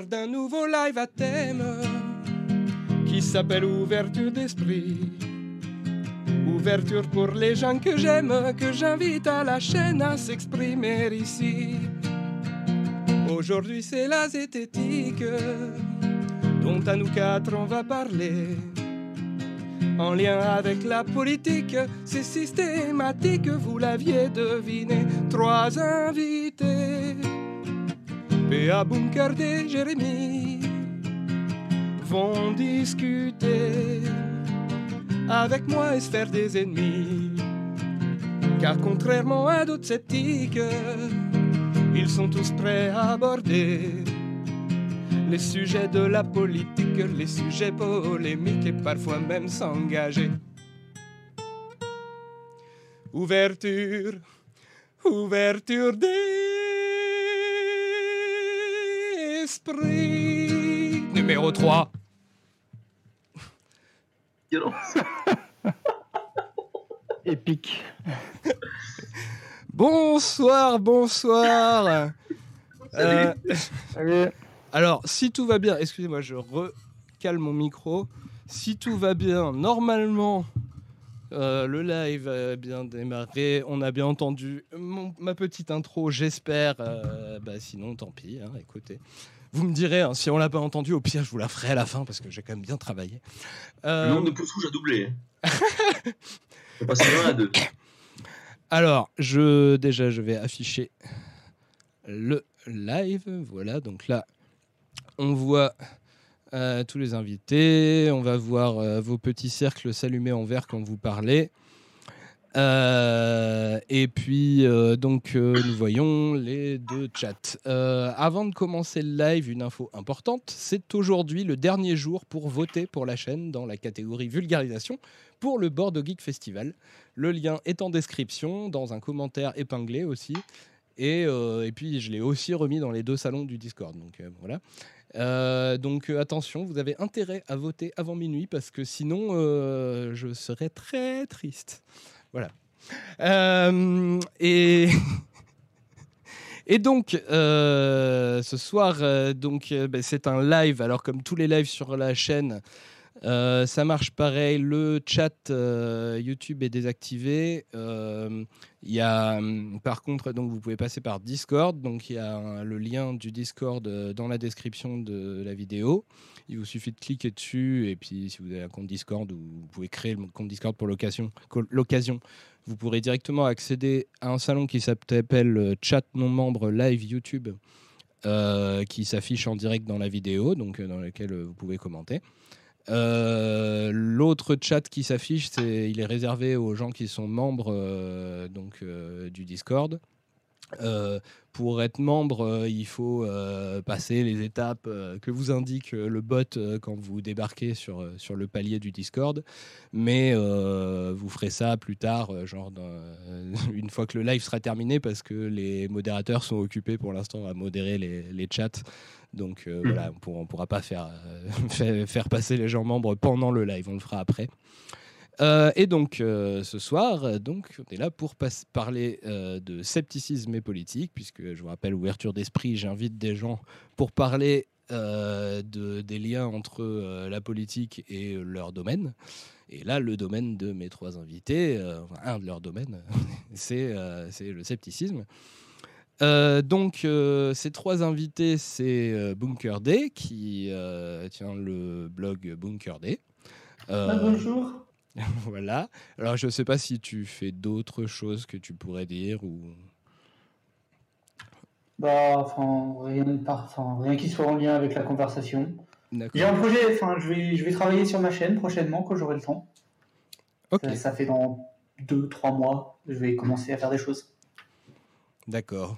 d'un nouveau live à thème qui s'appelle Ouverture d'esprit. Ouverture pour les gens que j'aime, que j'invite à la chaîne à s'exprimer ici. Aujourd'hui c'est la zététique dont à nous quatre on va parler. En lien avec la politique, c'est systématique, vous l'aviez deviné. Trois invités, P.A. Bunker et Jérémy, vont discuter avec moi et se faire des ennemis. Car contrairement à d'autres sceptiques, ils sont tous prêts à aborder les sujets de la politique, les sujets polémiques et parfois même s'engager. Ouverture, ouverture Numéro 3. Épique. Bonsoir, bonsoir. Salut. Euh, alors, si tout va bien, excusez-moi, je recale mon micro. Si tout va bien, normalement, euh, le live a bien démarré. On a bien entendu mon- ma petite intro, j'espère. Euh, bah, sinon, tant pis, hein, écoutez. Vous me direz, hein, si on l'a pas entendu, au pire, je vous la ferai à la fin parce que j'ai quand même bien travaillé. Euh, Le nombre de pouces rouges a doublé. On passe de 1 à 2. Alors, je, déjà, je vais afficher le live. Voilà, donc là, on voit euh, tous les invités. On va voir euh, vos petits cercles s'allumer en vert quand vous parlez. Euh, et puis, euh, donc, euh, nous voyons les deux chats. Avant de commencer le live, une info importante c'est aujourd'hui le dernier jour pour voter pour la chaîne dans la catégorie vulgarisation pour le Bordeaux Geek Festival. Le lien est en description, dans un commentaire épinglé aussi. Et, et puis, je l'ai aussi remis dans les deux salons du Discord. Donc, voilà. Donc, attention, vous avez intérêt à voter avant minuit parce que sinon, je serais très triste. Voilà. Euh, et. Et donc, euh, ce soir, euh, donc, ben, c'est un live. Alors, comme tous les lives sur la chaîne, euh, ça marche pareil. Le chat euh, YouTube est désactivé. Euh, y a, hum, par contre, donc vous pouvez passer par Discord. Donc il y a le lien du Discord euh, dans la description de la vidéo. Il vous suffit de cliquer dessus et puis si vous avez un compte Discord ou vous pouvez créer le compte Discord pour l'occasion, vous pourrez directement accéder à un salon qui s'appelle Chat non membre live YouTube. qui s'affiche en direct dans la vidéo, donc dans lequel vous pouvez commenter. Euh, L'autre chat qui s'affiche, c'est, il est réservé aux gens qui sont membres euh, donc, euh, du Discord. Euh, pour être membre, euh, il faut euh, passer les étapes que vous indique le bot quand vous débarquez sur, sur le palier du Discord. Mais vous ferez ça plus tard, genre dans- une fois que le live sera terminé, parce que les modérateurs sont occupés pour l'instant à modérer les, les chats. Donc euh, voilà, on ne pourra pas faire, faire passer les gens membres pendant le live, on le fera après. Euh, et donc euh, ce soir, euh, donc, on est là pour parler de scepticisme et politique, puisque je vous rappelle, ouverture d'esprit, j'invite des gens pour parler de, des liens entre la politique et leur domaine. Et là, le domaine de mes trois invités, un de leurs domaines, c'est le scepticisme. Donc, ces trois invités, c'est euh, Bunker Day, qui tient le blog Bunker Ah, bonjour. voilà. Alors, je ne sais pas si tu fais d'autres choses que tu pourrais dire ou. Bah, enfin, rien, de par- enfin, rien qui soit en lien avec la conversation. J'ai un projet, enfin, je vais, je vais travailler sur ma chaîne prochainement quand j'aurai le temps. Ok, Ça, ça fait dans deux, trois mois, je vais commencer à faire des choses. d'accord.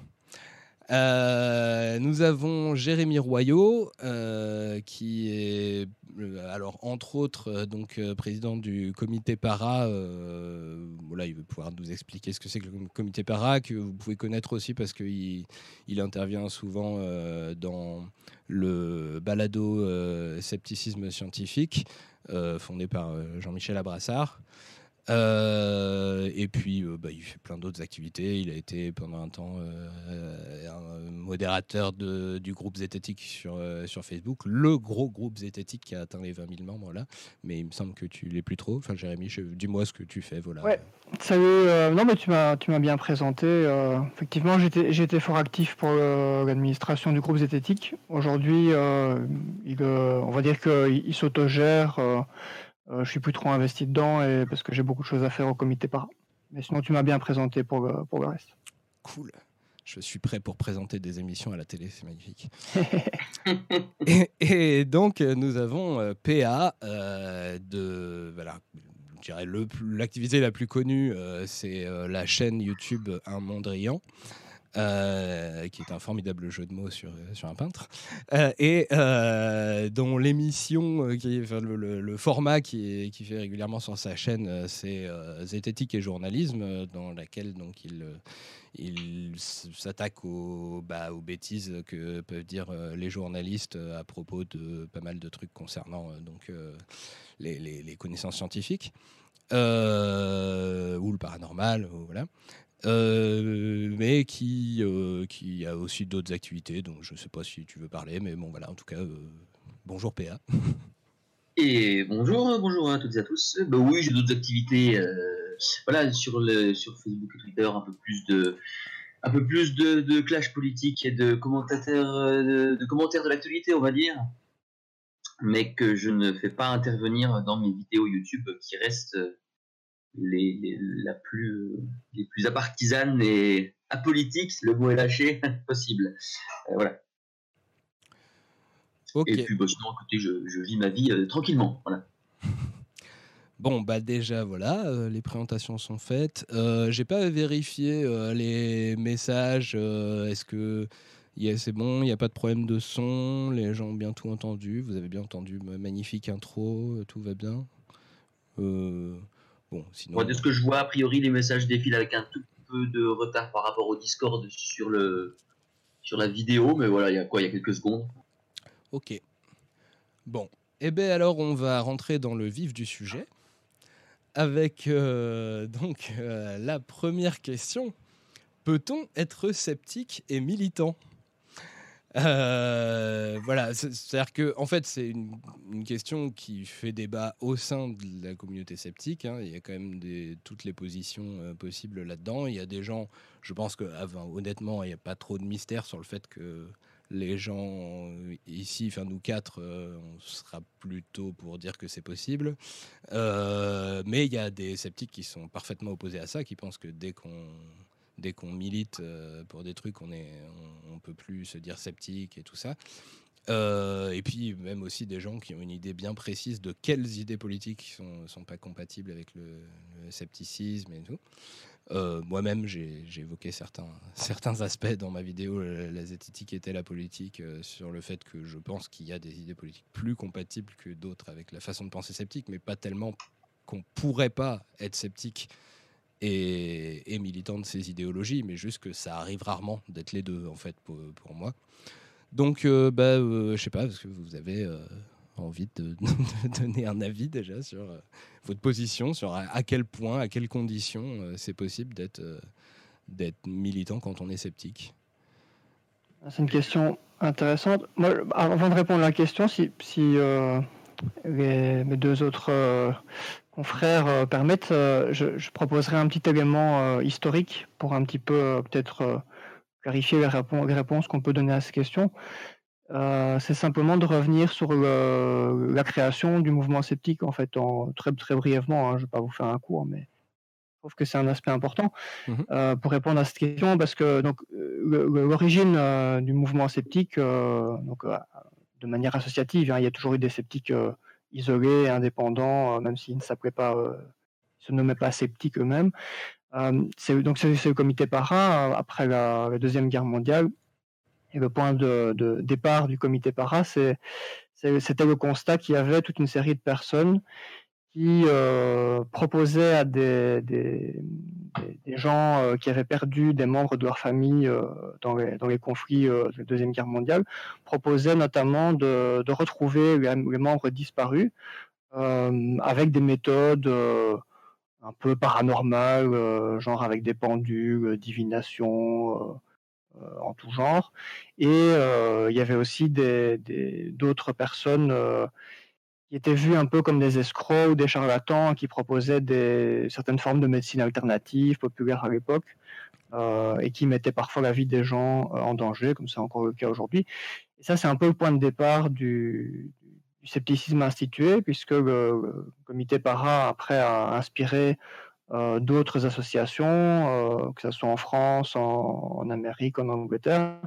Euh, nous avons Jérémy Royot, euh, qui est, alors entre autres, euh, donc euh, président du comité para. euh, voilà, il veut pouvoir nous expliquer ce que c'est que le comité para, que vous pouvez connaître aussi parce qu'il il intervient souvent euh, dans le balado euh, scepticisme scientifique, euh, fondé par euh, Jean-Michel Abrassard. Euh, et puis, euh, bah, il fait plein d'autres activités. Il a été pendant un temps euh, un modérateur du groupe Zététique sur, Facebook, le gros groupe Zététique qui a atteint les 20 000 membres là. Mais il me semble que tu l'es plus trop. Enfin, Jérémy, dis-moi ce que tu fais. Voilà. Salut. non, mais tu m'as bien présenté. effectivement, j'étais j'étais fort actif pour l'administration du groupe Zététique. Aujourd'hui, on va dire qu'il il, s'autogère. Euh, je suis plus trop investi dedans et parce que j'ai beaucoup de choses à faire au comité para. Mais sinon, tu m'as bien présenté pour le, pour le reste. Cool. Je suis prêt pour présenter des émissions à la télé, c'est magnifique. et, donc, nous avons euh, PA euh, de. Voilà, je dirais l'activité la plus connue, c'est la chaîne YouTube Un Mondrian. Euh, qui est un formidable jeu de mots sur, sur un peintre, euh, et euh, dont l'émission, qui, enfin, le, format qui, qui fait régulièrement sur sa chaîne, c'est Zététique et journalisme, dans laquelle donc il il s'attaque aux, bah, aux, bêtises que peuvent dire les journalistes à propos de pas mal de trucs concernant donc, les, connaissances scientifiques. ou le paranormal, voilà. Euh, mais qui, euh, qui a aussi d'autres activités, donc je ne sais pas si tu veux parler, mais bon voilà, en tout cas, euh, bonjour PA. Et bonjour, bonjour à toutes et à tous. Bah oui, j'ai d'autres activités, voilà, sur, Facebook et Twitter, un peu plus de, clash politique et de commentaires de l'actualité, on va dire, mais que je ne fais pas intervenir dans mes vidéos YouTube qui restent les, la plus, les plus apartisanes et apolitiques, le mot est lâché, possible. Euh, voilà. Et puis, bah, sinon, écoutez, je, je, vis ma vie euh, tranquillement. Voilà. Bon, bah déjà, voilà, euh, les présentations sont faites. J'ai pas vérifié les messages. Est-ce que c'est bon, il n'y a pas de problème de son, les gens ont bien tout entendu, vous avez bien entendu ma magnifique intro, tout va bien. Bon, sinon... de ce que je vois, a priori, les messages défilent avec un tout peu de retard par rapport au Discord sur, le, sur la vidéo, mais voilà, il y a quoi Il y a quelques secondes. Ok. Bon. Eh bien, alors, on va rentrer dans le vif du sujet avec euh, donc euh, la première question. Peut-on être sceptique et militant? Euh, voilà, c'est-à-dire que en fait c'est une, question qui fait débat au sein de la communauté sceptique. Hein. Il y a quand même des, toutes les positions euh, possibles là-dedans. Il y a des gens, je pense que honnêtement, il n'y a pas trop de mystère sur le fait que les gens ici, enfin nous quatre, euh, on sera plutôt pour dire que c'est possible. mais il y a des sceptiques qui sont parfaitement opposés à ça, qui pensent que dès qu'on dès qu'on milite euh, pour des trucs, on est, on, peut plus se dire sceptique et tout ça. Euh, et puis même aussi des gens qui ont une idée bien précise de quelles idées politiques sont, sont pas compatibles avec le, scepticisme et tout. Euh, moi-même, j'ai évoqué certains, aspects dans ma vidéo, la, zététique était la politique, sur le fait que je pense qu'il y a des idées politiques plus compatibles que d'autres avec la façon de penser sceptique, mais pas tellement qu'on pourrait pas être sceptique et, militant de ces idéologies, mais juste que ça arrive rarement d'être les deux, en fait, pour, moi. Donc, euh, bah, euh, je sais pas, parce que vous avez euh, envie de, donner un avis déjà sur votre position, sur à, quel point, à quelles conditions c'est possible d'être militant quand on est sceptique? C'est une question intéressante. Moi, avant de répondre à la question, si, mes deux autres confrères euh, permettent, euh, je, je, proposerai un petit élément euh, historique pour un petit peu peut-être clarifier les, réponses qu'on peut donner à ces questions. c'est simplement de revenir sur la création du mouvement sceptique, en fait, en, très, très brièvement. Hein, je ne vais pas vous faire un cours, mais je trouve que c'est un aspect important mmh pour répondre à cette question, parce que donc l'origine du mouvement sceptique, donc de manière associative, hein, il y a toujours eu des sceptiques isolés, indépendants, euh, même s'ils ne s'appelaient pas, euh, se nommaient pas sceptiques eux-mêmes. Euh, donc c'est, le comité para après la, deuxième guerre mondiale. Et le point de, départ du comité para, c'était le constat qu'il y avait toute une série de personnes qui proposaient à des, gens euh, qui avaient perdu des membres de leur famille euh, dans, les, conflits euh, de la Deuxième Guerre mondiale, proposaient notamment de retrouver les, membres disparus avec des méthodes un peu paranormales, genre avec des pendules, divination en tout genre. Et il y avait aussi d'autres personnes étaient vues un peu comme des escrocs ou des charlatans qui proposaient certaines formes de médecine alternative populaire à l'époque. et qui mettaient parfois la vie des gens en danger, comme c'est encore le cas aujourd'hui. Et ça, c'est un peu le point de départ du, scepticisme institué, puisque le, comité Para, après, a inspiré euh, d'autres associations, euh, que ce soit en France, en, Amérique, en Angleterre.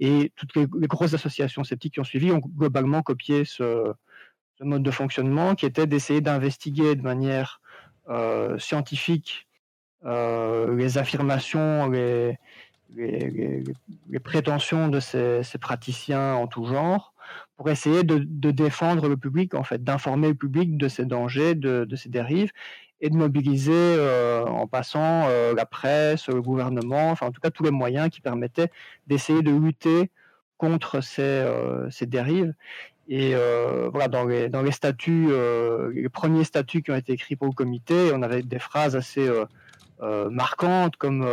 Et toutes les, grosses associations sceptiques qui ont suivi ont globalement copié ce, mode de fonctionnement qui était d'essayer d'investiguer de manière euh, scientifique les affirmations, les, prétentions de ces, praticiens en tout genre pour essayer de, défendre le public, en fait, d'informer le public de ces dangers, de, ces dérives, et de mobiliser euh, en passant euh, la presse, le gouvernement, enfin en tout cas tous les moyens qui permettaient d'essayer de lutter contre ces, euh, ces dérives. Et voilà, dans les, dans les statuts, les premiers statuts qui ont été écrits pour le comité, on avait des phrases assez marquantes comme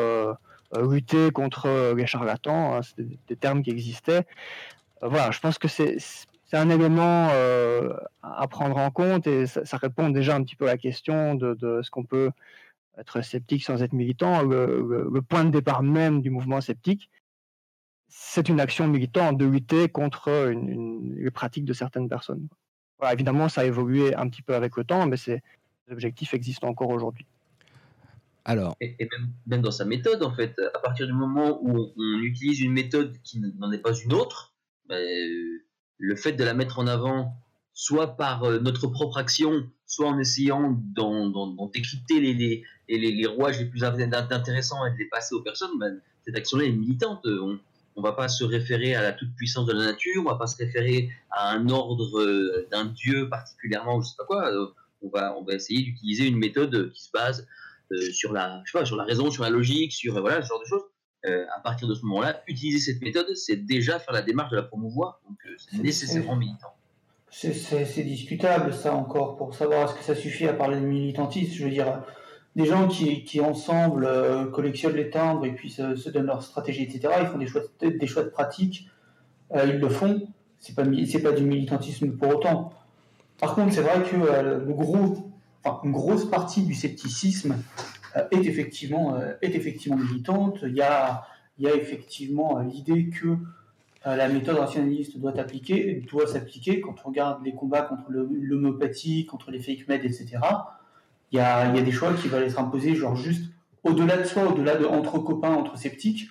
euh, lutter contre euh, les charlatans, hein, c'est des, termes qui existaient. Euh, voilà, je pense que c'est un élément à prendre en compte et ça, répond déjà un petit peu à la question de, ce qu'on peut être sceptique sans être militant. Le, point de départ même du mouvement sceptique, c'est une action militante de lutter contre les pratiques de certaines personnes. Voilà, évidemment, ça a évolué un petit peu avec le temps, mais ces objectifs existent encore aujourd'hui. Alors. Et, même, dans sa méthode, en fait, à partir du moment où on, utilise une méthode qui n'en est pas une autre, ben, le fait de la mettre en avant, soit par euh, notre propre action, soit en essayant d'en décrypter les, les, les, les, rouages les plus intéressants et de les passer aux personnes, ben, cette action-là est militante. On ne va pas se référer à la toute-puissance de la nature, on va pas se référer à un ordre euh, d'un dieu particulièrement, je sais pas quoi. Euh, on va, on va essayer d'utiliser une méthode qui se base euh, sur la, je sais pas, sur la raison, sur la logique, sur voilà ce genre de choses. Euh, à partir de ce moment-là, utiliser cette méthode, c'est déjà faire la démarche de la promouvoir. Donc, c'est nécessairement militant. C'est discutable, ça encore, pour savoir est-ce que ça suffit à parler de militantisme. Je veux dire, des gens qui, ensemble collectionnent les timbres et puis se, donnent leur stratégie, etc., ils font des choix, des de pratique, ils le font. C'est pas, pas du militantisme pour autant. Par contre, c'est vrai que le gros une grosse partie du scepticisme euh, est, effectivement, euh, est effectivement militante. Il y a, effectivement euh, l'idée que la méthode rationaliste doit doit s'appliquer quand on regarde les combats contre l'homéopathie, contre les fake med, etc. Il y, a, des choix qui veulent être imposés, genre juste au-delà de soi, au-delà de entre copains, entre sceptiques.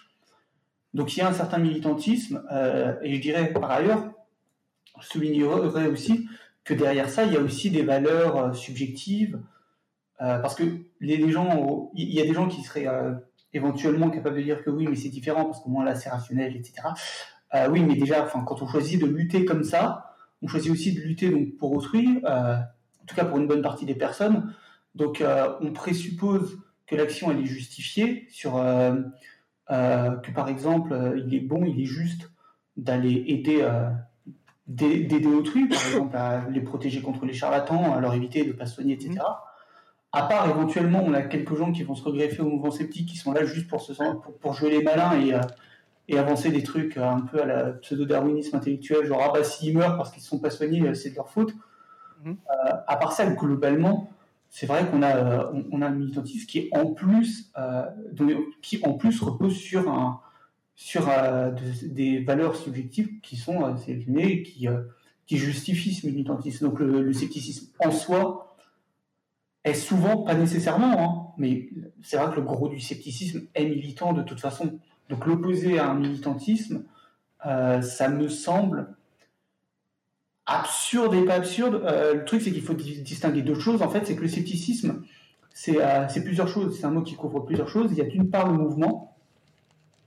Donc il y a un certain militantisme, et je dirais par ailleurs, je soulignerais aussi que derrière ça, il y a aussi des valeurs euh, subjectives, euh, parce que les, gens, il y a des gens qui seraient euh, éventuellement capables de dire que oui, mais c'est différent parce qu'au moins là c'est rationnel, etc. oui, mais déjà, quand on choisit de lutter comme ça, on choisit aussi de lutter donc pour autrui, en tout cas pour une bonne partie des personnes. Donc, on présuppose que l'action elle est justifiée sur que par exemple, il est bon, il est juste d'aller aider d'aider autrui, par exemple à les protéger contre les charlatans, à leur éviter de ne pas soigner, etc. Mhm. À part éventuellement, on a quelques gens qui vont se regreffer au mouvement sceptique, qui sont là juste pour, se, pour, pour jouer les malins et, euh, et avancer des trucs euh, un peu à la pseudo-darwinisme intellectuel, genre ah bah s'ils meurent parce qu'ils ne sont pas soignés, euh, c'est de leur faute. Mhm. à part ça, globalement, c'est vrai qu'on a, on, a un militantisme qui en plus, qui en plus repose sur euh, des valeurs subjectives qui sont euh, sélectionnées, qui, euh, qui justifient ce militantisme. Donc le, scepticisme en soi est souvent, pas nécessairement, hein, mais c'est vrai que le gros du scepticisme est militant de toute façon. Donc l'opposer à un militantisme, ça me semble absurde et pas absurde. le truc, c'est qu'il faut distinguer deux choses. En fait, c'est que le scepticisme, c'est plusieurs choses. C'est un mot qui couvre plusieurs choses. Il y a d'une part le mouvement,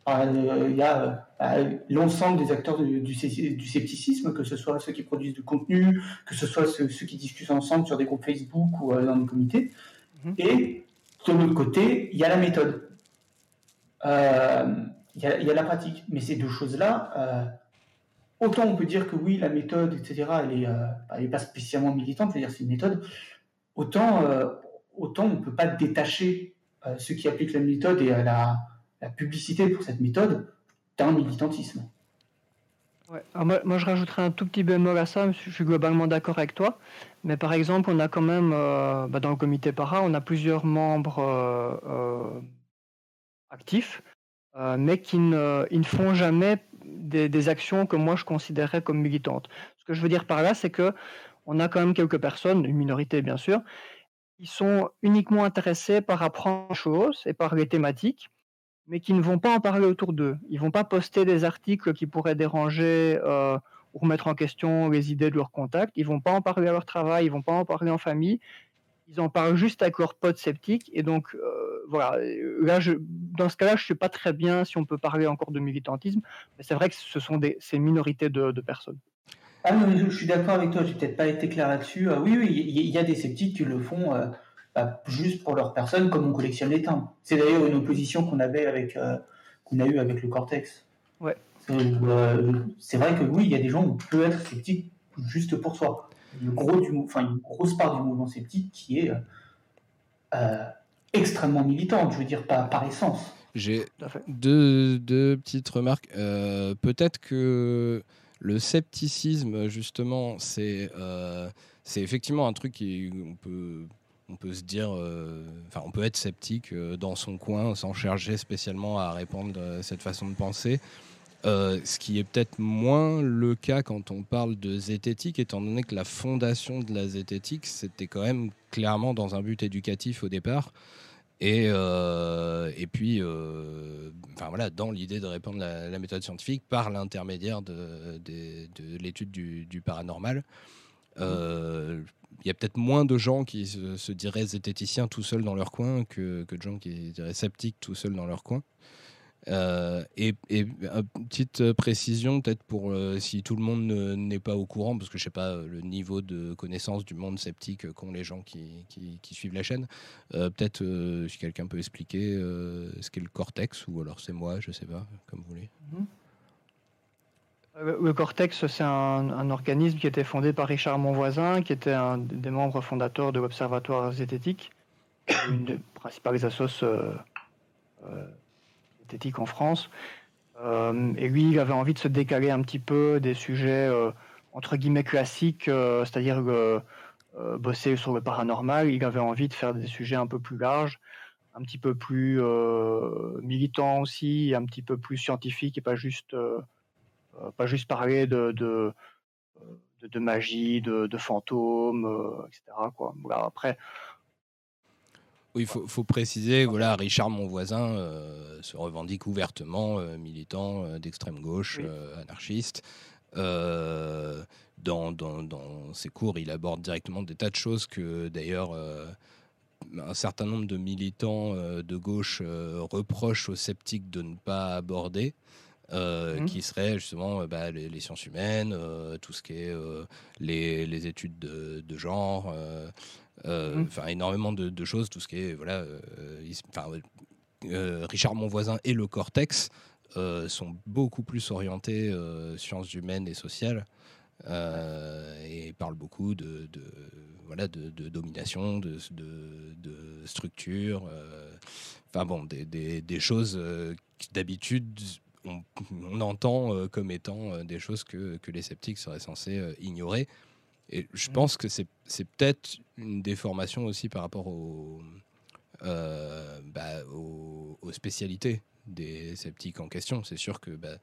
euh, il y a euh, l'ensemble des acteurs du, scepticisme, que ce soit ceux qui produisent du contenu, que ce soit ceux, qui discutent ensemble sur des groupes Facebook ou euh, dans des comités. Mhm. Et de l'autre côté, il y a la méthode. il, y a, la pratique. Mais ces deux choses-là, autant on peut dire que oui, la méthode, etc., elle n'est est pas spécialement militante, c'est-à-dire c'est une méthode, autant autant on ne peut pas détacher ceux qui appliquent la méthode et la, publicité pour cette méthode d'un militantisme. moi, je rajouterais un tout petit bémol à ça, je suis globalement d'accord avec toi, mais par exemple, on a quand même, bah, dans le comité para, on a plusieurs membres actifs, mais qui ils ne font jamais des, actions que moi je considérais comme militantes. Ce que je veux dire par là, c'est que on a quand même quelques personnes, une minorité bien sûr, qui sont uniquement intéressées par apprendre des choses et par les thématiques, mais qui ne vont pas en parler autour d'eux. Ils vont pas poster des articles qui pourraient déranger euh, ou remettre en question les idées de leurs contacts. Ils vont pas en parler à leur travail, ils vont pas en parler en famille. Ils en parlent juste avec leurs potes sceptiques. Et donc, euh, voilà, là, je, dans ce cas-là, je ne sais pas très bien si on peut parler encore de militantisme, mais c'est vrai que ce sont des ces minorités de, personnes. Ah non, je suis d'accord avec toi, j'ai peut-être pas été clair là-dessus. Ah oui, oui, il y, a des sceptiques qui le font euh, bah, juste pour leur personne, comme on collectionne les timbres. C'est d'ailleurs une opposition qu'on avait avec euh, qu'on a eu avec le Cortex. Ouais. c'est vrai que oui, il y a des gens où on peut être sceptique juste pour soi. Une, gros du, enfin, une grosse part du mouvement sceptique qui est extrêmement militante, je veux dire, par, par essence. J'ai deux, deux, petites remarques. Euh, peut-être que le scepticisme, justement, c'est euh, c'est effectivement un truc qui on peut on peut se dire, euh, enfin, on peut être sceptique dans son coin sans chercher spécialement à répondre à cette façon de penser. Ce qui est peut-être moins le cas quand on parle de zététique, étant donné que la fondation de la zététique, c'était quand même clairement dans un but éducatif au départ. Et, euh, et puis, euh, enfin voilà, dans l'idée de répandre la, méthode scientifique par l'intermédiaire de, de, l'étude du, paranormal. Euh, il y a peut-être moins de gens qui se, diraient zététiciens tout seuls dans leur coin que, que de gens qui diraient sceptiques tout seuls dans leur coin. Euh, et, une petite précision, peut-être pour euh, si tout le monde n'est pas au courant, parce que je sais pas le niveau de connaissance du monde sceptique qu'ont les gens qui, qui, suivent la chaîne. Euh, peut-être si quelqu'un peut expliquer ce qu'est le cortex, ou alors c'est moi, je sais pas, comme vous voulez. Mhm. Le cortex, c'est un, organisme qui était fondé par Richard Monvoisin, qui était un des membres fondateurs de l'Observatoire zététique, une des principales en France. Euh, et lui, il avait envie de se décaler un petit peu des sujets euh, entre guillemets classiques, euh, c'est-à-dire bosser sur le paranormal. Il avait envie de faire des sujets un peu plus larges, un petit peu plus militants aussi, un petit peu plus scientifiques et pas juste, pas juste parler de, de, magie, de, fantômes, etc. Quoi. Voilà, après, oui, il faut, préciser, voilà, Richard, mon voisin, euh, se revendique ouvertement euh, militant euh, d'extrême gauche, anarchiste. Dans, dans, ses cours, il aborde directement des tas de choses que d'ailleurs un certain nombre de militants de gauche reprochent aux sceptiques de ne pas aborder. Mmh. qui seraient justement bah, les, sciences humaines, tout ce qui est les, les, études de, de genre. Enfin énormément de, choses, tout ce qui est voilà, euh, euh, Richard Monvoisin et le Cortex sont beaucoup plus orientés sciences humaines et sociales. et parlent beaucoup de, voilà de, domination, de, de structure, enfin bon, des, des, choses d'habitude on, on, entend comme étant des choses que, que les sceptiques seraient censés ignorer. Et je mmh. pense que c'est peut-être une déformation aussi par rapport euh, bah, aux, aux, spécialités des sceptiques en question. C'est sûr que bah,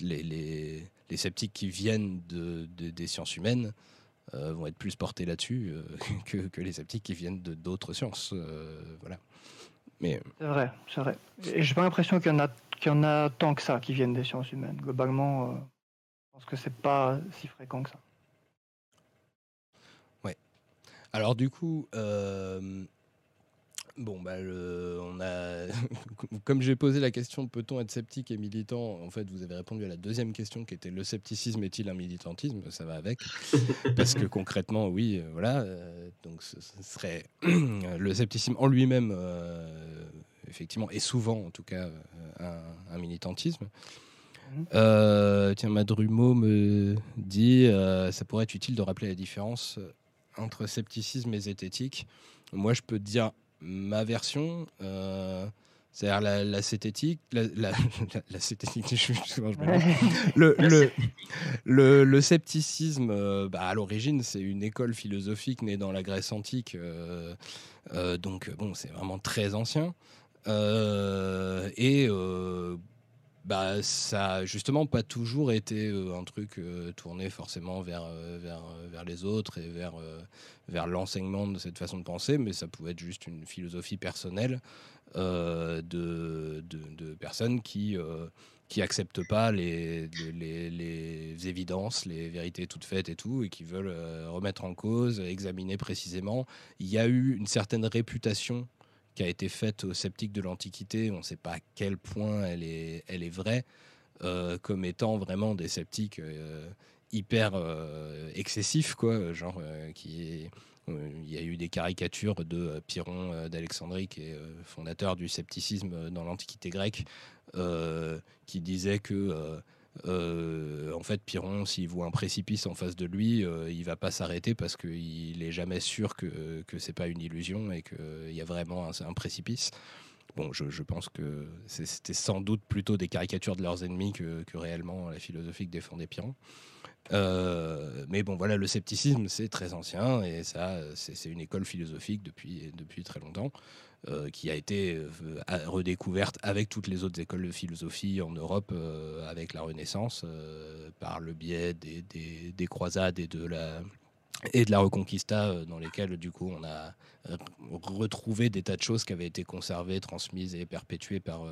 les, les, les, sceptiques qui viennent de, des sciences humaines euh, vont être plus portés là-dessus euh, que, que, les sceptiques qui viennent d'autres sciences. voilà. Mais... C'est vrai, c'est vrai. Et j'ai pas l'impression qu'il y, en a, y en a tant que ça qui viennent des sciences humaines. Globalement, je pense que c'est pas si fréquent que ça. Alors du coup, euh, bon, bah, on a, comme j'ai posé la question, peut-on être sceptique et militant? En fait, vous avez répondu à la deuxième question qui était le scepticisme est-il un militantisme? Ça va avec, parce que concrètement, oui, euh, voilà. Euh, donc, ce, serait le scepticisme en lui-même, effectivement, et souvent, en tout cas, un, militantisme. Mmh. tiens, Madrumo me dit ça pourrait être utile de rappeler la différence entre scepticisme et zététique. Moi, je peux te dire ma version. C'est-à-dire la, la, cététique, la, la, le, le, le, le, scepticisme, euh, bah, à l'origine, c'est une école philosophique née dans la Grèce antique, euh, euh, donc bon, c'est vraiment très ancien. et bah, ça a justement pas toujours été un truc tourné forcément vers, vers, vers les autres et vers, vers l'enseignement de cette façon de penser, mais ça pouvait être juste une philosophie personnelle. Euh, de, de, personnes qui euh, qui pas les, les, évidences, les vérités toutes faites et tout, et qui veulent euh, remettre en cause, examiner précisément. Il y a eu une certaine réputation a été faite aux sceptiques de l'Antiquité, on ne sait pas à quel point elle est, elle est vraie, comme étant vraiment des sceptiques hyper excessifs, quoi, genre qui euh, il y a eu des caricatures de euh, Pyrrhon euh, d'Alexandrie, qui est fondateur du scepticisme dans l'Antiquité grecque, qui disait que en fait, Pyrrhon, s'il voit un précipice en face de lui, il va pas s'arrêter parce qu'il est jamais sûr que que c'est pas une illusion et qu'il y a vraiment un, précipice. Bon, je, pense que c'était sans doute plutôt des caricatures de leurs ennemis que, réellement la philosophie que défendait Pyrrhon. Euh, mais bon, voilà, le scepticisme, c'est très ancien et ça, c'est une école philosophique depuis, depuis très longtemps. Euh, qui a été euh, redécouverte avec toutes les autres écoles de philosophie en Europe avec la Renaissance, par le biais des, des, des, croisades et de la, et de la Reconquista, dans lesquelles du coup on a retrouvé des tas de choses qui avaient été conservées, transmises et perpétuées par,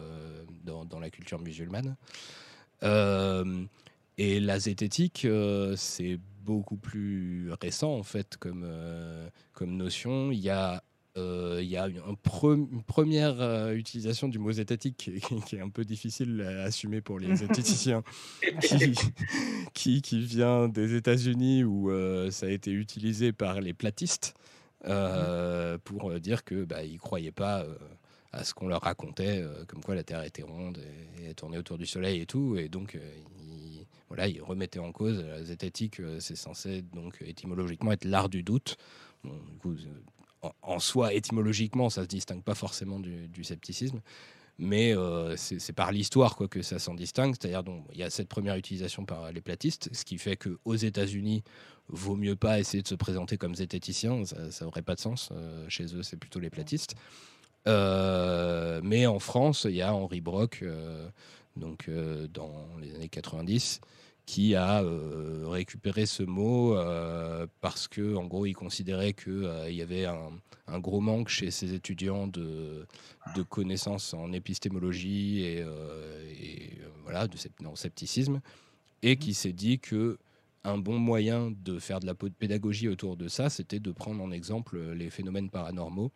dans, la culture musulmane. Et la zététique, euh, c'est beaucoup plus récent en fait comme, euh, comme notion. Il y a, euh, il y a une, première utilisation du mot zététique qui, est un peu difficile à assumer pour les zététiciens, qui, qui, vient des États-Unis où ça a été utilisé par les platistes pour dire que bah, ils croyaient pas à ce qu'on leur racontait, comme quoi la Terre était ronde et, et, tournait autour du Soleil et tout, et donc voilà, il remettait en cause la zététique, euh, c'est censé donc étymologiquement être l'art du doute. En, soi, étymologiquement, ça se distingue pas forcément du, scepticisme, mais euh, c'est par l'histoire que ça s'en distingue. C'est-à-dire il y a cette première utilisation par les platistes, ce qui fait que aux États-Unis, vaut mieux pas essayer de se présenter comme zététicien, ça n'aurait pas de sens. Euh, chez eux, c'est plutôt les platistes. mais en France, il y a Henri Brock, donc dans les années 90, qui a euh, récupéré ce mot euh, parce que, en gros, il considérait qu'il euh, y avait un, gros manque chez ses étudiants de, connaissances en épistémologie et, voilà, de scepticisme, et qui s'est dit que un bon moyen de faire de la pédagogie autour de ça, c'était de prendre en exemple les phénomènes paranormaux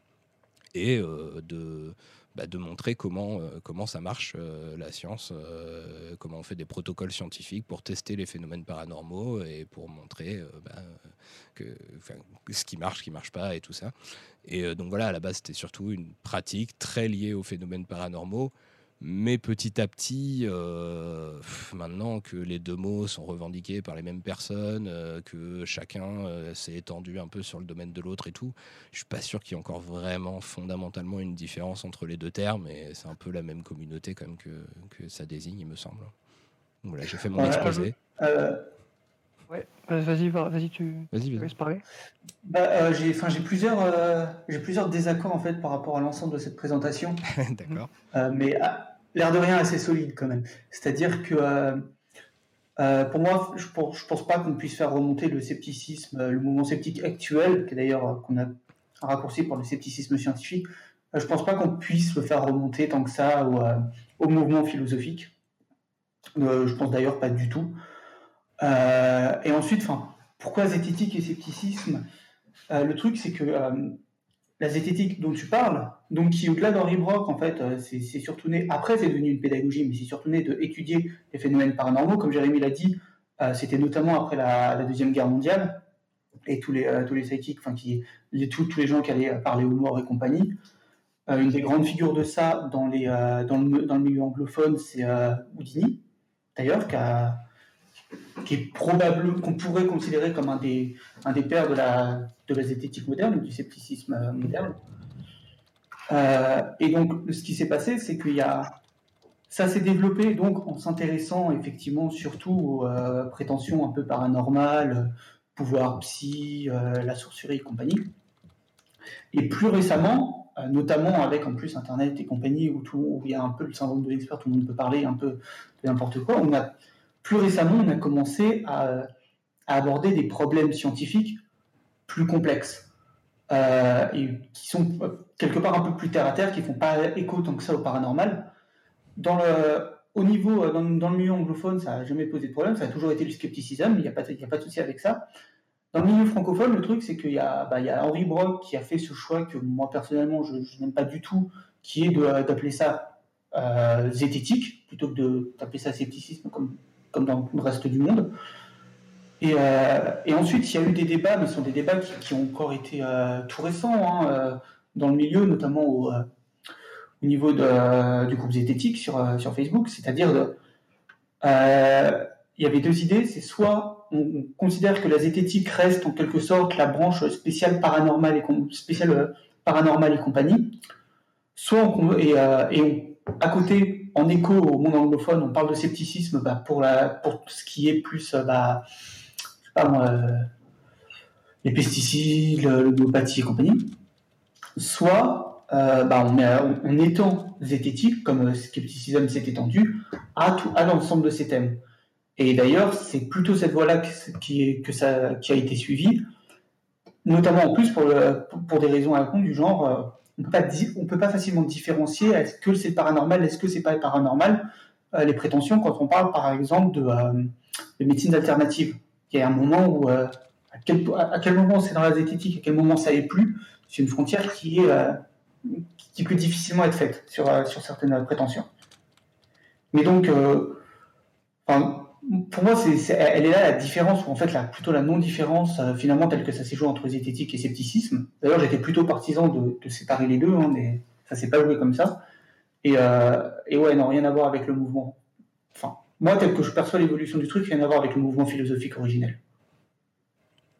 et de bah, de montrer comment, euh, comment ça marche euh, la science, euh, comment on fait des protocoles scientifiques pour tester les phénomènes paranormaux et pour montrer bah, que, ce qui marche, ce qui marche pas et tout ça. Et donc voilà, à la base, c'était surtout une pratique très liée aux phénomènes paranormaux mais petit à petit, euh, maintenant que les deux mots sont revendiqués par les mêmes personnes, euh, que chacun euh, s'est étendu un peu sur le domaine de l'autre et tout, je suis pas sûr qu'il y ait encore vraiment fondamentalement une différence entre les deux termes. Et c'est un peu la même communauté quand même que, que ça désigne, il me semble. Voilà, j'ai fait mon exposé. Ouais, vas-y, vas-y, tu vas-y, vas parler. Bah, j'ai, j'ai plusieurs, j'ai plusieurs désaccords en fait par rapport à l'ensemble de cette présentation. D'accord. mais ah, l'air de rien assez solide quand même. C'est-à-dire que euh, euh, pour moi, je ne pense pas qu'on puisse faire remonter le scepticisme, euh, le mouvement sceptique actuel, qui est d'ailleurs qu'on a raccourci pour le scepticisme scientifique. je pense pas qu'on puisse le faire remonter tant que ça au, mouvement philosophique. je pense d'ailleurs pas du tout. et ensuite, pourquoi zététique et scepticisme? Le truc, c'est que la zététique dont tu parles, donc qui au-delà d'Henri Brock, en fait, euh, c'est surtout né, après c'est devenu une pédagogie, mais c'est surtout né d'étudier les phénomènes paranormaux, comme Jérémy l'a dit, euh, c'était notamment après la, Deuxième Guerre mondiale, et tous les, euh, tous les enfin, qui, les, tous, les gens qui allaient parler aux morts et compagnie. une des grandes figures de ça dans, le, milieu anglophone, c'est Houdini, d'ailleurs, qui est probable, qu'on pourrait considérer comme un des, des pères de la, de la zététique moderne, du scepticisme euh, et donc, ce qui s'est passé, c'est qu'il y a ça s'est développé donc en s'intéressant effectivement surtout aux euh, prétentions un peu paranormales, pouvoir psy, euh, la sorcellerie et compagnie. Et plus récemment, notamment avec en plus Internet et compagnie, où, tout, il y a un peu le syndrome de l'expert, tout le monde peut parler un peu de n'importe quoi, plus récemment, on a commencé à, aborder des problèmes scientifiques plus complexes. Et qui sont quelque part un peu plus terre à terre, qui font pas écho tant que ça au paranormal, dans le, au niveau, euh, dans, le milieu anglophone, ça n'a jamais posé de problème, ça a toujours été le scepticisme, il n'y a, pas, a pas de souci avec ça. Dans le milieu francophone, le truc, c'est qu'il y, a, bah, Henri Brock qui a fait ce choix que moi, personnellement, je, n'aime pas du tout, qui est d'appeler ça euh, zététique, plutôt que d'appeler ça scepticisme comme dans le reste du monde. Et, euh, et, ensuite, il y a eu des débats, mais ce sont des débats qui, ont encore été euh, tout récents hein, dans le milieu, notamment au au niveau du groupe zététique sur, euh, Facebook, c'est-à-dire euh, il y avait deux idées, c'est soit on, considère que la zététique reste en quelque sorte la branche spéciale paranormale et euh, compagnie, soit on, et, à côté, en écho au monde anglophone, on parle de scepticisme bah, pour, pour ce qui est plus, bah, moi, les pesticides, l'homéopathie et compagnie. Soit euh, bah, on, met, on, étend zététique, comme euh, Skepticism s'est étendu, à, l'ensemble de ces thèmes. Et d'ailleurs, c'est plutôt cette voie-là qui, a été suivie, notamment en plus pour, des raisons à compte du genre, euh, on ne peut pas facilement différencier est-ce que c'est paranormal, est-ce que c'est pas paranormal, les prétentions quand on parle par exemple de, de médecines alternatives. Il y a un moment où, à quel, à, quel, moment c'est dans la zététique, à quel moment ça n'est plus, c'est une frontière qui est qui peut difficilement être faite sur, euh, sur certaines prétentions. Mais donc, euh, pour moi, elle est là la différence, ou en fait, plutôt la non-différence, euh, finalement, telle que ça s'est joué entre zététique et scepticisme. D'ailleurs, j'étais plutôt partisan de, séparer les deux, hein, mais ça s'est pas joué comme ça. Et, et ouais, non, rien à voir avec le mouvement. Enfin, moi, tel que je perçois l'évolution du truc, rien à voir avec le mouvement philosophique originel.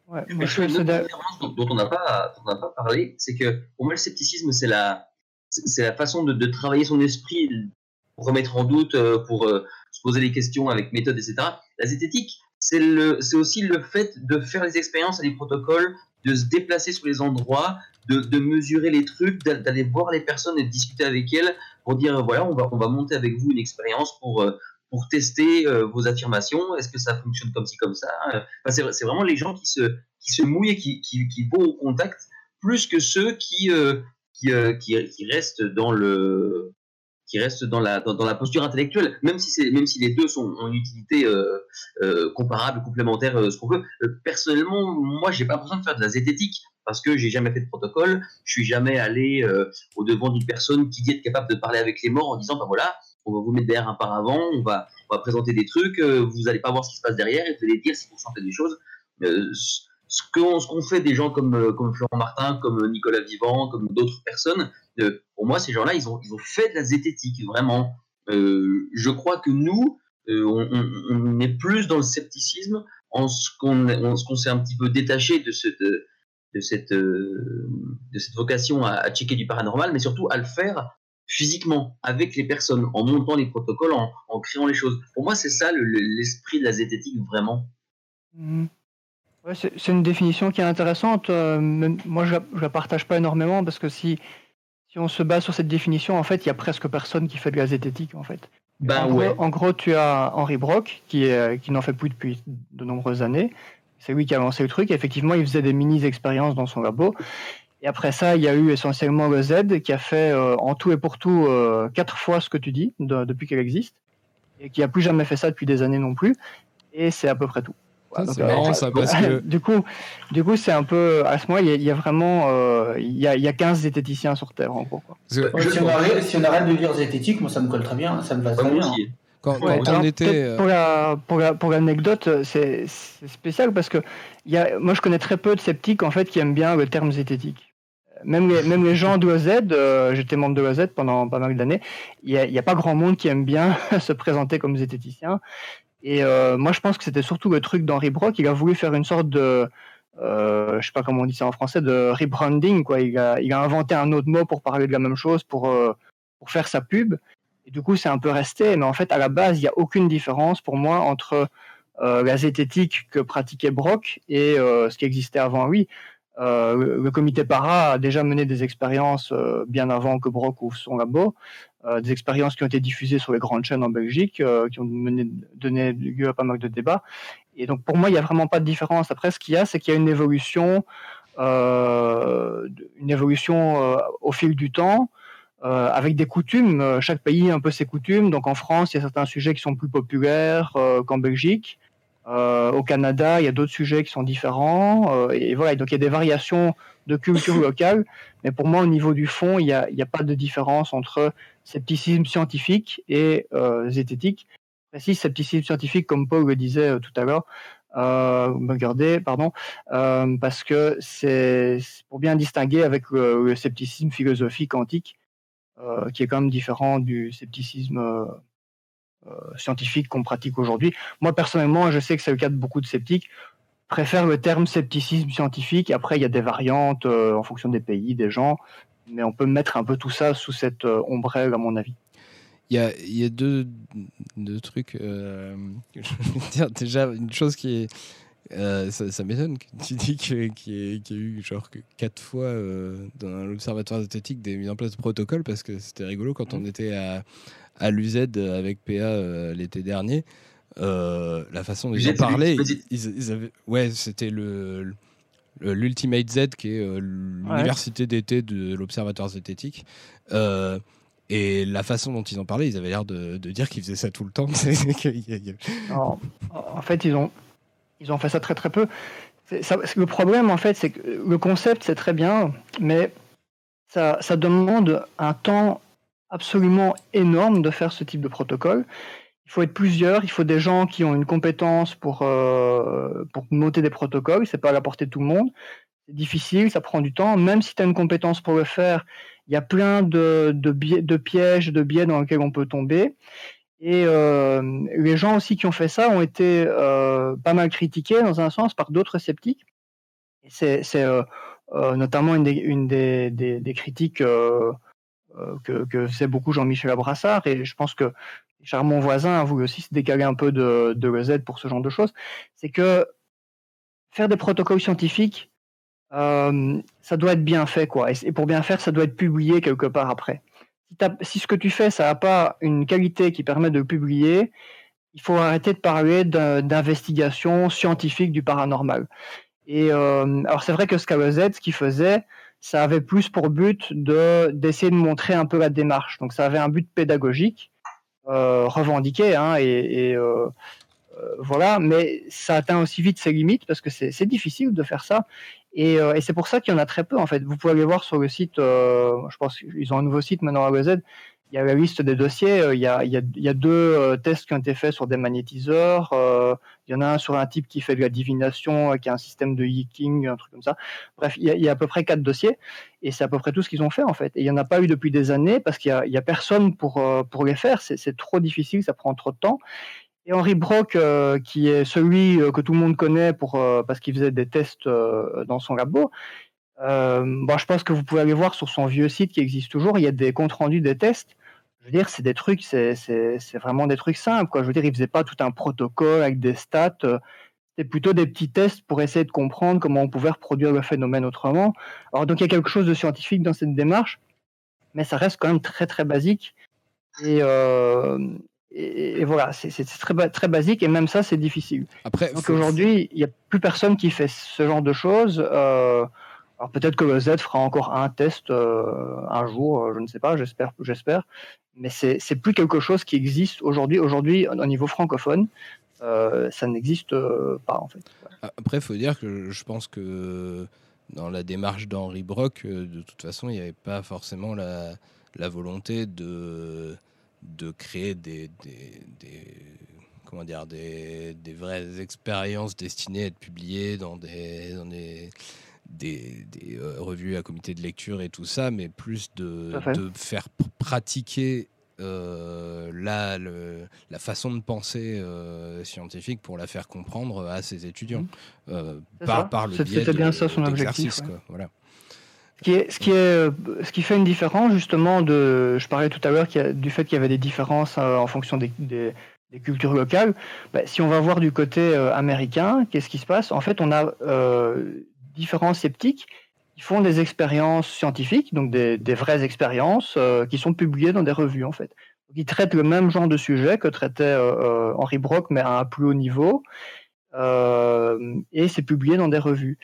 Ouais, mais je une différence dont, on n'a pas, pas parlé, c'est que pour moi, le scepticisme, c'est la, c'est la façon de, travailler son esprit, pour remettre en doute, euh, pour euh, se poser des questions avec méthode, etc. La zététique, c'est aussi le fait de faire les expériences et les protocoles, de se déplacer sur les endroits, de, de mesurer les trucs, d'aller voir les personnes et de discuter avec elles pour dire voilà, on va, on va monter avec vous une expérience pour, euh, pour tester euh, vos affirmations. Est-ce que ça fonctionne comme ci, comme ça enfin, C'est vraiment les gens qui se, qui se mouillent et qui, qui, vont au contact, plus que ceux qui, euh, euh, qui, qui, restent dans le qui restent dans la, dans, la posture intellectuelle, même si, c'est, même si les deux sont, ont une utilité comparable, complémentaire, ce qu'on veut. personnellement, moi, j'ai pas besoin de faire de la zététique parce que j'ai jamais fait de protocole, je suis jamais allé au devant d'une personne qui dit être capable de parler avec les morts en disant, ben voilà, on va vous mettre derrière un paravent, on va, on va présenter des trucs, euh, vous n'allez pas voir ce qui se passe derrière et vous allez dire si vous sentez des choses. Euh, ce qu'on ce qu'on fait des gens comme, euh, comme Florent Martin, comme Nicolas Vivant, comme d'autres personnes, pour moi, ces gens-là, ils ont, ils ont fait de la zététique, vraiment. je crois que nous, on, est plus dans le scepticisme en ce qu'on s'est un petit peu détaché de cette, de cette, de cette vocation à, à, checker du paranormal, mais surtout à le faire physiquement avec les personnes, en montant les protocoles, en, créant les choses. Pour moi, c'est ça l'esprit de la zététique vraiment. Mmh. c'est une définition qui est intéressante. Euh, moi, je ne la partage pas énormément parce que si, si on se base sur cette définition, en fait, il y a presque personne qui fait de la zététique, en fait. Ben, en, ouais. gros, en, gros, tu as Henri Brock qui, est, qui n'en fait plus depuis de nombreuses années. C'est lui qui a lancé le truc. effectivement, il faisait des mini-expériences dans son labo. Et après ça, il y a eu essentiellement le Z qui a fait euh, en tout et pour tout euh, quatre fois ce que tu dis depuis qu'elle existe et qui a plus jamais fait ça depuis des années non plus. Et c'est à peu près tout. c'est marrant euh, ça parce que du coup, du coup, c'est un peu à ce moment il y, a vraiment il y, a, il y a 15 zététiciens sur Terre en gros. si, on arrête, si, on arrête, de lire zététique, moi ça me colle très bien, ça me va très bien. Quand, on était pour la pour l'anecdote, c'est spécial parce que y a, moi je connais très peu de sceptiques en fait qui aiment bien le terme zététique même les, gens d'OZ, euh, j'étais membre de d'OZ pendant pas mal d'années, il n'y a, pas grand monde qui aime bien se présenter comme zététicien. Et euh, moi, je pense que c'était surtout le truc d'Henri Brock. Il a voulu faire une sorte de, euh, je sais pas comment on dit ça en français, de rebranding. Quoi. Il, a, inventé un autre mot pour parler de la même chose, pour, euh, pour faire sa pub. Et du coup, c'est un peu resté. Mais en fait, à la base, il n'y a aucune différence pour moi entre la zététique que pratiquait Brock et ce qui existait avant lui. Euh, le comité para a déjà mené des expériences euh, bien avant que Brock ouvre son labo, euh, des expériences qui ont été diffusées sur les grandes chaînes en Belgique, qui ont donné lieu à pas mal de débats. Et donc pour moi, il n'y a vraiment pas de différence. Après, ce qu'il y a, c'est qu'il y a une évolution, une évolution au fil du temps. avec des coutumes, chaque pays a un peu ses coutumes. Donc en France, il y a certains sujets qui sont plus populaires qu'en Belgique. Euh, au Canada, il y a d'autres sujets qui sont différents. euh, et voilà, donc il y a des variations de culture locale. Mais pour moi, au niveau du fond, il n'y a, a pas de différence entre scepticisme scientifique et euh, zététique. Précis, scepticisme scientifique, comme Paul le disait tout à l'heure, euh, regardez, pardon, euh, parce que c'est pour bien distinguer avec le, le scepticisme philosophique antique, euh, qui est quand même différent du scepticisme scientifique qu'on pratique aujourd'hui. Moi, personnellement, je sais que c'est le cas de beaucoup de sceptiques, préfèrent le terme scepticisme scientifique. Après, il y a des variantes euh, en fonction des pays, des gens, mais on peut mettre un peu tout ça sous cette euh, ombrelle, à mon avis. Il y a, il y a deux, deux trucs. euh, que je veux dire. Déjà, une chose qui est. euh, ça ça m'étonne que tu dis qu'il y, a eu genre quatre fois euh, dans l'observatoire zététique des mises en place de protocoles parce que c'était rigolo quand on était à, à l'UZ avec PA euh, l'été dernier. euh, la façon dont ils ils avaient, ouais, c'était le le- l'Ultimate Z qui est euh, l'université d'été de l'observatoire zététique. Euh, et la façon dont ils en parlaient, ils avaient l'air de, de dire qu'ils faisaient ça tout le temps. En, fait, ils ont, ils ont fait ça très très peu. Ça- le problème, en fait, c'est que le concept, c'est très bien, mais ça, ça demande un temps absolument énorme de faire ce type de protocole. Il faut être plusieurs, il faut des gens qui ont une compétence pour, euh, pour noter des protocoles, c'est pas à la portée de tout le monde. C'est difficile, ça prend du temps. Même si tu as une compétence pour le faire, il y a plein de, de, biais- de pièges, de biais dans lesquels on peut tomber. Et euh, les gens aussi qui ont fait ça ont été euh, pas mal critiqués dans un sens par d'autres sceptiques. C'est euh, euh, notamment une des, une des, des, des critiques euh, que, que faisait beaucoup Jean-Michel Abrassard. Et je pense que Charles, mon voisin, a aussi se décaler un peu de, de l'EZ pour ce genre de choses. C'est que faire des protocoles scientifiques, euh, ça doit être bien fait. quoi. Et, pour bien faire, ça doit être publié quelque part après si, ce que tu fais, ça n'a pas une qualité qui permet de le publier, il faut arrêter de parler d'investigation scientifique du paranormal. Et euh, alors c'est vrai que Scala Z, ce qu'il faisait, ça avait plus pour but de d'essayer de montrer un peu la démarche. Donc ça avait un but pédagogique euh, revendiqué, hein, et, euh, euh, voilà. Mais ça atteint aussi vite ses limites parce que c'est difficile de faire ça. Et, euh, et c'est pour ça qu'il y en a très peu en fait. Vous pouvez aller voir sur le site, euh, je pense qu'ils ont un nouveau site maintenant à OZ, il y a la liste des dossiers, euh, il y a, deux tests qui ont été faits sur des magnétiseurs, il y en a un sur un type qui fait de la divination, qui a un système de yeeking, un truc comme ça. Bref, il y a, à peu près quatre dossiers, et c'est à peu près tout ce qu'ils ont fait en fait. Et il n'y en a pas eu depuis des années, parce qu'il n'y a, personne pour, pour les faire, c'est trop difficile, ça prend trop de temps. Et Henri Brock, euh, qui est celui euh, que tout le monde connaît pour, euh, parce qu'il faisait des tests euh, dans son labo, euh, bon, je pense que vous pouvez aller voir sur son vieux site qui existe toujours, il y a des comptes rendus des tests. Je veux dire, c'est des trucs, c'est c'est- c'est vraiment des trucs simples. Quoi. Je veux dire, il faisait pas tout un protocole avec des stats. C'était plutôt des petits tests pour essayer de comprendre comment on pouvait reproduire le phénomène autrement. Alors, donc, il y a quelque chose de scientifique dans cette démarche, mais ça reste quand même très, très basique. Et, euh, et, et voilà, c'est très, très basique, et même ça, c'est difficile. Après, Donc faut- aujourd'hui, il n'y a plus personne qui fait ce genre de choses. Euh, alors peut-être que le Z fera encore un test euh, un jour, euh, je ne sais pas, j'espère, j'espère. Mais c'est plus quelque chose qui existe aujourd'hui. Aujourd'hui, au niveau francophone, euh, ça n'existe pas en fait. Après, il faut dire que je pense que dans la démarche d'Henri Brock, de toute façon, il n'y avait pas forcément la, la volonté de, de créer des, des, des- comment dire, des, des vraies expériences destinées à être publiées dans des, dans des, des, des, euh, revues à comité de lecture et tout ça, mais plus de, de faire pr- pratiquer la, la, façon de penser scientifique pour la faire comprendre à ses étudiants mmh. par, par, le biais C'était bien ça son objectif. Voilà. Ce qui, est, ce, qui est, ce qui fait une différence justement de, je parlais tout à l'heure du fait qu'il y avait des différences en fonction des, cultures locales. Bah, si on va voir du côté américain, qu'est-ce qui se passe? En fait, on a différents sceptiques qui font des expériences scientifiques, donc des, vraies expériences euh, qui sont publiées dans des revues en fait. ils traitent le même genre de sujet que traitait euh, euh, Henri Brock, mais à un plus haut niveau, et c'est publié dans des revues.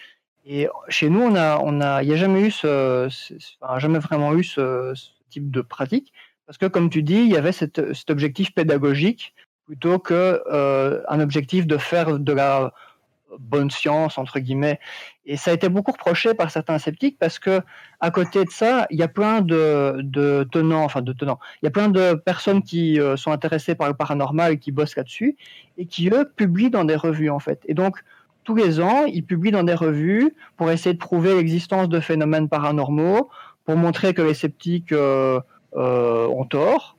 Et chez nous, on a, on a, il n'y a jamais eu ce, jamais vraiment eu ce, type de pratique, parce que comme tu dis, il y avait cet objectif pédagogique plutôt que un objectif de faire de la bonne science entre guillemets. Et ça a été beaucoup reproché par certains sceptiques parce que à côté de ça, il y a plein de, de tenants, enfin de tenants, il y a plein de personnes qui euh, sont intéressées par le paranormal et qui bossent là-dessus et qui eux publient dans des revues en fait. Et donc tous les ans, ils publient dans des revues pour essayer de prouver l'existence de phénomènes paranormaux, pour montrer que les sceptiques euh, euh, ont tort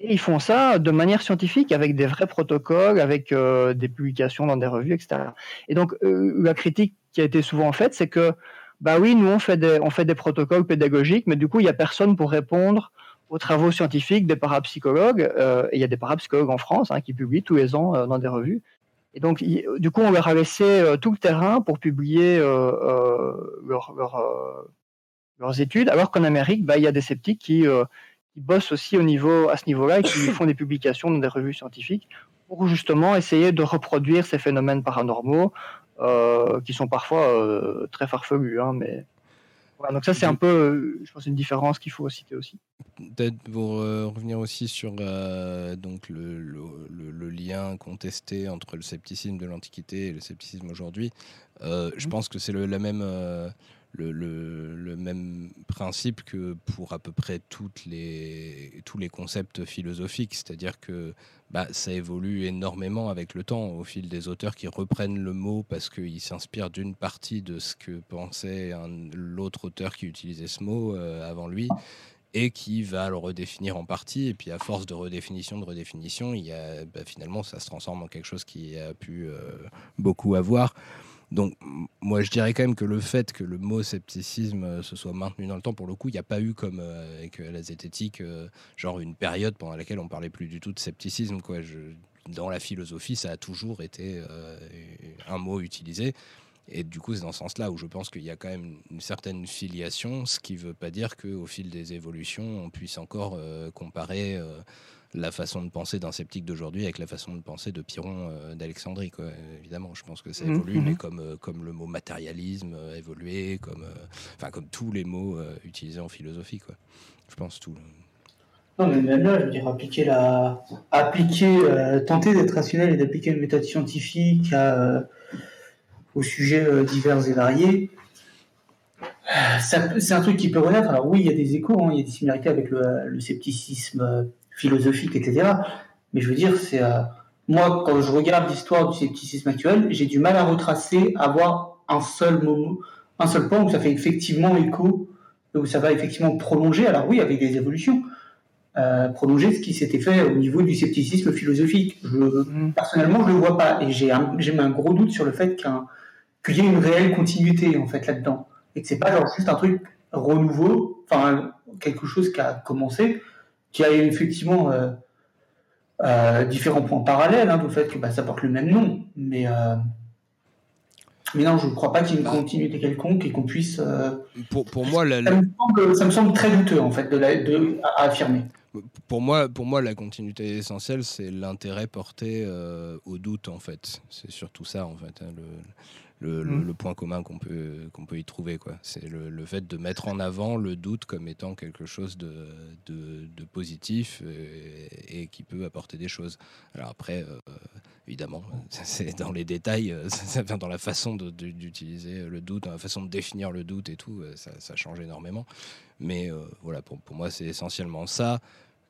et ils font ça de manière scientifique, avec des vrais protocoles, avec euh, des publications dans des revues, etc. Et donc, la critique qui a été souvent faite, c'est que, bah oui, nous, on fait, des, protocoles pédagogiques, mais du coup, il n'y a personne pour répondre aux travaux scientifiques des parapsychologues. Et il y a des parapsychologues en France hein, qui publient tous les ans dans des revues. Et donc, du coup, on leur a laissé tout le terrain pour publier leur, leurs études, alors qu'en Amérique, bah, il y a des sceptiques qui qui bossent aussi au niveau, à ce niveau-là et qui font des publications dans des revues scientifiques pour justement essayer de reproduire ces phénomènes paranormaux euh, qui sont parfois euh, très farfelus. Hein, mais voilà, donc ça c'est un peu, euh, je pense, une différence qu'il faut citer aussi. Peut-être pour revenir aussi sur donc le, le, le, lien contesté entre le scepticisme de l'Antiquité et le scepticisme aujourd'hui, je mmh. pense que c'est la même le, même principe que pour à peu près toutes les, tous les concepts philosophiques, c'est-à-dire que bah, ça évolue énormément avec le temps, au fil des auteurs qui reprennent le mot parce qu'ils s'inspirent d'une partie de ce que pensait l'autre auteur qui utilisait ce mot euh, avant lui et qui va le redéfinir en partie. Et puis à force de redéfinition, de redéfinition, il y a, bah, finalement ça se transforme en quelque chose qui a pu euh, beaucoup avoir. Donc, moi, je dirais quand même que le fait que le mot scepticisme euh, se soit maintenu dans le temps, pour le coup, il n'y a pas eu comme euh, avec euh, la zététique, genre une période pendant laquelle on parlait plus du tout de scepticisme. Quoi. dans la philosophie, ça a toujours été un mot utilisé. Et du coup, c'est dans ce sens-là où je pense qu'il y a quand même une certaine filiation, ce qui ne veut pas dire qu'au fil des évolutions, on puisse encore comparer la façon de penser d'un sceptique d'aujourd'hui avec la façon de penser de Piron euh, d'Alexandrie. Évidemment, je pense que ça mhm, évolue, mais mhm. comme, euh, comme le mot matérialisme a évolué, comme, euh, enfin, comme tous les mots utilisés en philosophie. Quoi. Je pense tout. Non, mais même là, je veux dire, appliquer la. Appliquer, tenter d'être rationnel et d'appliquer une méthode scientifique à, aux sujets divers et variés, c'est un truc qui peut renaître. Alors oui, il y a des échos, hein, il y a des similarités avec le, le scepticisme philosophique, etc. Mais je veux dire, c'est euh, moi quand je regarde l'histoire du scepticisme actuel, j'ai du mal à retracer, à voir un seul moment, un seul point où ça fait effectivement écho, où ça va effectivement prolonger. Alors oui, avec des évolutions. Euh, prolonger ce qui s'était fait au niveau du scepticisme philosophique. Je, mm. Personnellement, je le vois pas et j'ai un, un gros doute sur le fait qu'il y ait une réelle continuité en fait là-dedans et que c'est pas genre juste un truc renouveau, enfin quelque chose qui a commencé qui a effectivement euh, euh, différents points parallèles, hein, du fait que bah, ça porte le même nom. Mais, euh, mais non, je ne crois pas qu'il y ait une continuité quelconque et qu'on puisse. pour, pour moi, ça, me semble, très douteux en fait de, de à, affirmer. Pour moi, pour moi, la continuité essentielle, c'est l'intérêt porté au doute, en fait. C'est surtout ça, en fait. Hein, le, Mmh. le, point commun qu'on peut, qu'on peut y trouver. Quoi. C'est le, fait de mettre en avant le doute comme étant quelque chose de, de, positif et, qui peut apporter des choses. Alors après, euh, évidemment, c'est dans les détails, euh, ça vient dans la façon d'utiliser le doute, dans la façon de définir le doute et tout, euh, ça, ça change énormément. Mais voilà, pour, pour moi, c'est essentiellement ça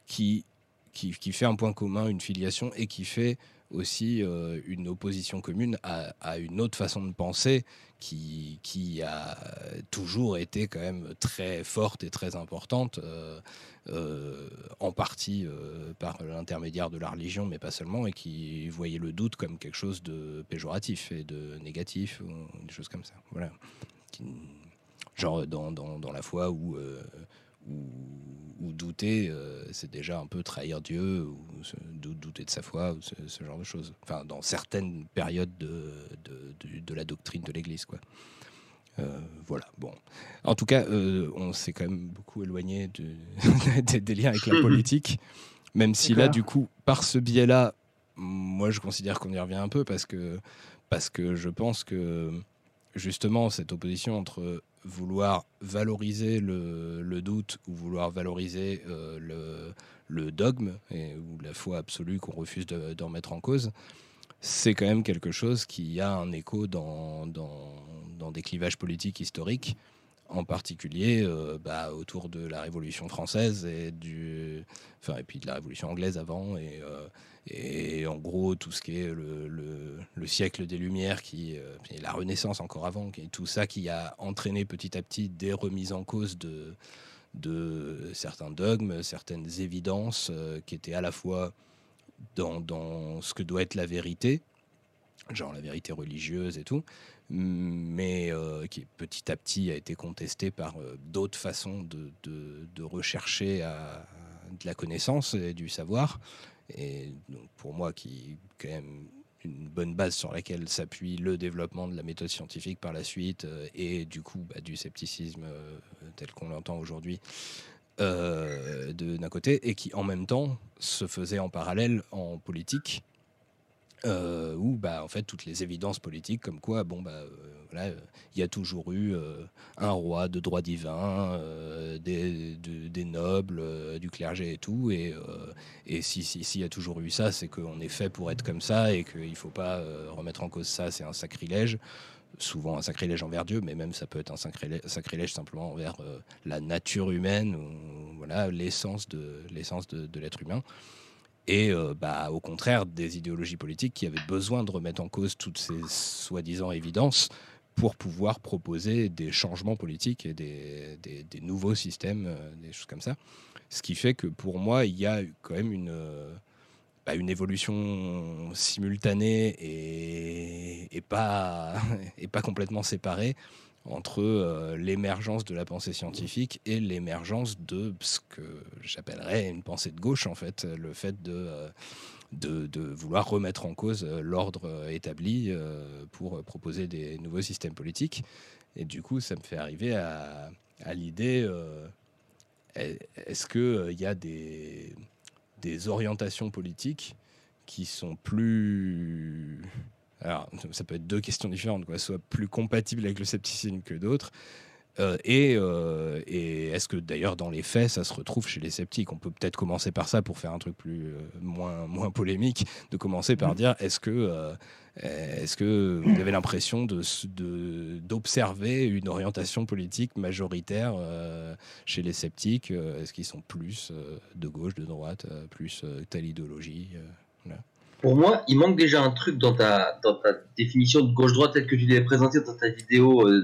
qui, qui, qui fait un point commun, une filiation et qui fait aussi une opposition commune à, une autre façon de penser qui, qui, a toujours été quand même très forte et très importante, en partie par l'intermédiaire de la religion, mais pas seulement, et qui voyait le doute comme quelque chose de péjoratif et de négatif, des choses comme ça. Voilà. genre dans, dans, dans, la foi où ou, douter, euh, c'est déjà un peu trahir Dieu, ou douter de sa foi, ou ce, genre de choses. Enfin, dans certaines périodes de, de, la doctrine de l'Église, quoi. Euh, voilà, bon. En tout cas, euh, on s'est quand même beaucoup éloigné des, des, liens avec la politique, même si là, du coup, par ce biais-là, moi, je considère qu'on y revient un peu parce que, parce que je pense que justement, cette opposition entre vouloir valoriser le, doute ou vouloir valoriser euh, le, dogme ou la foi absolue qu'on refuse d'en mettre en cause, c'est quand même quelque chose qui a un écho dans, des clivages politiques historiques, en particulier euh, bah, autour de la Révolution française et, du, enfin, et puis de la Révolution anglaise avant. Et, euh, en gros, tout ce qui est le, siècle des Lumières, qui, euh, la Renaissance encore avant, qui, tout ça qui a entraîné petit à petit des remises en cause de, de certains dogmes, certaines évidences qui étaient à la fois dans, dans, ce que doit être la vérité, genre la vérité religieuse et tout, mais euh, qui petit à petit a été contestée par d'autres façons de, rechercher de la connaissance et du savoir. Et donc pour moi, qui est quand même une bonne base sur laquelle s'appuie le développement de la méthode scientifique par la suite euh, et du coup bah, du scepticisme euh, tel qu'on l'entend aujourd'hui euh, d'un côté et qui en même temps se faisait en parallèle en politique euh, où bah, en fait toutes les évidences politiques comme quoi bon bah voilà il y a toujours eu un roi de droit divin des, nobles du clergé et tout et, et si s'il si, y a toujours eu ça c'est qu'on est fait pour être comme ça et qu'il faut pas remettre en cause ça c'est un sacrilège. Souvent un sacrilège envers Dieu mais même ça peut être un sacrilège, simplement envers la nature humaine ou voilà l'essence de l'essence de l'être humain et euh, bah, au contraire des idéologies politiques qui avaient besoin de remettre en cause toutes ces soi-disant évidences pour pouvoir proposer des changements politiques et des, des, nouveaux systèmes, euh, des choses comme ça. Ce qui fait que pour moi, il y a quand même une, euh, bah, une évolution simultanée et, et, pas, et pas complètement séparée entre euh, l'émergence de la pensée scientifique et l'émergence de ce que j'appellerais une pensée de gauche, en fait, le fait de, euh, vouloir remettre en cause euh, l'ordre établi pour proposer des nouveaux systèmes politiques. Et du coup, ça me fait arriver à, l'idée, est-ce qu'il y a des orientations politiques qui sont plus alors ça peut être deux questions différentes, quoi, soit plus compatible avec le scepticisme que d'autres. Euh, et, euh, et est-ce que d'ailleurs dans les faits ça se retrouve chez les sceptiques? On peut peut-être commencer par ça pour faire un truc plus euh, moins moins polémique, de commencer par mm. dire est-ce que est-ce que vous avez l'impression de d'observer une orientation politique majoritaire chez les sceptiques? Est-ce qu'ils sont plus de gauche, de droite, plus telle idéologie pour moi, il manque déjà un truc dans ta, dans ta définition de gauche-droite telle que tu l'avais présentée dans ta vidéo euh,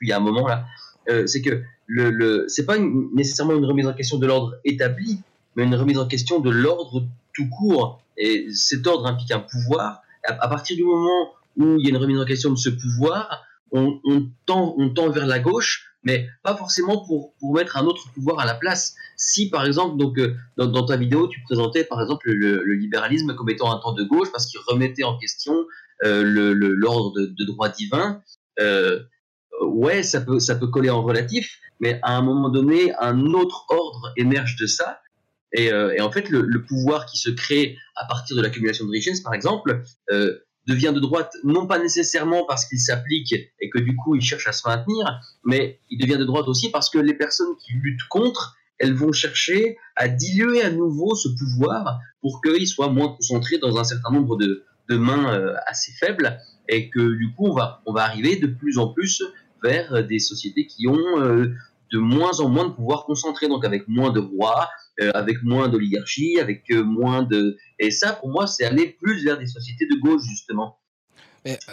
il y a un moment là. Euh, c'est que le, le c'est pas nécessairement une remise en question de l'ordre établi, mais une remise en question de l'ordre tout court. Et cet ordre implique un pouvoir. À, partir du moment où il y a une remise en question de ce pouvoir, on, on, tend, on tend vers la gauche, mais pas forcément pour, pour mettre un autre pouvoir à la place. Si par exemple, donc euh, dans, ta vidéo, tu présentais par exemple le, libéralisme comme étant un temps de gauche parce qu'il remettait en question euh, l'ordre de, droit divin, euh, ouais, ça peut, ça peut coller en relatif, mais à un moment donné, un autre ordre émerge de ça. Et, euh, en fait, le, pouvoir qui se crée à partir de l'accumulation de richesses, par exemple, devient de droite, non pas nécessairement parce qu'il s'applique et que du coup il cherche à se maintenir, mais il devient de droite aussi parce que les personnes qui luttent contre, elles vont chercher à diluer à nouveau ce pouvoir pour qu'il soit moins concentré dans un certain nombre de, de mains euh, assez faibles et que du coup on va, on va arriver de plus en plus vers des sociétés qui ont euh, de moins en moins de pouvoir concentré, donc avec moins de rois, avec moins d'oligarchie, avec moins de... Et ça, pour moi, c'est aller plus vers des sociétés de gauche, justement.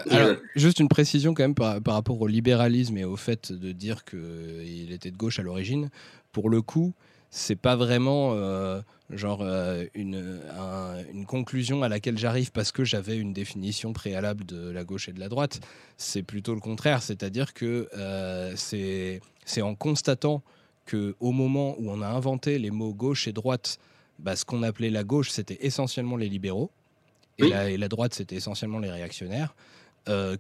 alors, juste une précision quand même par, par, rapport au libéralisme et au fait de dire qu'il était de gauche à l'origine. Pour le coup, c'est pas vraiment euh, genre euh, une, une, conclusion à laquelle j'arrive parce que j'avais une définition préalable de la gauche et de la droite. C'est plutôt le contraire, c'est-à-dire que euh, c'est en constatant que au moment où on a inventé les mots gauche et droite, bah, ce qu'on appelait la gauche, c'était essentiellement les libéraux et, la, et la, droite, c'était essentiellement les réactionnaires.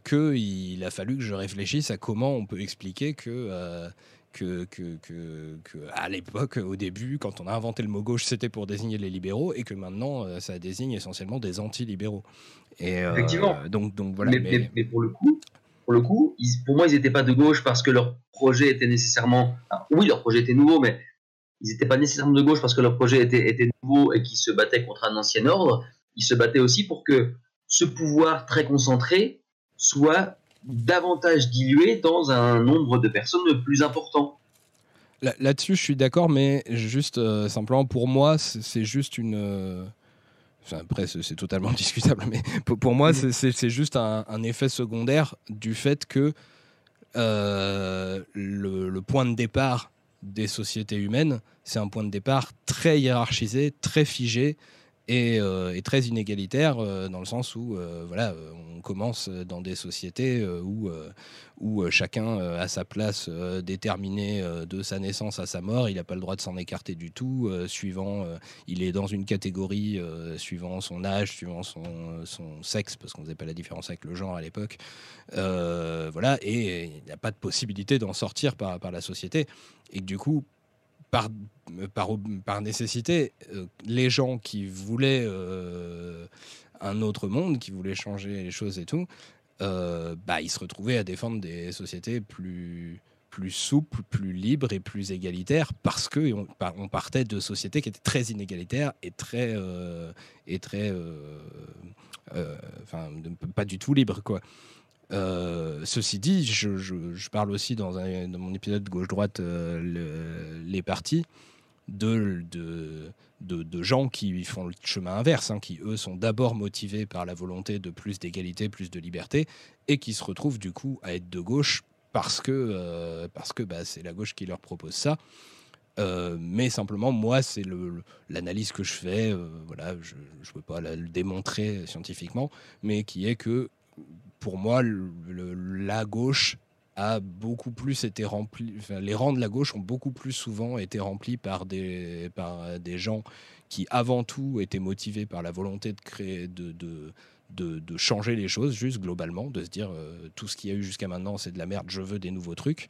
qu'il a fallu que je réfléchisse à comment on peut expliquer que que, que, que, à l'époque, au début, quand on a inventé le mot gauche, c'était pour désigner les libéraux et que maintenant, euh, ça désigne essentiellement des anti-libéraux. Et, euh, Effectivement. donc, donc voilà. Mais, mais... pour le coup, pour le coup, pour moi, ils n'étaient pas de gauche parce que leur projet était nécessairement. oui, leur projet était nouveau, mais ils n'étaient pas nécessairement de gauche parce que leur projet était, nouveau et qu'ils se battaient contre un ancien ordre. Ils se battaient aussi pour que ce pouvoir très concentré soit davantage dilué dans un nombre de personnes plus important. Là-dessus, je suis d'accord, mais juste euh, simplement pour moi, c'est juste une. Euh, après, c'est totalement discutable, mais pour, moi, c'est juste un, effet secondaire du fait que euh, le, le, point de départ des sociétés humaines, c'est un point de départ très hiérarchisé, très figé, euh, et, très inégalitaire euh, dans le sens où euh, voilà, on commence dans des sociétés où, où chacun a sa place déterminée de sa naissance à sa mort. Il n'a pas le droit de s'en écarter du tout. suivant, il est dans une catégorie suivant son âge, suivant son, son sexe, parce qu'on ne faisait pas la différence avec le genre à l'époque. voilà, et il n'y a pas de possibilité d'en sortir par, par la société. Et du coup, par, par, par nécessité, euh, les gens qui voulaient euh, un autre monde, qui voulaient changer les choses et tout, euh, bah, ils se retrouvaient à défendre des sociétés plus, plus souples, plus libres et plus égalitaires, parce qu'on on partait de sociétés qui étaient très inégalitaires et très, et très enfin, pas du tout libres. Quoi. Euh, ceci dit, je, parle aussi dans, mon épisode gauche-droite, euh, les partis, de, gens qui font le chemin inverse, hein, qui eux sont d'abord motivés par la volonté de plus d'égalité, plus de liberté, et qui se retrouvent du coup à être de gauche parce que euh, bah, c'est la gauche qui leur propose ça. mais simplement, moi, c'est l'analyse que je fais. voilà, je ne peux pas le démontrer scientifiquement, mais qui est que pour moi, la gauche a beaucoup plus été rempli, les rangs de la gauche ont beaucoup plus souvent été remplis par des, gens qui avant tout étaient motivés par la volonté de créer, de, changer les choses, juste globalement, de se dire euh, tout ce qu'il y a eu jusqu'à maintenant c'est de la merde, je veux des nouveaux trucs,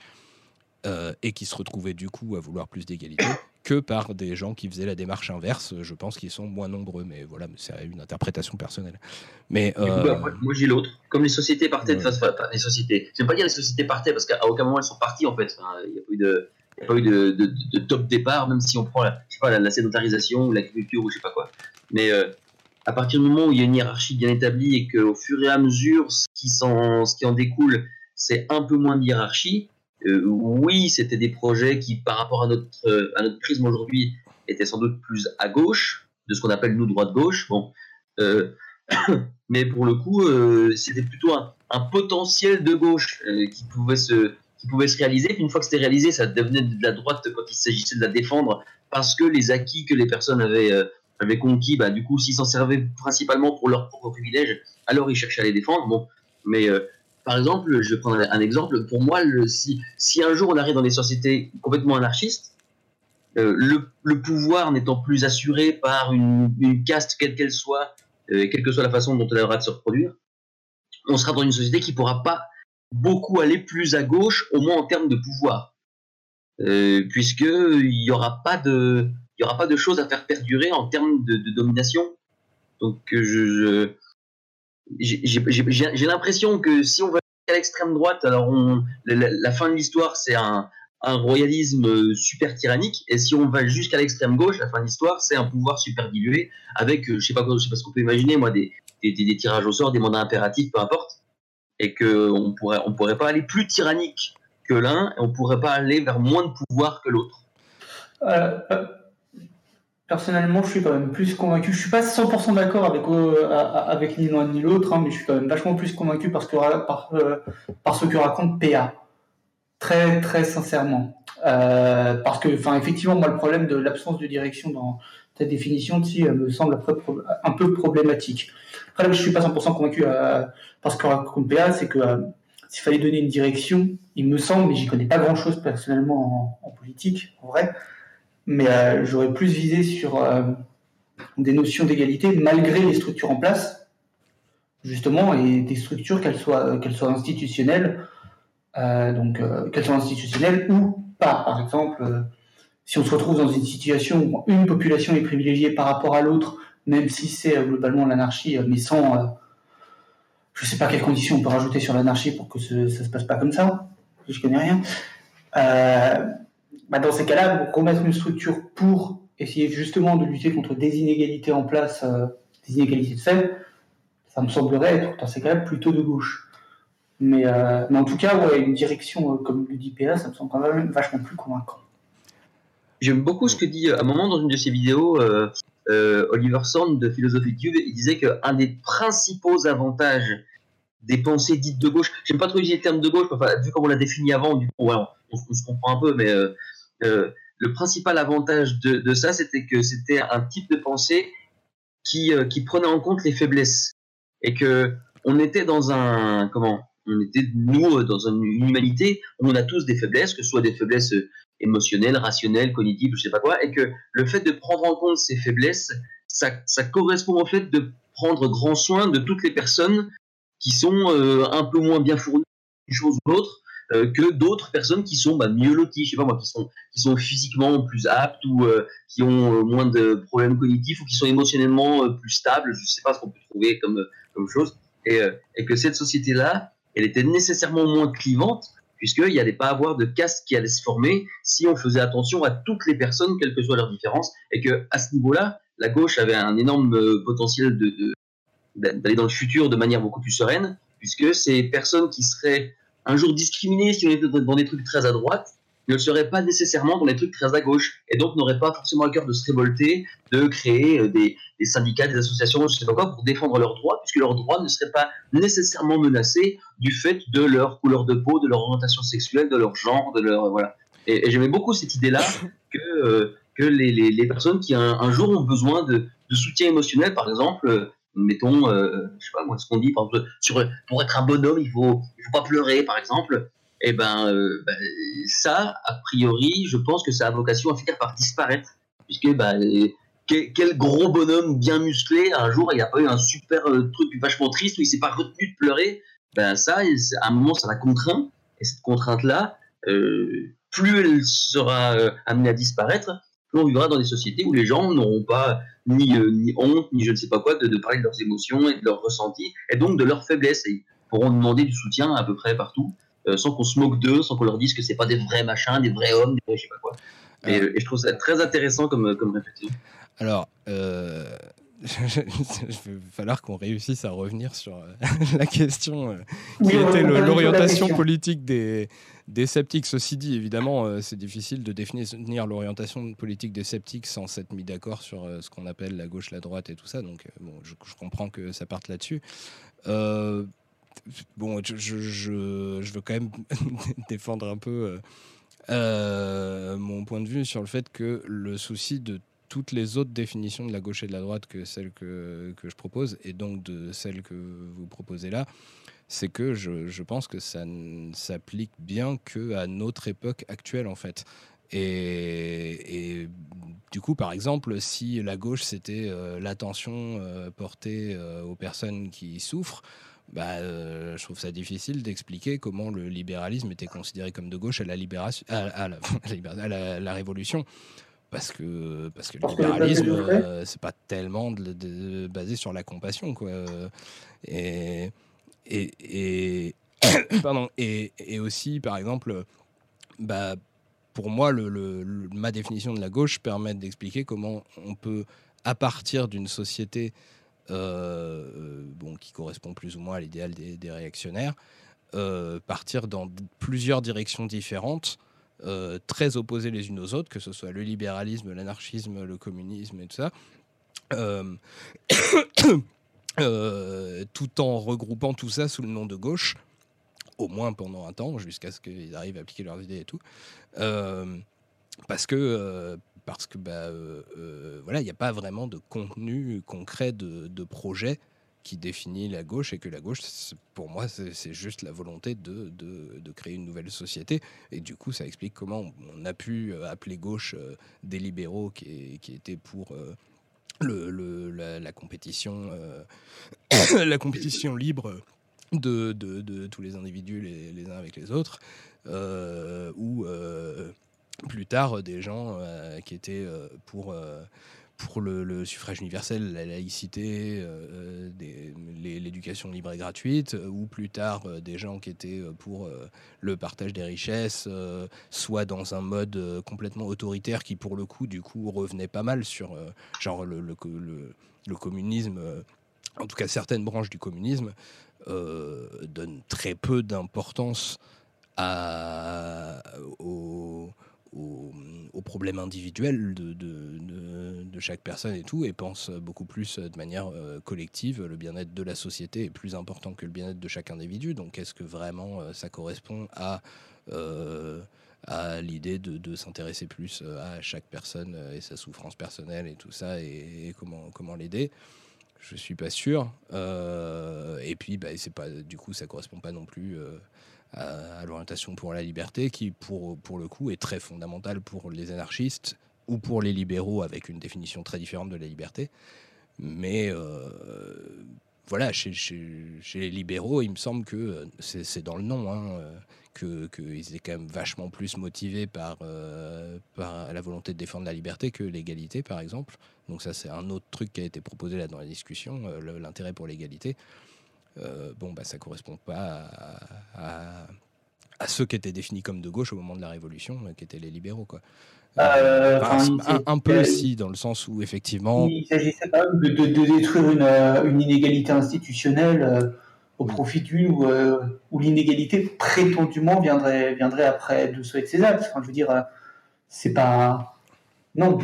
euh, et qui se retrouvaient du coup à vouloir plus d'égalité que par des gens qui faisaient la démarche inverse. Je pense qu'ils sont moins nombreux, mais voilà, c'est une interprétation personnelle. Mais euh, moi, j'ai l'autre. Comme les sociétés partaient, de face, les sociétés. Je pas dire les sociétés partaient parce qu'à aucun moment elles sont parties en fait. Il n'y a pas eu de, pas eu de, top départ, même si on prend la, je sais pas, la, sédentarisation ou l'agriculture ou je sais pas quoi. Mais euh, à partir du moment où il y a une hiérarchie bien établie et qu'au fur et à mesure, ce qui, ce qui en découle, c'est un peu moins de hiérarchie, euh, oui, c'était des projets qui, par rapport à notre, euh, à notre prisme aujourd'hui, étaient sans doute plus à gauche, de ce qu'on appelle nous droite-gauche. Bon, euh, mais pour le coup, c'était plutôt un, potentiel de gauche qui pouvait se qui pouvait se réaliser. Une fois que c'était réalisé, ça devenait de la droite quand il s'agissait de la défendre, parce que les acquis que les personnes avaient, avaient conquis, bah, du coup, s'ils s'en servaient principalement pour leurs propres privilèges, alors ils cherchaient à les défendre. Bon, mais par exemple, je vais prendre un exemple. Pour moi, si, un jour on arrive dans des sociétés complètement anarchistes, euh, le, pouvoir n'étant plus assuré par une, caste quelle qu'elle soit, euh, quelle que soit la façon dont elle aura de se reproduire, on sera dans une société qui ne pourra pas beaucoup aller plus à gauche, au moins en termes de pouvoir, euh, puisqu'il n'y aura pas de il y aura pas de choses à faire perdurer en termes de, domination. Donc je j'ai l'impression que si on va à l'extrême droite, alors la, fin de l'histoire, c'est un, royalisme euh, super tyrannique, et si on va jusqu'à l'extrême gauche, la fin de l'histoire, c'est un pouvoir super dilué, avec, euh, je sais pas, je sais pas ce qu'on peut imaginer, moi, des, tirages au sort, des mandats impératifs, peu importe, et qu'on pourrait, on pourrait pas aller plus tyrannique que l'un, et on pourrait pas aller vers moins de pouvoir que l'autre. Euh, personnellement, je suis quand même plus convaincu. Je suis pas 100% d'accord avec euh, avec ni l'un ni l'autre, hein, mais je suis quand même vachement plus convaincu par ce que euh, par ce que raconte PA. Très très sincèrement, euh, parce que, enfin, effectivement, moi, le problème de l'absence de direction dans ta définition, me semble un peu problématique. Après, là, je suis pas 100% convaincu par ce que raconte PA, c'est que s'il fallait donner une direction, il me semble, mais j'y connais pas grand chose personnellement en, en politique, en vrai, mais euh, j'aurais plus visé sur euh, des notions d'égalité malgré les structures en place, justement, et des structures qu'elles soient, qu'elles soient institutionnelles, euh, donc qu'elles soient institutionnelles ou pas. Par exemple, si on se retrouve dans une situation où une population est privilégiée par rapport à l'autre, même si c'est globalement l'anarchie, mais sans, je sais pas quelles conditions on peut rajouter sur l'anarchie pour que ce, ça se passe pas comme ça. Je connais rien. Euh, bah, dans ces cas-là, remettre une structure pour essayer justement de lutter contre des inégalités en place, euh, des inégalités de fait, ça me semblerait être dans ces cas-là plutôt de gauche. Mais, euh, en tout cas, une direction euh, comme le DPA, ça me semble quand même vachement plus convaincant. J'aime beaucoup ce que dit à un moment dans une de ses vidéos Oliver Sand de Philosophie Cube. Il disait qu'un des principaux avantages des pensées dites de gauche, j'aime pas trop utiliser le terme de gauche, vu comme on l'a défini avant, on, se comprend un peu, mais euh, le principal avantage de, ça, c'était que c'était un type de pensée qui, euh, qui prenait en compte les faiblesses. Et que on était dans un comment on était nous euh, dans une humanité où on a tous des faiblesses, que ce soit des faiblesses émotionnelles, rationnelles, cognitives, je sais pas quoi, et que le fait de prendre en compte ces faiblesses, ça, correspond au fait de prendre grand soin de toutes les personnes qui sont un peu moins bien fournies une chose ou l'autre, euh, que d'autres personnes qui sont bah, mieux loties, je sais pas moi, qui sont, physiquement plus aptes ou euh, qui ont euh, moins de problèmes cognitifs ou qui sont émotionnellement plus stables, je sais pas ce qu'on peut trouver comme, chose, et, que cette société-là, elle était nécessairement moins clivante, puisqu'il n'y allait pas avoir de caste qui allait se former si on faisait attention à toutes les personnes, quelles que soient leurs différences, et que à ce niveau-là, la gauche avait un énorme potentiel d'aller dans le futur de manière beaucoup plus sereine, puisque ces personnes qui seraient un jour discriminé si on était dans des trucs très à droite, ne le serait pas nécessairement dans des trucs très à gauche, et donc n'aurait pas forcément à cœur de se révolter, de créer euh, des, syndicats, des associations, je sais pas quoi, pour défendre leurs droits, puisque leurs droits ne seraient pas nécessairement menacés du fait de leur couleur de peau, de leur orientation sexuelle, de leur genre, de leur voilà. Et, j'aimais beaucoup cette idée-là que euh, que les, personnes qui un, jour ont besoin de, de soutien émotionnel, par exemple, mettons, euh, je sais pas moi, ce qu'on dit, par exemple, pour être un bonhomme, il faut, il faut pas pleurer, par exemple. Eh ben, euh, ben, ça, a priori, je pense que ça a vocation à finir par disparaître, puisque ben, quel, gros bonhomme bien musclé, un jour, il a pas eu un super euh, truc vachement triste où il s'est pas retenu de pleurer. Ben ça, à un moment, ça l'a contraint, et cette contrainte-là, plus elle sera amenée à disparaître, plus on vivra dans des sociétés où les gens n'auront pas ni, euh, ni honte, ni je ne sais pas quoi, de, de, parler de leurs émotions et de leurs ressentis, et donc de leurs faiblesses. Et ils pourront demander du soutien à peu près partout, euh, sans qu'on se moque d'eux, sans qu'on leur dise que c'est pas des vrais machins, des vrais hommes, des vrais je sais pas quoi. Et, euh, je trouve ça très intéressant comme, comme réflexion. Alors, il va falloir qu'on réussisse à revenir sur la question qui était l'orientation politique des, des sceptiques, ceci dit, évidemment, euh, c'est difficile de définir l'orientation politique des sceptiques sans s'être mis d'accord sur euh, ce qu'on appelle la gauche, la droite et tout ça. Donc, euh, bon, je, comprends que ça parte là-dessus. bon, je, veux quand même défendre un peu mon point de vue sur le fait que le souci de toutes les autres définitions de la gauche et de la droite que celle que, que je propose, et donc de celle que vous proposez là, c'est que je, pense que ça ne s'applique bien qu'à notre époque actuelle, en fait. Et, du coup, par exemple, si la gauche, c'était euh, l'attention euh, portée euh, aux personnes qui souffrent, bah, je trouve ça difficile d'expliquer comment le libéralisme était considéré comme de gauche à la, libération, à, la, Révolution. Parce que, parce que le libéralisme, c'est pas tellement basé sur la compassion. Quoi. Et et, pardon, et, aussi, par exemple, bah, pour moi, le, ma définition de la gauche permet d'expliquer comment on peut, à partir d'une société euh, bon, qui correspond plus ou moins à l'idéal des, réactionnaires, euh, partir dans plusieurs directions différentes très opposées les unes aux autres, que ce soit le libéralisme, l'anarchisme, le communisme et tout ça. Tout en regroupant tout ça sous le nom de gauche, au moins pendant un temps, jusqu'à ce qu'ils arrivent à appliquer leurs idées et tout. parce que parce que bah, voilà, il n'y a pas vraiment de contenu concret de, de projet qui définit la gauche et que la gauche, pour moi, c'est juste la volonté de, de, créer une nouvelle société. Et du coup, ça explique comment on a pu euh, appeler gauche euh, des libéraux qui, qui étaient pour euh, la, compétition, libre de, tous les individus les, les, uns avec les autres, ou plus tard des gens qui étaient pour pour le, suffrage universel, la laïcité, euh, l'éducation libre et gratuite, euh, ou plus tard euh, des gens qui étaient pour le partage des richesses, soit dans un mode complètement autoritaire qui pour le coup du coup revenait pas mal sur genre le, le, communisme, en tout cas certaines branches du communisme donnent très peu d'importance à, aux, problèmes individuels de, chaque personne et tout, et pense beaucoup plus de manière euh, collective. Le bien-être de la société est plus important que le bien-être de chaque individu. Donc, est-ce que vraiment euh, ça correspond à, euh, l'idée de, s'intéresser plus à chaque personne et sa souffrance personnelle et tout ça, et, comment, l'aider? Je suis pas sûr. et puis, bah, pas, du coup, ça correspond pas non plus à, l'orientation pour la liberté, qui pour, pour le coup est très fondamentale pour les anarchistes ou pour les libéraux avec une définition très différente de la liberté. Mais euh, voilà, chez, les libéraux, il me semble que euh, c'est dans le nom, hein, euh, qu'ils que étaient quand même vachement plus motivés par, par la volonté de défendre la liberté que l'égalité, par exemple. Donc ça, c'est un autre truc qui a été proposé là dans la discussion, l'intérêt pour l'égalité. Euh, bon, bah, ça correspond pas à, ceux qui étaient définis comme de gauche au moment de la Révolution, euh, qui étaient les libéraux. Quoi. Euh, un, peu aussi, dans le sens où effectivement. Il ne s'agissait pas de, détruire une, inégalité institutionnelle au profit d'une où, l'inégalité prétendument viendrait, viendrait après de de ses actes. Enfin, je veux dire, c'est pas. Non,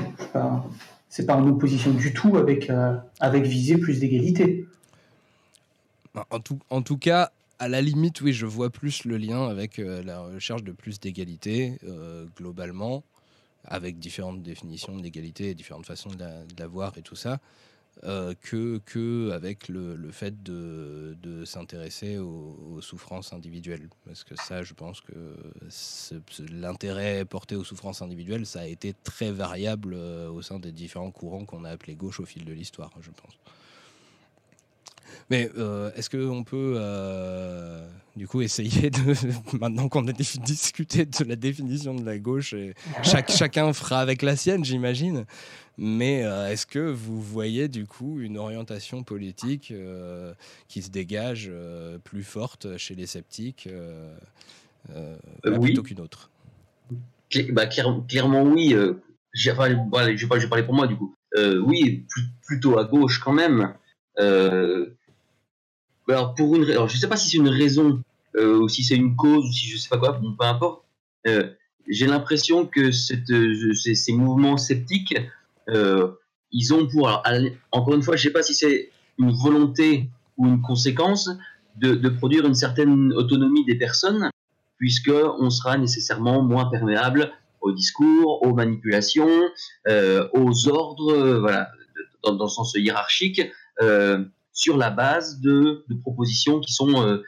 c'est pas, pas en opposition du tout avec, avec viser plus d'égalité. En tout, cas, à la limite, oui, je vois plus le lien avec euh, la recherche de plus d'égalité euh, globalement, avec différentes définitions d'égalité et différentes façons de la, voir et tout ça, euh, que, avec le, fait de, de s'intéresser aux, souffrances individuelles. Parce que ça, je pense que l'intérêt porté aux souffrances individuelles, ça a été très variable au sein des différents courants qu'on a appelés gauche au fil de l'histoire, je pense. Mais euh, est-ce qu'on peut, euh, du coup, essayer de, maintenant qu'on a discuté de la définition de la gauche, et chaque, chacun fera avec la sienne, j'imagine, mais euh, est-ce que vous voyez, du coup, une orientation politique qui se dégage plus forte chez les sceptiques plutôt qu'une autre? Bah, clairement, oui. Enfin, je, vais parler pour moi, du coup. oui, plutôt à gauche quand même. Euh, alors pour une, alors je sais pas si c'est une raison euh, ou si c'est une cause ou si je sais pas quoi, bon, peu importe. Euh, j'ai l'impression que cette, euh, ces, mouvements sceptiques, euh, ils ont pour, encore une fois, je sais pas si c'est une volonté ou une conséquence de, de, produire une certaine autonomie des personnes, puisque on sera nécessairement moins perméable au discours, aux manipulations, euh, aux ordres, voilà, dans, dans, le sens hiérarchique. Euh, sur la base de, propositions qui sont euh,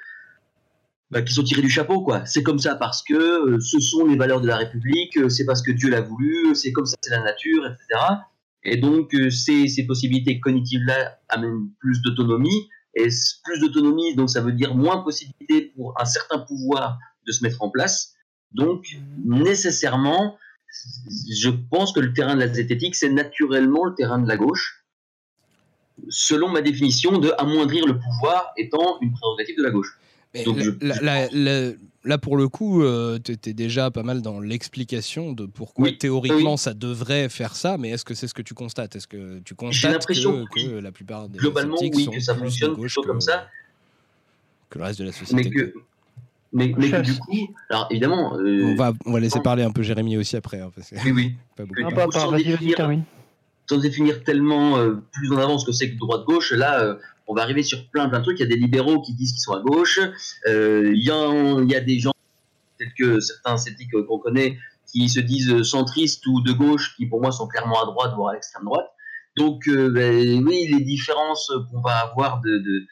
bah, qui sont tirées du chapeau quoi. C'est comme ça parce que euh, ce sont les valeurs de la République, euh, c'est parce que Dieu l'a voulu, c'est comme ça c'est la nature, etc. Et donc ces, ces possibilités cognitives là amènent plus d'autonomie et plus d'autonomie donc ça veut dire moins possibilité pour un certain pouvoir de se mettre en place. Donc nécessairement je pense que le terrain de la zététique, c'est naturellement le terrain de la gauche selon ma définition de amoindrir le pouvoir étant une prérogative de la gauche. là, pour le coup, euh, tu étais déjà pas mal dans l'explication de pourquoi théoriquement ça devrait faire ça, mais est-ce que c'est ce que tu constates? Est-ce que tu constates que, la plupart des globalement oui, que ça fonctionne plutôt comme ça que le reste de la société Mais, mais que, du coup, alors évidemment. euh, On va, on va laisser parler un peu Jérémy aussi après. hein, parce que Oui, oui. pas beaucoup. Que Ah, définir- termine. Sans définir tellement euh, plus en avance ce que c'est que droite-gauche, là, euh, on va arriver sur plein plein de trucs. Il y a des libéraux qui disent qu'ils sont à gauche. Euh, Il y, a, y a des gens, tels que certains sceptiques qu'on connaît, qui se disent centristes ou de gauche, qui pour moi sont clairement à droite, voire à l'extrême droite. Donc, ben, oui, les différences qu'on va avoir de, de,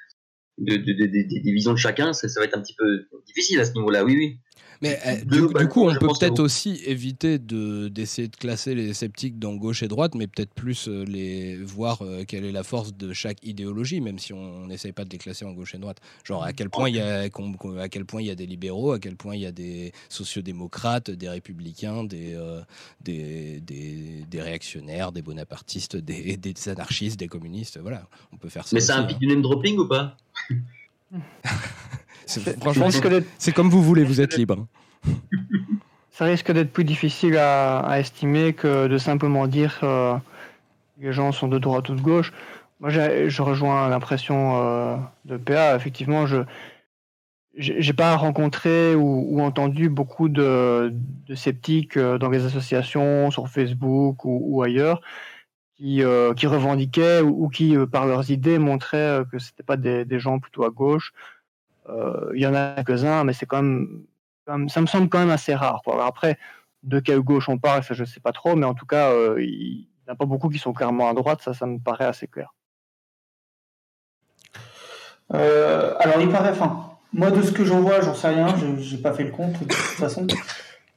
de, de- de- de- des visions de chacun, ça va être un petit peu difficile à ce niveau-là, oui, oui. Mais euh, du, bah, du coup, on peut peut-être aussi éviter de d'essayer de classer les sceptiques dans gauche et droite, mais peut-être plus euh, les voir euh, quelle est la force de chaque idéologie, même si on n'essaye pas de les classer en gauche et droite. Genre à quel point il y a qu'on- qu'on- à quel point il y a des libéraux, à quel point il y a des sociodémocrates, des républicains, des euh, des, des, des réactionnaires, des bonapartistes, des, des anarchistes, des communistes. Voilà, on peut faire ça. Mais ça implique hein. du name dropping ou pas? Franchement, c'est comme vous voulez, vous êtes libre. ça risque d'être plus difficile à, à estimer que de simplement dire euh, que les gens sont de droite ou de gauche. Moi, je rejoins l'impression euh, de PA. Effectivement, je j'ai j'ai pas rencontré ou, ou entendu beaucoup de, de sceptiques euh, dans les associations, sur Facebook ou, ou ailleurs, qui, euh, qui revendiquaient ou, ou qui, euh, par leurs idées, montraient euh, que c'était pas des, des gens plutôt à gauche. Euh, Il y en a quelques-uns, mais c'est quand même ça me semble quand même assez rare. Après, de quelle gauche on parle, ça je sais pas trop, mais en tout cas, euh, il n'y en a pas beaucoup qui sont clairement à droite, ça, ça me paraît assez clair. Euh, alors, il paraît, enfin, moi, de ce que j'en vois, j'en sais rien, je n'ai pas fait le compte, de toute façon.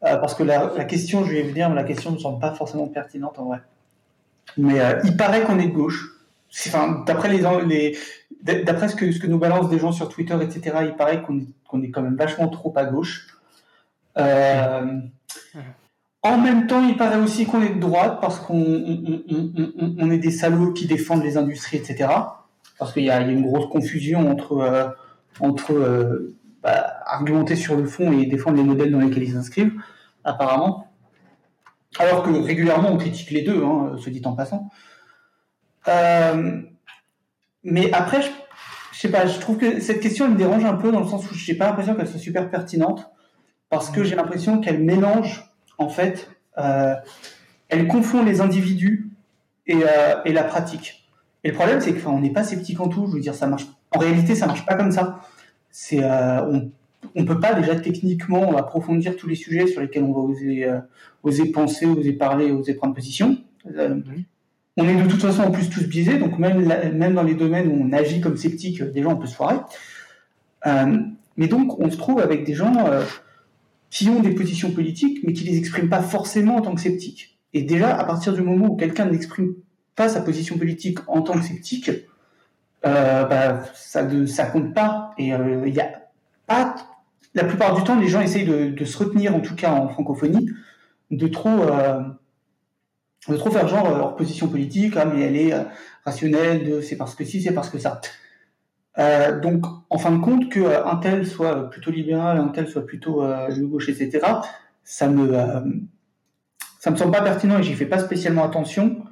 Parce que la, question, je vais dire, mais la question ne me semble pas forcément pertinente en vrai. Mais il paraît qu'on est de gauche. D'après ce que, nous balancent des gens sur Twitter, etc., il paraît qu'on est, quand même vachement trop à gauche. Euh, en même temps, il paraît aussi qu'on est de droite parce qu'on on, on- on- on est des salauds qui défendent les industries, etc. Parce qu'il y, a une grosse confusion entre, euh, euh, bah, argumenter sur le fond et défendre les modèles dans lesquels ils s'inscrivent, apparemment. Alors que régulièrement, on critique les deux, hein, se dit en passant. Euh, mais après, je, je sais pas, je trouve que cette question elle me dérange un peu dans le sens où je n'ai pas l'impression qu'elle soit super pertinente parce que j'ai l'impression qu'elle mélange, en fait, euh, elle confond les individus et, euh, et la pratique. Et le problème, c'est qu'on n'est pas sceptique en tout. Je veux dire, ça marche. En réalité, ça marche pas comme ça. C'est, on, on peut pas déjà techniquement approfondir tous les sujets sur lesquels on va oser, oser penser, oser parler, oser prendre position. Euh, on est de toute façon en plus tous biaisés, donc même, même dans les domaines où on agit comme sceptique, euh, déjà on peut se foirer. Euh, mais donc on se trouve avec des gens euh, qui ont des positions politiques, mais qui les expriment pas forcément en tant que sceptiques. Et déjà, à partir du moment où quelqu'un n'exprime pas sa position politique en tant que sceptique, bah, ça ne ça compte pas. Et il y a pas. La plupart du temps, les gens essayent de, se retenir, en tout cas en francophonie, de trop, de trop faire genre euh, leur position politique, ah, mais elle est euh, rationnelle, c'est parce que si, c'est parce que ça. Euh, donc, en fin de compte, que euh, un tel soit plutôt libéral, un tel soit plutôt de gauche, etc., ça me, ça me semble pas pertinent et j'y fais pas spécialement attention.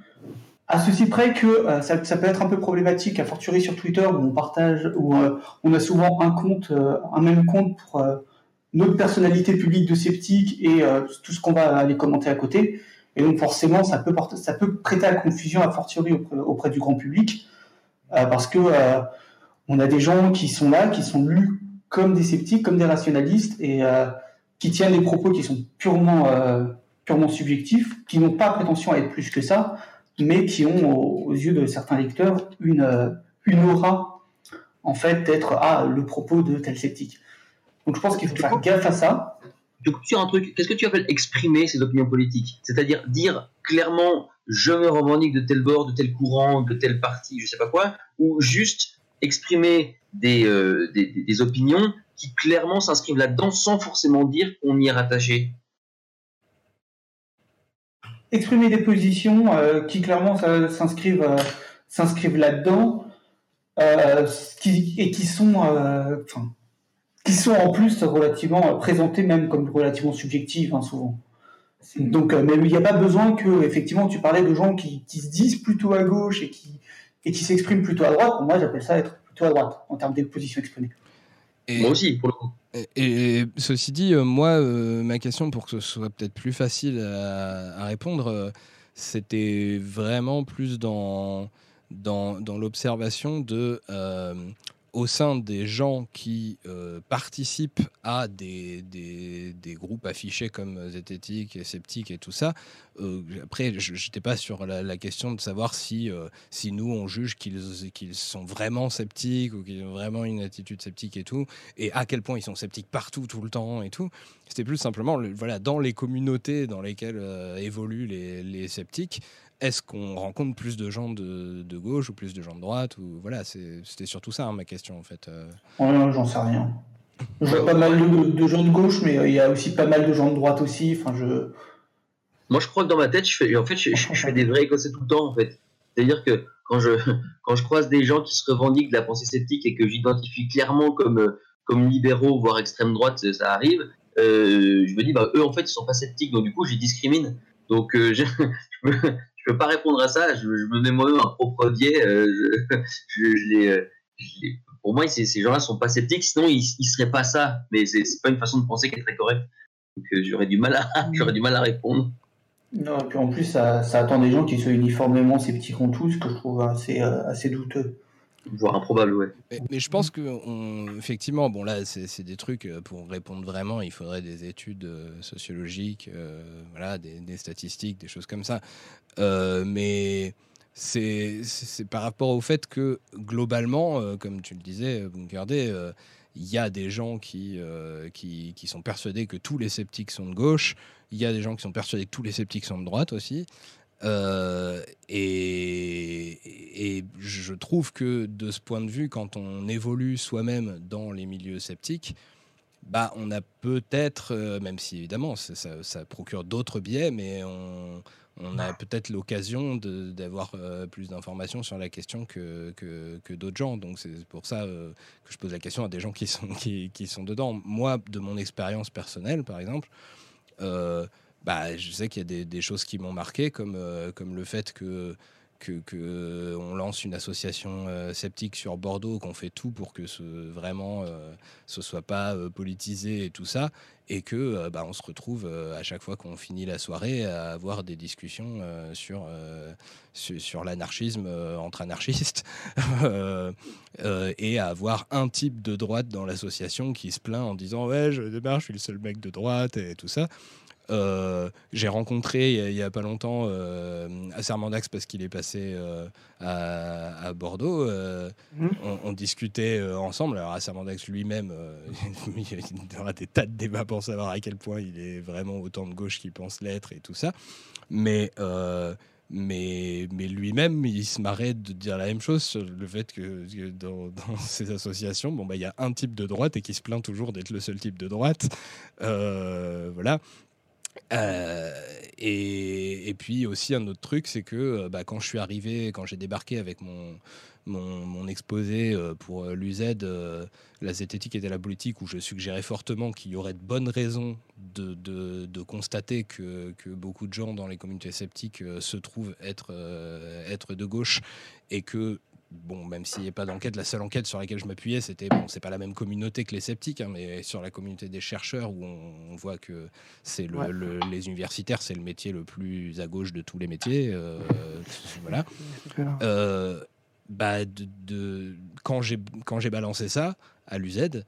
À ceci près que ça, ça peut être un peu problématique, à fortiori sur Twitter où on partage, où on a souvent un compte, un même compte pour notre personnalité publique de sceptique et tout ce qu'on va aller commenter à côté. Et donc forcément, ça peut, porter, ça peut prêter à confusion, à fortiori auprès, du grand public, euh, parce que euh, on a des gens qui sont là, qui sont lus comme des sceptiques, comme des rationalistes, et euh, qui tiennent des propos qui sont purement, purement subjectifs, qui n'ont pas prétention à être plus que ça, mais qui ont, aux, yeux de certains lecteurs, une, une aura, en fait, d'être ah, le propos de tel sceptique. Donc je pense qu'il faut faire gaffe à ça. Coupe sur un truc. Qu'est-ce que tu appelles exprimer ses opinions politiques? C'est-à-dire dire clairement je me revendique de tel bord, de tel courant, de tel parti, je sais pas quoi, ou juste exprimer des, euh, des, opinions qui clairement s'inscrivent là-dedans sans forcément dire qu'on y est rattaché. exprimer des positions euh, qui clairement s'inscrivent euh, s'inscrivent là-dedans et qui sont qui sont en plus relativement euh, présentées même comme relativement subjectives hein, souvent. Donc euh, mais il n'y a pas besoin que effectivement tu parlais de gens qui, qui se disent plutôt à gauche et qui et qui s'expriment plutôt à droite. Pour moi j'appelle ça être plutôt à droite en termes de positions exprimées Et, Moi aussi, pour le coup. Et, ceci dit, euh, moi, euh, ma question pour que ce soit peut-être plus facile à, répondre, euh, c'était vraiment plus dans, dans, dans l'observation de au sein des gens qui euh, participent à des, des, groupes affichés comme zététique et sceptique et tout ça, euh, après, je n'étais pas sur la, question de savoir si, euh, si nous, on juge qu'ils sont vraiment sceptiques ou qu'ils ont vraiment une attitude sceptique et tout, et à quel point ils sont sceptiques partout, tout le temps et tout. C'était plus simplement, voilà, dans les communautés dans lesquelles évoluent les sceptiques, est-ce qu'on rencontre plus de gens de, gauche ou plus de gens de droite ou voilà c'était surtout ça hein, ma question en fait euh. j'en sais rien. Je vois pas mal de, gens de gauche mais il y a aussi pas mal de gens de droite aussi enfin je moi je crois que dans ma tête je fais en fait je, fais des vrais écossais tout le temps en fait. C'est à dire que quand je quand je croise des gens qui se revendiquent de la pensée sceptique et que j'identifie clairement comme comme libéraux voire extrême droite ça arrive euh, je me dis bah eux en fait ils sont pas sceptiques donc du coup je les discrimine. Donc euh, je, je peux pas répondre à ça. Je, me mets moi-même un propre biais. Euh, euh, pour moi, ces, gens-là sont pas sceptiques, sinon ils, ne seraient pas ça. Mais c'est pas une façon de penser qui est très correcte. Donc euh, j'aurais du mal à j'aurais du mal à répondre. Non, et puis en plus, ça, attend des gens qui soient uniformément sceptiques en tout, ce que je trouve assez douteux voire improbable, ouais. Mais, je pense que, effectivement, bon là, c'est des trucs, euh, pour répondre vraiment, il faudrait des études euh, sociologiques, euh, voilà, des, statistiques, des choses comme ça. mais c'est par rapport au fait que, globalement, comme tu le disais, Bunkerdé, il y a des gens qui, qui, sont persuadés que tous les sceptiques sont de gauche, il y a des gens qui sont persuadés que tous les sceptiques sont de droite aussi. Euh, et, et, je trouve que de ce point de vue, quand on évolue soi-même dans les milieux sceptiques, bah, on a peut-être, euh, même si évidemment ça, ça, procure d'autres biais, mais on, on a peut-être l'occasion d'avoir euh, plus d'informations sur la question que, que, que d'autres gens. Donc c'est pour ça que je pose la question à des gens qui sont, qui, qui sont dedans. Moi, de mon expérience personnelle, par exemple, bah, je sais qu'il y a des, choses qui m'ont marqué, comme, euh, comme le fait que que, que, on lance une association euh, sceptique sur Bordeaux, qu'on fait tout pour que ce vraiment euh, ce soit pas politisé et tout ça, et que bah, on se retrouve à chaque fois qu'on finit la soirée à avoir des discussions sur, sur l'anarchisme entre anarchistes et à avoir un type de droite dans l'association qui se plaint en disant ouais je démarre, je suis le seul mec de droite et tout ça. Euh, j'ai rencontré il n'y a, pas longtemps euh, à Sermandax parce qu'il est passé euh, à, Bordeaux. Mhm. on, discutait ensemble. Alors à Sermandax lui-même, il y aura des tas de débats pour savoir à quel point il est vraiment autant de gauche qu'il pense l'être et tout ça. Mais mais, mais lui-même, il se marrait de dire la même chose sur le fait que, dans, ces associations, bon, bah, il y a un type de droite et qui se plaint toujours d'être le seul type de droite. voilà. Euh, et, puis aussi un autre truc, c'est que euh, bah, quand je suis arrivé, quand j'ai débarqué avec mon, mon, exposé euh, pour l'UZ, la zététique était la politique, où je suggérais fortement qu'il y aurait de bonnes raisons de, de, de constater que, que, beaucoup de gens dans les communautés sceptiques se trouvent être, être de gauche et que bon, même s'il n'y a pas d'enquête, la seule enquête sur laquelle je m'appuyais, c'était, bon, c'est pas la même communauté que les sceptiques, hein, mais sur la communauté des chercheurs, où on, voit que c'est le, les universitaires, c'est le métier le plus à gauche de tous les métiers. Euh, voilà. Euh, bah, de, quand j'ai quand j'ai balancé ça à l'UZ,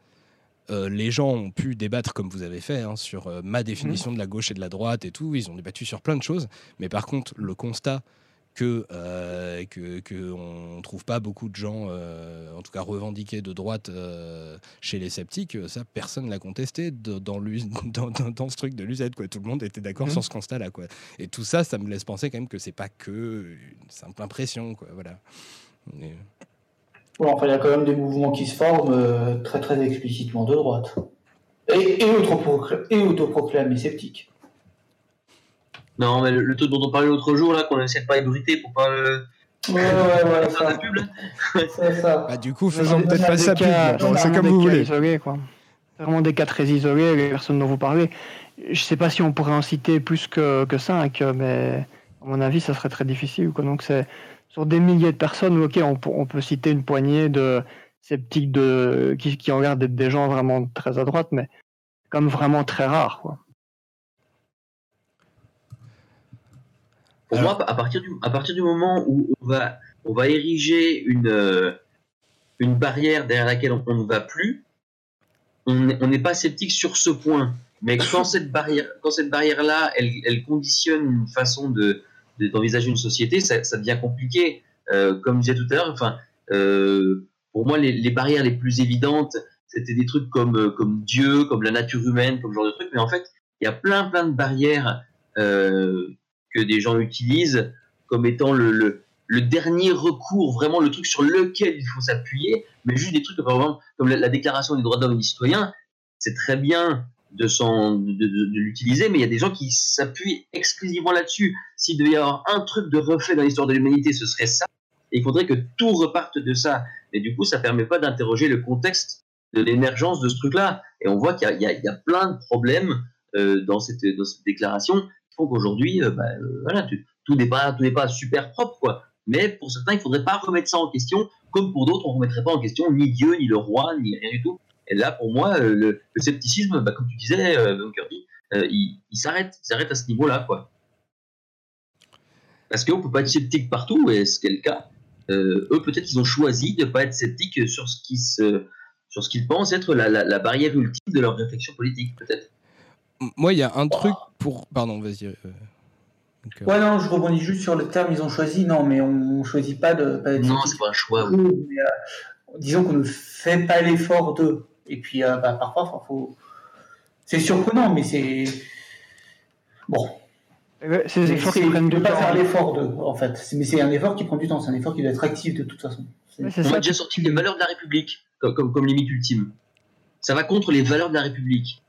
euh, les gens ont pu débattre comme vous avez fait hein, sur ma définition mmh. de la gauche et de la droite et tout. Ils ont débattu sur plein de choses. Mais par contre, le constat que euh, que on trouve pas beaucoup de gens, euh, en tout cas revendiqués de droite euh, chez les sceptiques. Ça, personne l'a contesté dans, dans, dans, ce truc de l'UZ. Quoi. Tout le monde était d'accord mmh. sur ce constat-là. Quoi. Et tout ça, ça me laisse penser quand même que c'est pas que une simple impression. Quoi. Voilà. enfin, il y a quand même des mouvements qui se forment euh, très très explicitement de droite. Et, et, autoproclamés sceptiques. Non, mais le, truc dont on parlait l'autre jour, là, qu'on essaie de pas ébruiter pour pas. Euh, ouais, ouais, ouais, faire la pub, C'est ça. Bah, du coup, faisons peut-être pas pub. C'est comme vous voulez. Isolés, quoi. Vraiment des cas très isolés, les personnes dont vous parlez. Je sais pas si on pourrait en citer plus que, que 5, mais à mon avis, ça serait très difficile. Quoi. Donc, c'est sur des milliers de personnes, ok, on, on peut citer une poignée de sceptiques de, qui, qui regardent des gens vraiment très à droite, mais comme vraiment très rare. Quoi. Pour moi, à partir, du, à partir du moment où on va, on va ériger une, euh, une barrière derrière laquelle on, ne va plus, on n'est pas sceptique sur ce point. Mais quand cette barrière, quand cette barrière-là, elle, elle, conditionne une façon de d'envisager une société, ça, ça devient compliqué. Euh, comme je disais tout à l'heure, enfin, euh, pour moi, les, les, barrières les plus évidentes, c'était des trucs comme, comme Dieu, comme la nature humaine, comme ce genre de trucs. Mais en fait, il y a plein, plein de barrières euh, que des gens utilisent comme étant le, dernier recours, vraiment le truc sur lequel il faut s'appuyer, mais juste des trucs par exemple, comme la, la Déclaration des droits de et des citoyens, c'est très bien de, l'utiliser, mais il y a des gens qui s'appuient exclusivement là-dessus. S'il devait y avoir un truc de refait dans l'histoire de l'humanité, ce serait ça. Et il faudrait que tout reparte de ça. Et du coup, ça permet pas d'interroger le contexte de l'émergence de ce truc-là. Et on voit qu'il y, a plein de problèmes euh, dans, cette, déclaration qu'aujourd'hui, euh, bah, euh, voilà, tout n'est pas, super propre. Mais pour certains, il faudrait pas remettre ça en question, comme pour d'autres, on remettrait pas en question ni Dieu, ni le roi, ni rien du tout. Et là, pour moi, le, le scepticisme, bah, comme tu disais, euh, Kirby, euh, il, s'arrête, il s'arrête à ce niveau-là, quoi. Parce qu'on peut pas être sceptique partout, et ce qui est le cas. Euh, eux, peut-être qu'ils ont choisi de pas être sceptiques sur ce qu'ils pensent être la, la, barrière ultime de leur réflexion politique, peut-être. Moi, il y a un truc pour. Pardon, vas-y. Euh... Donc, euh... Ouais, non, je rebondis juste sur le terme ils ont choisi. Non, mais on choisit pas de pas être Non, c'est pas un choix. Oui. Mais, euh, disons qu'on ne fait pas l'effort de. Et puis, euh, bah, parfois, faut. C'est surprenant, mais c'est. Bon. C'est des efforts qui prennent du temps. pas faire l'effort de, en fait. Mais c'est un effort qui prend du temps. C'est un effort qui doit être actif de toute façon. On a déjà sorti les valeurs de la République comme, comme, comme limite ultime. Ça va contre les valeurs de la République.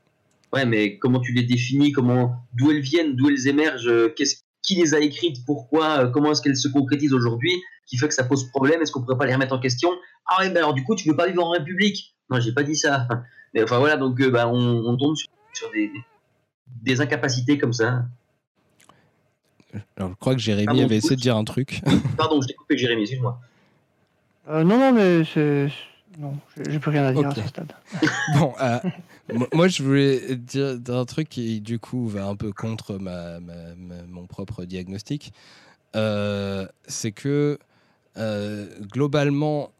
Ouais, mais comment tu les définis? Comment, d'où elles viennent, d'où elles émergent? Qu'est-ce qui les a écrites? Pourquoi? Comment est-ce qu'elles se concrétisent aujourd'hui? Qui fait que ça pose problème? Est-ce qu'on pourrait pas les remettre en question? Ah ouais, ben alors du coup, tu veux pas vivre en République? Non, j'ai pas dit ça. Mais enfin voilà, donc bah, on, on, tombe sur, sur des, des, incapacités comme ça. Alors, je crois que Jérémy ah, avait essayé de dire un truc. Pardon, je t'ai coupé, Jérémy, excuse-moi. Euh, non, non, mais c'est. Non, j'ai plus rien à dire okay. à ce stade. bon, euh, moi je voulais dire un truc qui du coup va un peu contre mon propre diagnostic. Euh, c'est que euh, globalement,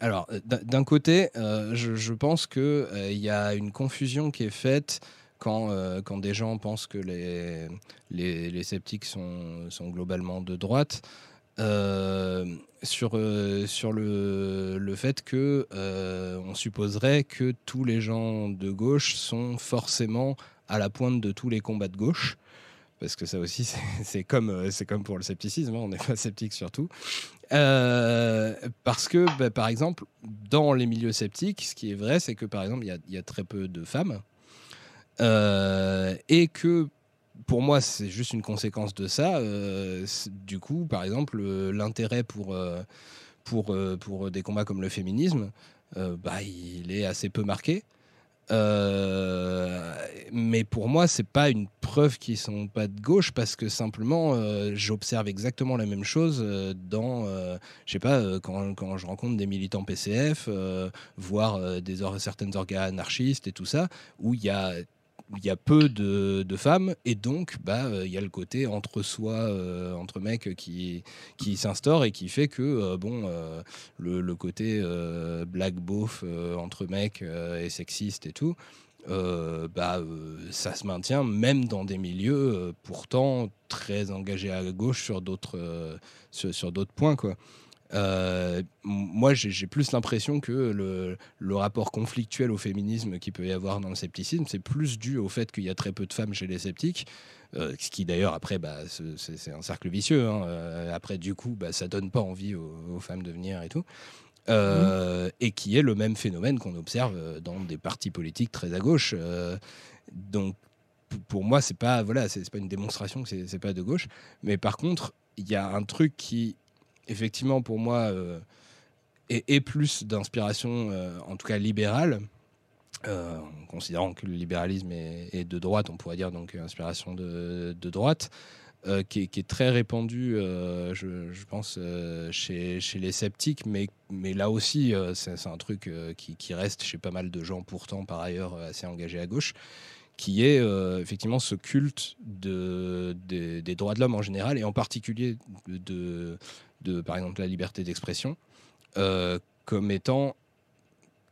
alors d'un côté, euh, je, pense qu'il euh, y a une confusion qui est faite quand, quand des gens pensent que les, les, les sceptiques sont, sont globalement de droite. Euh, sur, euh, sur le, le, fait que euh, on supposerait que tous les gens de gauche sont forcément à la pointe de tous les combats de gauche. Parce que ça aussi, c'est comme, comme pour le scepticisme, hein, on n'est pas sceptique sur tout. parce que, bah, par exemple, dans les milieux sceptiques, ce qui est vrai, c'est que, par exemple, il y, y, a très peu de femmes. et que pour moi, c'est juste une conséquence de ça. Euh, du coup, par exemple, l'intérêt pour, euh, pour, euh, pour des combats comme le féminisme, euh, bah, il est assez peu marqué. Euh, mais pour moi, c'est pas une preuve qu'ils sont pas de gauche parce que simplement, j'observe exactement la même chose dans, je sais pas, quand, quand, je rencontre des militants PCF, voire des certaines organes anarchistes et tout ça, où il y a il y a peu de, femmes et donc bah il y a le côté entre soi euh, entre mecs qui qui s'instaure et qui fait que euh, bon euh, le, côté euh, black beauf entre mecs et sexiste et tout bah ça se maintient même dans des milieux pourtant très engagés à gauche sur d'autres sur d'autres points quoi euh, moi, j'ai plus l'impression que le, le, rapport conflictuel au féminisme qu'il peut y avoir dans le scepticisme, c'est plus dû au fait qu'il y a très peu de femmes chez les sceptiques. Euh, ce qui d'ailleurs après bah, c'est un cercle vicieux hein. euh, après du coup bah, ça donne pas envie aux, aux femmes de venir et tout mmh. et qui est le même phénomène qu'on observe dans des partis politiques très à gauche donc pour moi c'est pas voilà c'est pas une démonstration que c'est pas de gauche mais par contre il y a un truc qui effectivement, pour moi, euh, est, plus d'inspiration, euh, en tout cas libérale. Euh, considérant que le libéralisme est, de droite, on pourrait dire donc inspiration de, droite. qui, est, très répandu, euh, je, pense, chez, les sceptiques, mais, mais là aussi, c'est un truc qui, reste chez pas mal de gens, pourtant par ailleurs assez engagés à gauche, qui est effectivement ce culte de, des droits de l'homme en général, et en particulier de, de par exemple, la liberté d'expression, comme étant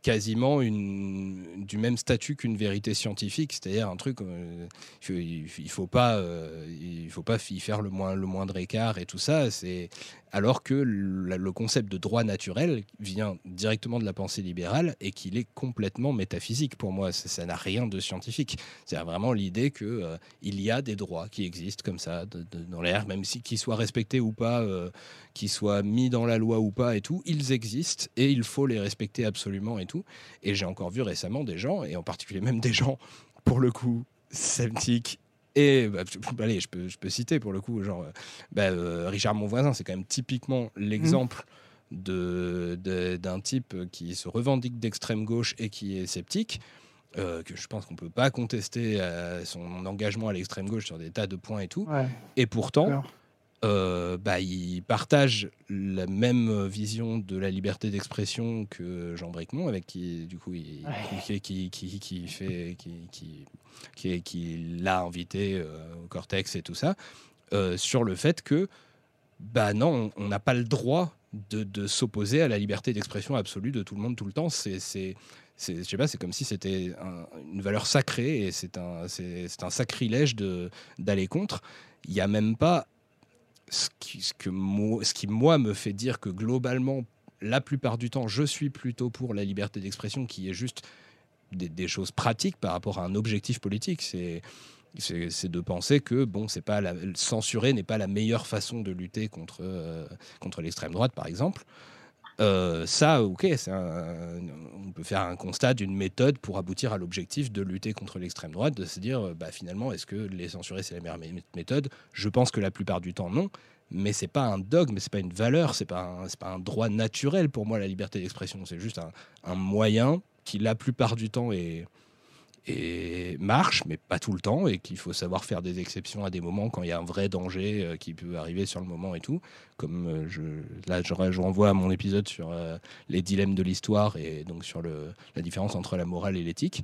quasiment une, du même statut qu'une vérité scientifique, c'est-à-dire un truc, euh, il, faut, faut pas, euh, il faut pas y faire le, moins, le moindre écart et tout ça. C'est alors que le, concept de droit naturel vient directement de la pensée libérale et qu'il est complètement métaphysique pour moi. Ça n'a rien de scientifique. C'est vraiment l'idée qu'il euh, il y a des droits qui existent comme ça dans l'air, même si qu'ils soient respectés ou pas, euh, qu'ils soient mis dans la loi ou pas et tout, ils existent et il faut les respecter absolument et tout. Et j'ai encore vu récemment des gens, et en particulier même des gens, pour le coup, sceptiques et bah, allez, je peux, je peux citer pour le coup, genre bah, euh, Richard Monvoisin, c'est quand même typiquement l'exemple de, d'un type qui se revendique d'extrême gauche et qui est sceptique. Euh, que je pense qu'on peut pas contester son engagement à l'extrême gauche sur des tas de points et tout. Et pourtant, euh, bah, il partage la même vision de la liberté d'expression que Jean Bricmont, avec qui, du coup, il, qui, qui, qui, fait, qui, qui, qui l'a invité euh, au Cortex et tout ça, euh, sur le fait que, bah non, on n'a pas le droit de, de s'opposer à la liberté d'expression absolue de tout le monde tout le temps. C'est, je sais pas, c'est comme si c'était une valeur sacrée et c'est un, c'est, un sacrilège d'aller contre. Il n'y a même pas ce qui, que moi, ce qui, moi, me fait dire que globalement, la plupart du temps, je suis plutôt pour la liberté d'expression qui est juste des, choses pratiques par rapport à un objectif politique. C'est c'est de penser que bon, c'est pas la, censurer n'est pas la meilleure façon de lutter contre euh, contre l'extrême droite, par exemple. Euh, ça, ok, on peut faire un constat d'une méthode pour aboutir à l'objectif de lutter contre l'extrême droite, de se dire, bah, finalement, est-ce que les censurer, c'est la meilleure méthode? Je pense que la plupart du temps, non. Mais c'est pas un dogme, c'est pas une valeur, c'est pas, pas un droit naturel pour moi, la liberté d'expression. C'est juste un, un moyen qui la plupart du temps est, et marche, mais pas tout le temps, et qu'il faut savoir faire des exceptions à des moments quand il y a un vrai danger euh, qui peut arriver sur le moment et tout. Comme euh, je, là, je, renvoie à mon épisode sur euh, les dilemmes de l'histoire et donc sur la différence entre la morale et l'éthique,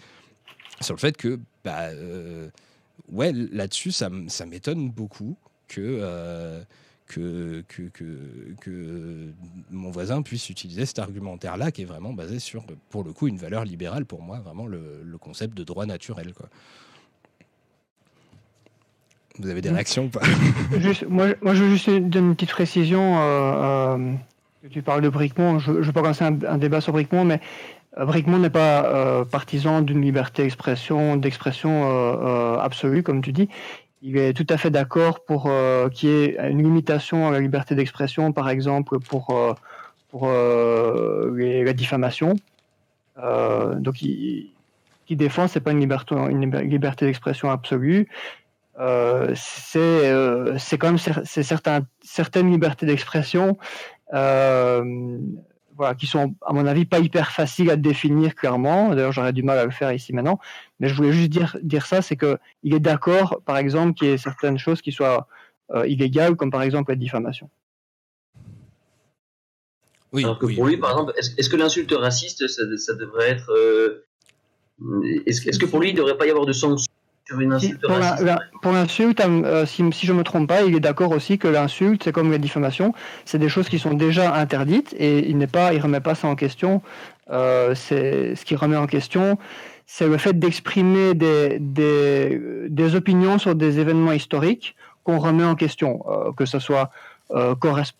sur le fait que, bah, ouais, là-dessus, ça m'étonne beaucoup que que, que, mon voisin puisse utiliser cet argumentaire-là qui est vraiment basé sur, pour le coup, une valeur libérale pour moi, vraiment le, concept de droit naturel. Quoi. Vous avez des réactions ou pas? moi, moi, je veux juste donner une petite précision. Euh, euh, tu parles de Bricmont, je ne vais pas commencer un, débat sur Bricmont, mais euh, Bricmont n'est pas partisan d'une liberté d'expression, d'expression absolue, comme tu dis il est tout à fait d'accord pour euh, qu'il y ait une limitation à la liberté d'expression, par exemple pour, euh, pour euh, la diffamation. donc, il, qui défend, c'est pas une liberté, une liberté d'expression absolue. c'est quand même c'est certaines libertés d'expression voilà, qui sont, à mon avis, pas hyper faciles à définir clairement. D'ailleurs, j'aurais du mal à le faire ici maintenant. Mais je voulais juste dire, dire ça, c'est qu'il est d'accord, par exemple, qu'il y ait certaines choses qui soient euh, illégales, comme par exemple la diffamation. Oui, Alors que pour lui, par exemple, est-ce, que l'insulte raciste, ça, devrait être. Euh, est-ce, que pour lui, il ne devrait pas y avoir de sanctions pour l'insulte, euh, si, je ne me trompe pas, il est d'accord aussi que l'insulte, c'est comme la diffamation, c'est des choses qui sont déjà interdites et il n'est pas, il remet pas ça en question. Euh, c'est ce qu'il remet en question, c'est le fait d'exprimer des, des, opinions sur des événements historiques qu'on remet en question, euh, que ce soit euh,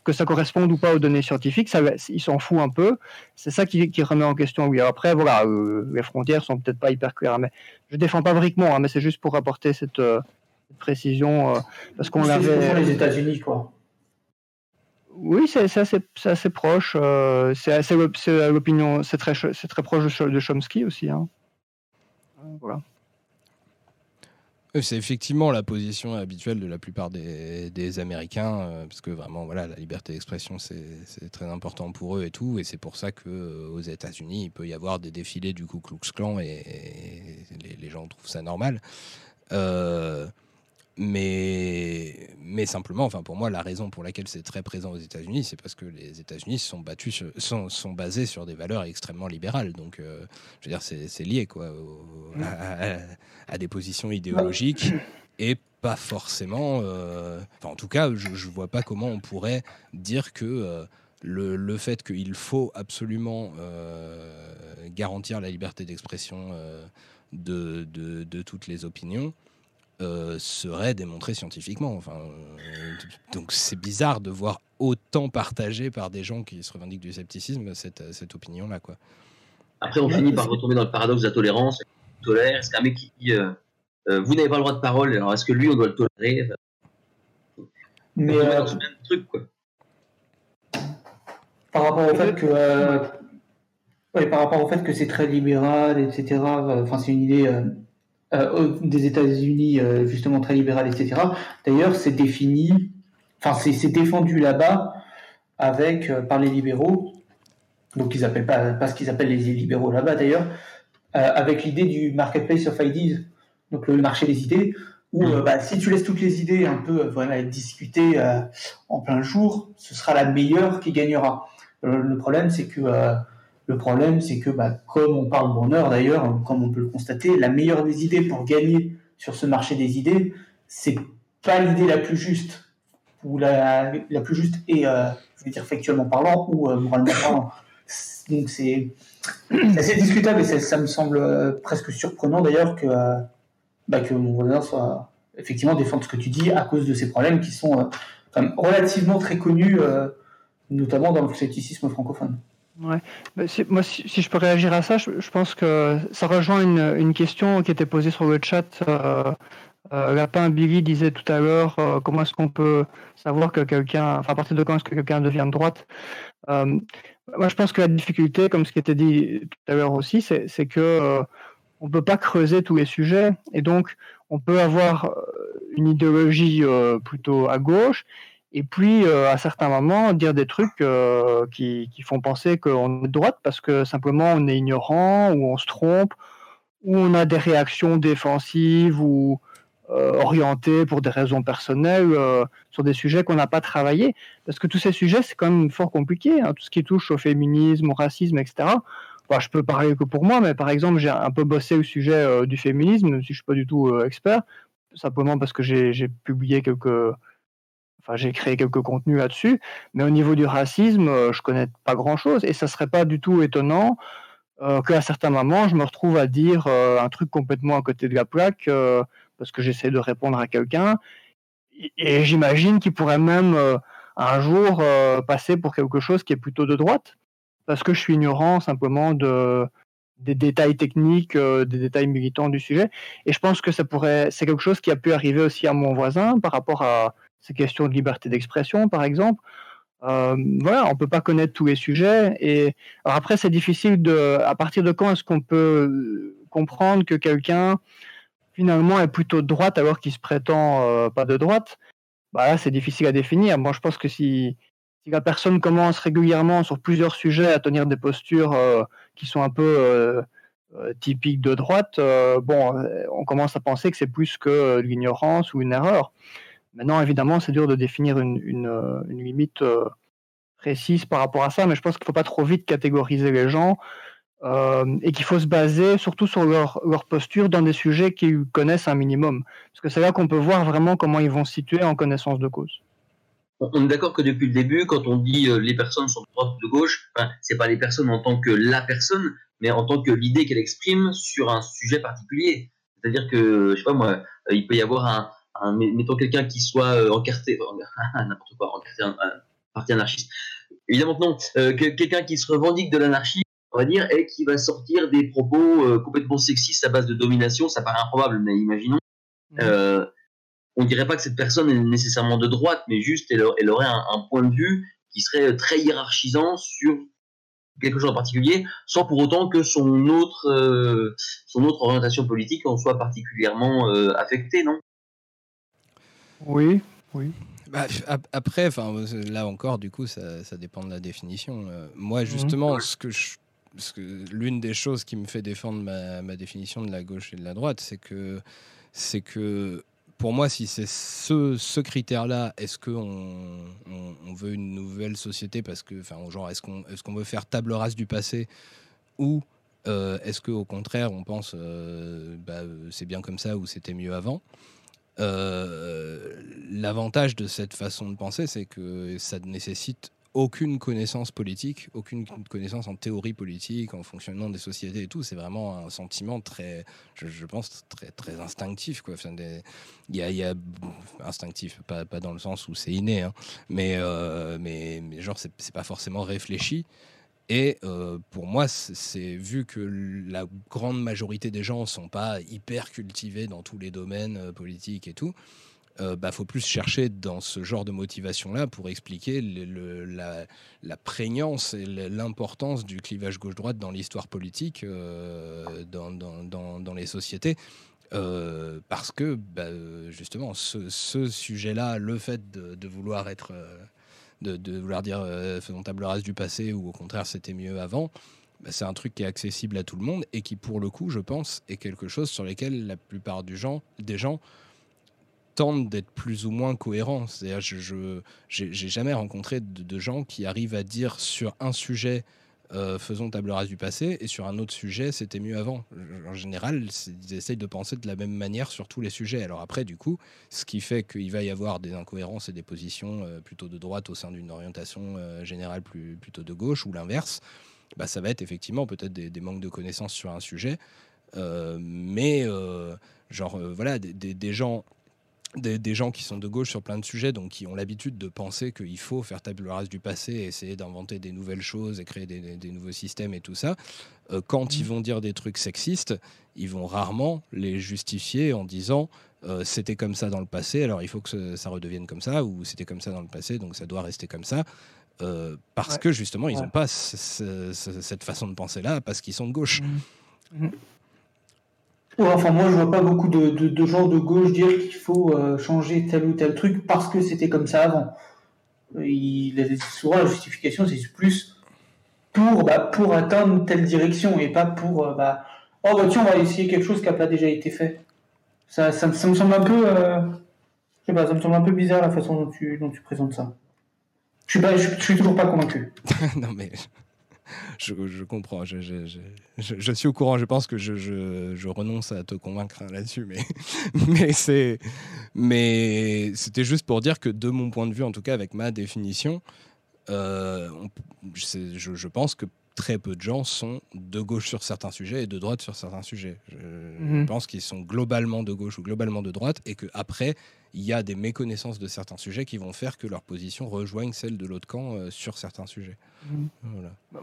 que ça corresponde ou pas aux données scientifiques, ça, il s'en fout un peu. C'est ça qui, remet en question. Oui, après, voilà, euh, les frontières sont peut-être pas hyper claires, mais je défends pas briquement, hein, mais c'est juste pour apporter cette, euh, précision parce qu'on avait les États-Unis, quoi. Oui, c'est assez, assez, proche. c'est l'opinion, c'est très, très proche de, Chomsky aussi. Hein. Voilà. C'est effectivement la position habituelle de la plupart des, Américains, euh, parce que vraiment, voilà, la liberté d'expression, c'est très important pour eux et tout, et c'est pour ça que euh, aux États-Unis, il peut y avoir des défilés du Ku Klux Klan et, les, gens trouvent ça normal. Euh, mais, mais simplement, enfin pour moi, la raison pour laquelle c'est très présent aux États-Unis, c'est parce que les États-Unis sont battus, sont, sont, basés sur des valeurs extrêmement libérales. Donc, euh, je veux dire, c'est lié quoi, mm. à, des positions idéologiques et pas forcément. Euh, enfin, en tout cas, je, ne vois pas comment on pourrait dire que euh, le, le, fait qu'il faut absolument garantir la liberté d'expression de, de, de, toutes les opinions euh, serait démontré scientifiquement. Enfin, euh, donc c'est bizarre de voir autant partagé par des gens qui se revendiquent du scepticisme cette, cette opinion-là. Quoi. Après, on finit par retomber dans le paradoxe de la tolérance. Tolère, c'est un mec qui dit euh, Vous n'avez pas le droit de parole, alors est-ce que lui, on doit le tolérer? Mais. truc, quoi. Par rapport au fait que. par rapport au fait que c'est très libéral, etc. Enfin, c'est une idée euh, des États-Unis euh, justement très libéral, etc. D'ailleurs, c'est défini, enfin c'est défendu là-bas avec euh, par les libéraux, donc ils appellent pas, pas ce qu'ils appellent les libéraux là-bas d'ailleurs, avec l'idée du marketplace of ideas, donc le marché des idées, où bah, si tu laisses toutes les idées un peu voilà, être discutées en plein jour, ce sera la meilleure qui gagnera. le problème, c'est que le problème, c'est que, bah, comme on parle bonheur d'ailleurs, comme on peut le constater, la meilleure des idées pour gagner sur ce marché des idées, c'est pas l'idée la plus juste, ou la, la plus juste et, euh, je vais dire factuellement parlant, ou euh, moralement parlant. Donc c'est assez discutable et ça, me semble euh, presque surprenant d'ailleurs que, bah, que mon bonheur soit effectivement défendre ce que tu dis à cause de ces problèmes qui sont relativement très connus, notamment dans le scepticisme francophone. Moi, si, je peux réagir à ça, je, pense que ça rejoint une, question qui était posée sur le chat. Euh, euh, Lapin Billy disait tout à l'heure euh, comment est-ce qu'on peut savoir que quelqu'un, enfin à partir de quand est-ce que quelqu'un devient de droite? Moi, je pense que la difficulté, comme ce qui était dit tout à l'heure aussi, c'est que on peut pas creuser tous les sujets et donc on peut avoir une idéologie plutôt à gauche et puis euh, à certains moments dire des trucs euh, qui, qui, font penser qu'on est de droite parce que simplement on est ignorant ou on se trompe ou on a des réactions défensives ou euh, orientées pour des raisons personnelles sur des sujets qu'on n'a pas travaillé parce que tous ces sujets c'est quand même fort compliqué hein, tout ce qui touche au féminisme au racisme etc je peux parler que pour moi mais par exemple j'ai un peu bossé au sujet du féminisme même si je suis pas du tout expert simplement parce que j'ai publié quelques j'ai créé quelques contenus là-dessus, mais au niveau du racisme, euh, je connais pas grand-chose et ça serait pas du tout étonnant euh, qu'à certains moments, je me retrouve à dire euh, un truc complètement à côté de la plaque parce que j'essaie de répondre à quelqu'un et, j'imagine qu'il pourrait même un jour passer pour quelque chose qui est plutôt de droite parce que je suis ignorant simplement de des détails techniques, des détails militants du sujet. Et je pense que ça pourrait, c'est quelque chose qui a pu arriver aussi à mon voisin par rapport à, ces questions de liberté d'expression, par exemple. Euh, voilà, on peut pas connaître tous les sujets. Et après, c'est difficile de. À partir de quand est-ce qu'on peut comprendre que quelqu'un finalement est plutôt de droite alors qu'il se prétend euh, pas de droite? Bah c'est difficile à définir. Moi, je pense que si, la personne commence régulièrement sur plusieurs sujets à tenir des postures euh, qui sont un peu euh, typiques de droite, bon, on commence à penser que c'est plus que l'ignorance ou une erreur. Maintenant, évidemment, c'est dur de définir une, euh, limite euh, précise par rapport à ça, mais je pense qu'il ne faut pas trop vite catégoriser les gens euh, et qu'il faut se baser surtout sur leur, posture dans des sujets qu'ils connaissent un minimum. Parce que c'est là qu'on peut voir vraiment comment ils vont se situer en connaissance de cause. On est d'accord que depuis le début, quand on dit les personnes sont de droite ou de gauche, enfin, c'est pas les personnes en tant que la personne, mais en tant que l'idée qu'elle exprime sur un sujet particulier. C'est-à-dire que, je sais pas moi, il peut y avoir un, mettons quelqu'un qui soit euh, encarté, n'importe quoi, encarté, un, parti anarchiste. Évidemment non. Euh, quelqu'un qui se revendique de l'anarchie, on va dire, et qui va sortir des propos euh, complètement sexistes à base de domination, ça paraît improbable, mais imaginons. Mmh. Euh, on dirait pas que cette personne est nécessairement de droite, mais juste elle, aurait un, point de vue qui serait très hiérarchisant sur quelque chose en particulier, sans pour autant que son autre, son autre orientation politique en soit particulièrement affectée, non? Oui, oui. Bah, après, enfin, là encore, du coup, ça, ça dépend de la définition. Euh, moi, mhm. justement, ce que je, que l'une des choses qui me fait défendre ma, ma, définition de la gauche et de la droite, c'est que, c'est que pour moi, si c'est ce, ce critère-là, est-ce qu'on on, veut une nouvelle société parce que, enfin, genre, est-ce qu'on est qu'on veut faire table rase du passé ou est-ce qu'au contraire, on pense bah, c'est bien comme ça ou c'était mieux avant? L'avantage de cette façon de penser, c'est que ça nécessite aucune connaissance politique, aucune connaissance en théorie politique, en fonctionnement des sociétés et tout. C'est vraiment un sentiment très, je, pense, très, très instinctif. Quoi. y, a, y instinctif, pas, pas dans le sens où c'est inné, hein. mais, euh, mais, mais, genre, c'est pas forcément réfléchi. Et euh, pour moi, c'est vu que la grande majorité des gens sont pas hyper cultivés dans tous les domaines euh, politiques et tout, euh, bah, faut plus chercher dans ce genre de motivation-là pour expliquer la, prégnance et l'importance du clivage gauche-droite dans l'histoire politique, dans, les sociétés. Parce que bah, justement, ce, sujet-là, le fait de, vouloir être, de, vouloir dire faisons table rase du passé ou au contraire c'était mieux avant, bah, c'est un truc qui est accessible à tout le monde et qui, pour le coup, je pense, est quelque chose sur lequel la plupart du gens, des gens tentent d'être plus ou moins cohérents. C'est-à-dire, je j'ai jamais rencontré de, gens qui arrivent à dire sur un sujet euh, faisons table rase du passé et sur un autre sujet c'était mieux avant. En général, ils essayent de penser de la même manière sur tous les sujets. Alors après, du coup, ce qui fait qu'il va y avoir des incohérences et des positions euh, plutôt de droite au sein d'une orientation euh, générale plutôt de gauche ou l'inverse, bah, ça va être effectivement peut-être des, manques de connaissances sur un sujet. mais genre voilà des, gens des, gens qui sont de gauche sur plein de sujets, donc qui ont l'habitude de penser qu'il faut faire table rase du passé, essayer d'inventer des nouvelles choses et créer des, nouveaux systèmes et tout ça, euh, quand ils mmh. vont dire des trucs sexistes, ils vont rarement les justifier en disant euh, c'était comme ça dans le passé, alors il faut que ça redevienne comme ça, ou c'était comme ça dans le passé, donc ça doit rester comme ça. Euh, parce que justement, ils n'ont pas cette façon de penser-là, parce qu'ils sont de gauche. Mmh. Mmh enfin, moi, je vois pas beaucoup de, de, gens de gauche dire qu'il faut euh, changer tel ou tel truc parce que c'était comme ça avant. Il, souvent, la justification, c'est plus pour, bah, pour atteindre telle direction et pas pour, euh, bah, oh, bah, tiens, on va essayer quelque chose qui n'a pas déjà été fait. Ça, ça, me semble un peu, euh, je sais pas, ça me semble un peu bizarre la façon dont tu, dont tu présentes ça. Je suis, pas, je suis toujours pas convaincu. non, mais je, comprends. Je, suis au courant. Je pense que je, renonce à te convaincre hein, là-dessus, mais, c'était juste pour dire que de mon point de vue, en tout cas avec ma définition, euh, je, pense que très peu de gens sont de gauche sur certains sujets et de droite sur certains sujets. Je, mhm. pense qu'ils sont globalement de gauche ou globalement de droite et que après il y a des méconnaissances de certains sujets qui vont faire que leur position rejoigne celle de l'autre camp euh, sur certains sujets. Mhm.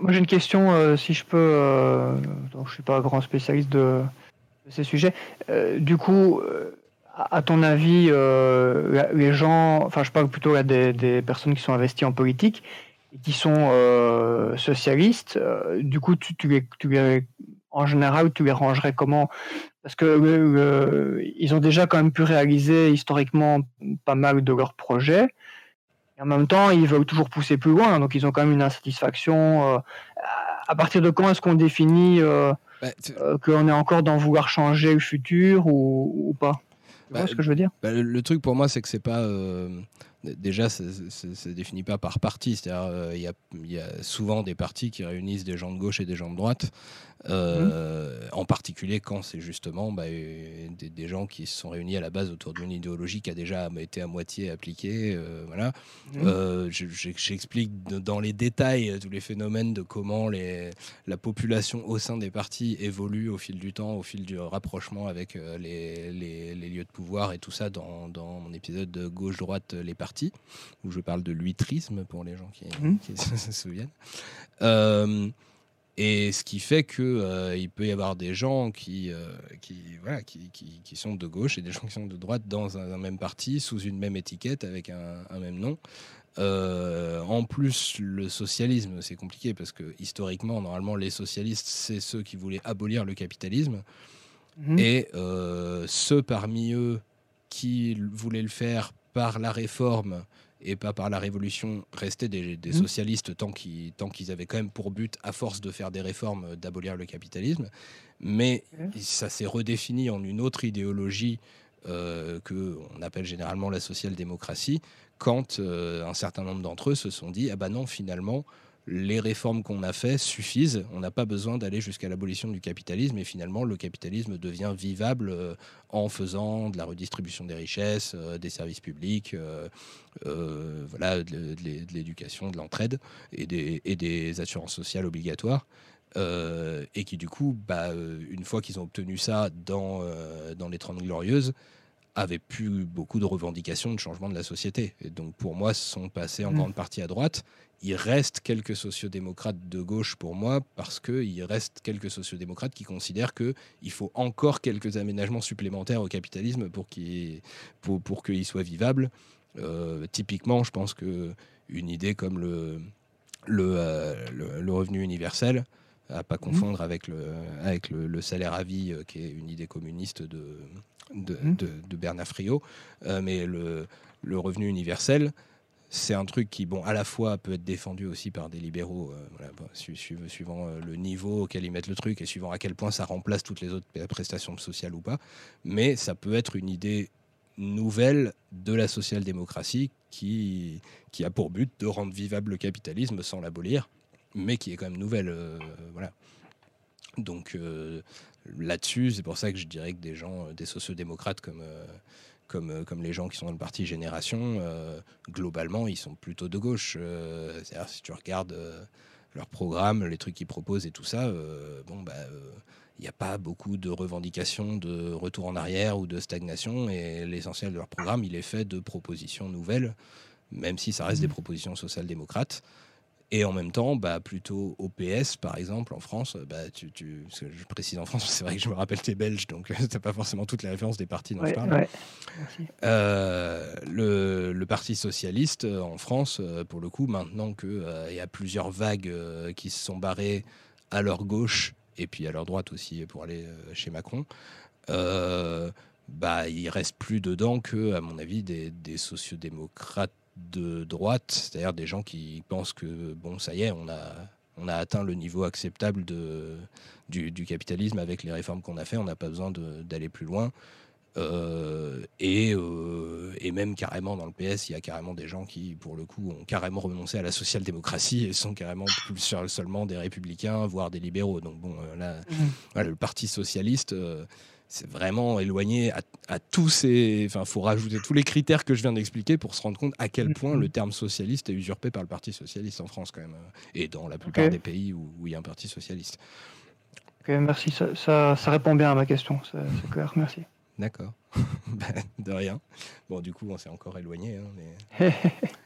Moi j'ai une question, euh, si je peux, euh, donc, je suis pas un grand spécialiste de, ces sujets. du coup, à ton avis, les gens, enfin je parle plutôt des personnes qui sont investies en politique, qui sont euh, socialistes, euh, du coup, tu, tu, les, tu, en général, tu les rangerais comment? Parce que ils ont déjà quand même pu réaliser historiquement pas mal de leurs projets. Et en même temps, ils veulent toujours pousser plus loin, donc ils ont quand même une insatisfaction. Euh, à partir de quand est-ce qu'on définit bah, qu'on est encore dans vouloir changer le futur ou, ou pas? Tu vois bah, ce que je veux dire? bah, le, le, truc pour moi, c'est que c'est pas déjà, ça ne définit pas par parti. C'est-à-dire, euh, il y, a souvent des partis qui réunissent des gens de gauche et des gens de droite. Euh, en particulier quand c'est justement bah, euh, des, gens qui se sont réunis à la base autour d'une idéologie qui a déjà été à moitié appliquée. Euh, voilà. Mmh. J'explique dans les détails tous les phénomènes de comment les, la population au sein des partis évolue au fil du temps, au fil du rapprochement avec les, les, lieux de pouvoir et tout ça dans, dans mon épisode de gauche-droite, les partis, où je parle de l'huîtrisme pour les gens qui, mmh. qui se souviennent. Et ce qui fait qu'il euh, il peut y avoir des gens qui, euh, qui, voilà, qui, qui, sont de gauche et des gens qui sont de droite dans un, même parti, sous une même étiquette, avec un, même nom. Euh, en plus, le socialisme, c'est compliqué parce que historiquement, normalement, les socialistes, c'est ceux qui voulaient abolir le capitalisme. Mhm. Et ceux parmi eux qui voulaient le faire par la réforme et pas par la révolution rester des, mmh. socialistes tant qu'ils, tant qu'ils avaient quand même pour but, à force de faire des réformes, d'abolir le capitalisme. Mais ça s'est redéfini en une autre idéologie euh, que on appelle généralement la social-démocratie, quand euh, un certain nombre d'entre eux se sont dit ah bah non finalement les réformes qu'on a faites suffisent, on n'a pas besoin d'aller jusqu'à l'abolition du capitalisme et finalement le capitalisme devient vivable euh, en faisant de la redistribution des richesses, euh, des services publics, euh, voilà, de, l'éducation, de l'entraide et des, et des, assurances sociales obligatoires. et qui du coup, bah, une fois qu'ils ont obtenu ça dans, dans les Trente Glorieuses, avaient plus beaucoup de revendications de changement de la société. Et donc pour moi, sont passés en mmh. grande partie à droite il reste quelques sociodémocrates de gauche pour moi, parce qu'il reste quelques sociodémocrates qui considèrent qu'il faut encore quelques aménagements supplémentaires au capitalisme pour qu'il pour, pour soit vivable. Euh, typiquement, je pense que une idée comme le, le, euh, le, revenu universel, à pas mmh. confondre avec, le, avec le, salaire à vie, euh, qui est une idée communiste de, de, mmh. de, Bernard Friot, mais le, le revenu universel, c'est un truc qui, bon, à la fois peut être défendu aussi par des libéraux, euh, suivant euh, le niveau auquel ils mettent le truc et suivant à quel point ça remplace toutes les autres prestations sociales ou pas. Mais ça peut être une idée nouvelle de la social-démocratie qui, qui a pour but de rendre vivable le capitalisme sans l'abolir, mais qui est quand même nouvelle. Euh, voilà. Donc là-dessus, c'est pour ça que je dirais que des gens, des sociodémocrates comme comme, euh, comme les gens qui sont dans le parti Génération, euh, globalement, ils sont plutôt de gauche. Euh, c'est-à-dire, si tu regardes leur programme, les trucs qu'ils proposent et tout ça, bon, bah. il n'y a pas beaucoup de revendications de retour en arrière ou de stagnation et l'essentiel de leur programme, il est fait de propositions nouvelles, même si ça reste des mmh. propositions social-démocrates. Et en même temps, bah, plutôt au PS, par exemple, en France, bah, tu, tu, je précise en France, c'est vrai que je me rappelle tes Belges, donc tu n'as pas forcément toutes les références des partis dont je parle. Euh, le, le, Parti socialiste euh, en France, euh, pour le coup, maintenant qu'il il y a plusieurs vagues qui se sont barrées à leur gauche et puis à leur droite aussi pour aller chez Macron, bah, il reste plus dedans que, à mon avis, des, des sociodémocrates de droite, c'est-à-dire des gens qui pensent que bon, ça y est, on a, on a atteint le niveau acceptable de, du, capitalisme avec les réformes qu'on a fait, on n'a pas besoin d'aller plus loin. Euh, et, euh, et, même carrément dans le PS, il y a carrément des gens qui, pour le coup, ont carrément renoncé à la social-démocratie et sont carrément plus seulement des républicains, voire des libéraux. Donc bon, euh, là, mmh. le Parti socialiste c'est vraiment éloigné à, tous ces. Enfin, il faut rajouter tous les critères que je viens d'expliquer pour se rendre compte à quel point le terme socialiste est usurpé par le Parti socialiste en France, quand même, euh, et dans la plupart des pays où, il y a un parti socialiste. Ok, merci. Ça, ça, répond bien à ma question, c'est clair. Merci. D'accord. Ben, de rien. Bon, du coup, on s'est encore éloigné. Hein,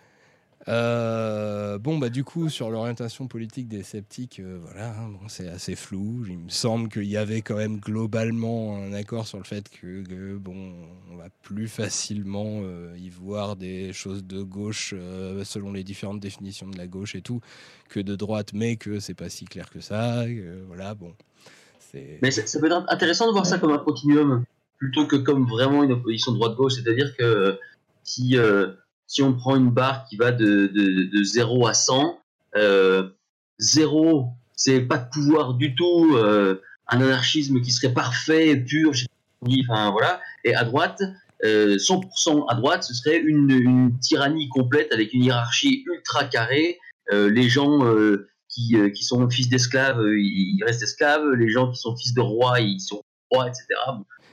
Euh, bon, bah, du coup, sur l'orientation politique des sceptiques, euh, voilà, hein, bon, c'est assez flou. Il me semble qu'il y avait quand même globalement un accord sur le fait que, bon, on va plus facilement euh, y voir des choses de gauche selon les différentes définitions de la gauche et tout, que de droite, mais que c'est pas si clair que ça. voilà, bon. Mais ça, peut être intéressant de voir ça comme un continuum plutôt que comme vraiment une opposition droite-gauche, c'est-à-dire que si si on prend une barre qui va de, de, 0 à 100, euh, 0, c'est pas de pouvoir du tout, euh, un anarchisme qui serait parfait, pur, enfin voilà, et à droite, 100% euh, à droite, ce serait une, tyrannie complète avec une hiérarchie ultra carrée, euh, les gens qui, qui, sont fils d'esclaves, ils, restent esclaves, les gens qui sont fils de rois, ils sont rois, etc.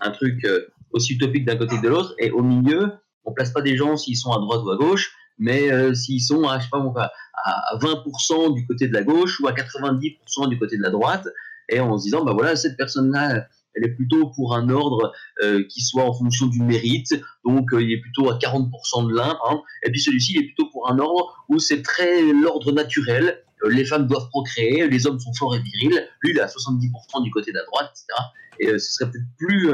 un truc aussi utopique d'un côté que de l'autre, et au milieu, on place pas des gens s'ils sont à droite ou à gauche, mais euh, s'ils sont à, je sais pas, à 20% du côté de la gauche ou à 90% du côté de la droite, et en se disant, bah voilà, cette personne-là, elle est plutôt pour un ordre euh, qui soit en fonction du mérite, donc euh, il est plutôt à 40% de l'un, et puis celui-ci, il est plutôt pour un ordre où c'est très l'ordre naturel, les femmes doivent procréer, les hommes sont forts et virils, lui, il est à 70% du côté de la droite, etc. Et ce serait peut-être plus,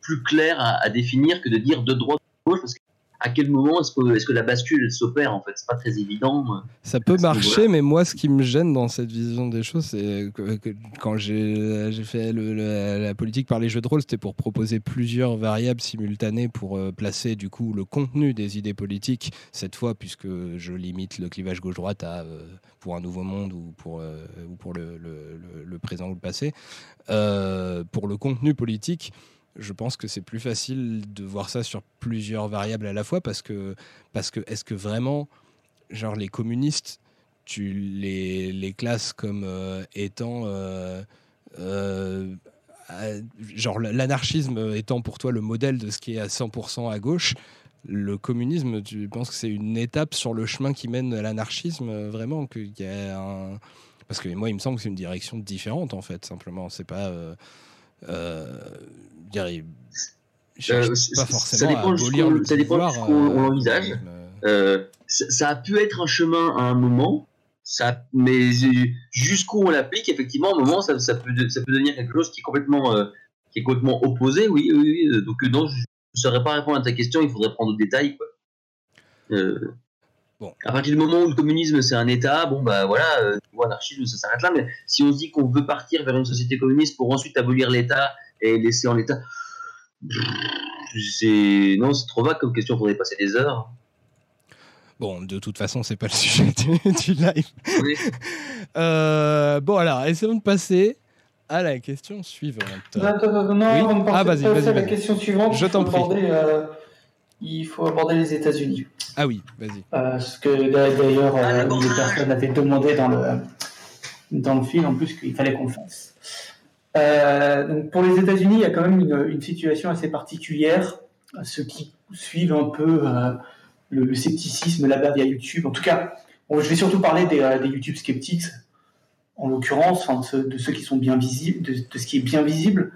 plus clair à, à, définir que de dire de droite de gauche, parce que à quel moment est-ce que, est que, la bascule s'opère en fait? C'est pas très évident. Euh, ça peut marcher, mais moi, ce qui me gêne dans cette vision des choses, c'est que, quand j'ai fait la, politique par les jeux de rôle, c'était pour proposer plusieurs variables simultanées pour euh, placer du coup le contenu des idées politiques. Cette fois, puisque je limite le clivage gauche-droite à euh, pour un nouveau monde ou pour ou pour le, le, présent ou le passé, pour le contenu politique je pense que c'est plus facile de voir ça sur plusieurs variables à la fois parce que, parce que est-ce que vraiment, genre les communistes, tu les, les classes comme euh, étant... Euh, euh, genre l'anarchisme étant pour toi le modèle de ce qui est à 100% à gauche, le communisme, tu penses que c'est une étape sur le chemin qui mène à l'anarchisme vraiment qu'il y a. Parce que moi, il me semble que c'est une direction différente en fait, simplement. C'est pas... Euh, dirais, euh, pas forcément ça dépend à abolir le ça dépend pouvoir, on, on envisage. Euh, euh ça, a pu être un chemin à un moment, ça, mais jusqu'où on l'applique, effectivement, à un moment, ça, ça, peut, ça peut devenir quelque chose qui est complètement, euh, qui est complètement opposé. Oui, oui, oui. Donc, non, je ne saurais pas répondre à ta question, il faudrait prendre. Quoi. Euh, bon. À partir du moment où le communisme c'est un État, bon bah voilà, euh, l'anarchisme ça s'arrête là. Mais si on se dit qu'on veut partir vers une société communiste pour ensuite abolir l'État et laisser en l'état. C'est non, c'est trop vague comme question. Faudrait passer des heures. Bon, de toute façon, c'est pas le sujet du, live. Euh, bon, alors, essayons de passer à la question suivante. Non, non, non ah, vas-y, vas-y. La question suivante. Je t'en prie. Euh, il faut aborder les États-Unis. Ah oui, vas-y. Euh, ce que d'ailleurs, ah, les personnes avaient demandé dans le dans le film, en plus qu'il fallait qu'on fasse. Euh, donc pour les États-Unis, il y a quand même une, situation assez particulière. Ceux qui suivent un peu euh, le, scepticisme là-bas via YouTube, en tout cas, je vais surtout parler des, euh, YouTube sceptiques, en l'occurrence, de, ceux qui sont bien visibles, de, ce qui est bien visible.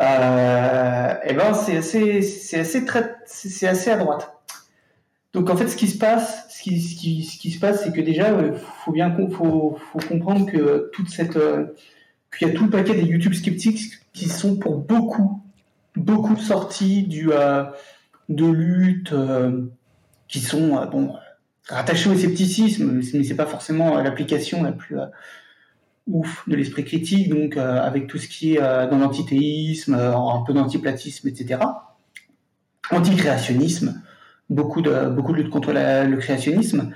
Et eh ben c'est assez, c'est assez c'est assez à droite. Donc en fait, ce qui se passe, ce qui, ce qui, ce qui se passe, c'est que déjà, il faut bien, faut, faut comprendre que toute cette qu'il y a tout le paquet des YouTube sceptiques qui sont pour beaucoup, beaucoup sortis du, euh, de lutte, euh, qui sont euh, bon, rattachés au scepticisme, mais c'est pas forcément l'application la plus ouf de l'esprit critique, donc avec tout ce qui est dans l'antithéisme, un peu d'antiplatisme, etc. Anticréationnisme, beaucoup de, beaucoup de lutte contre le créationnisme.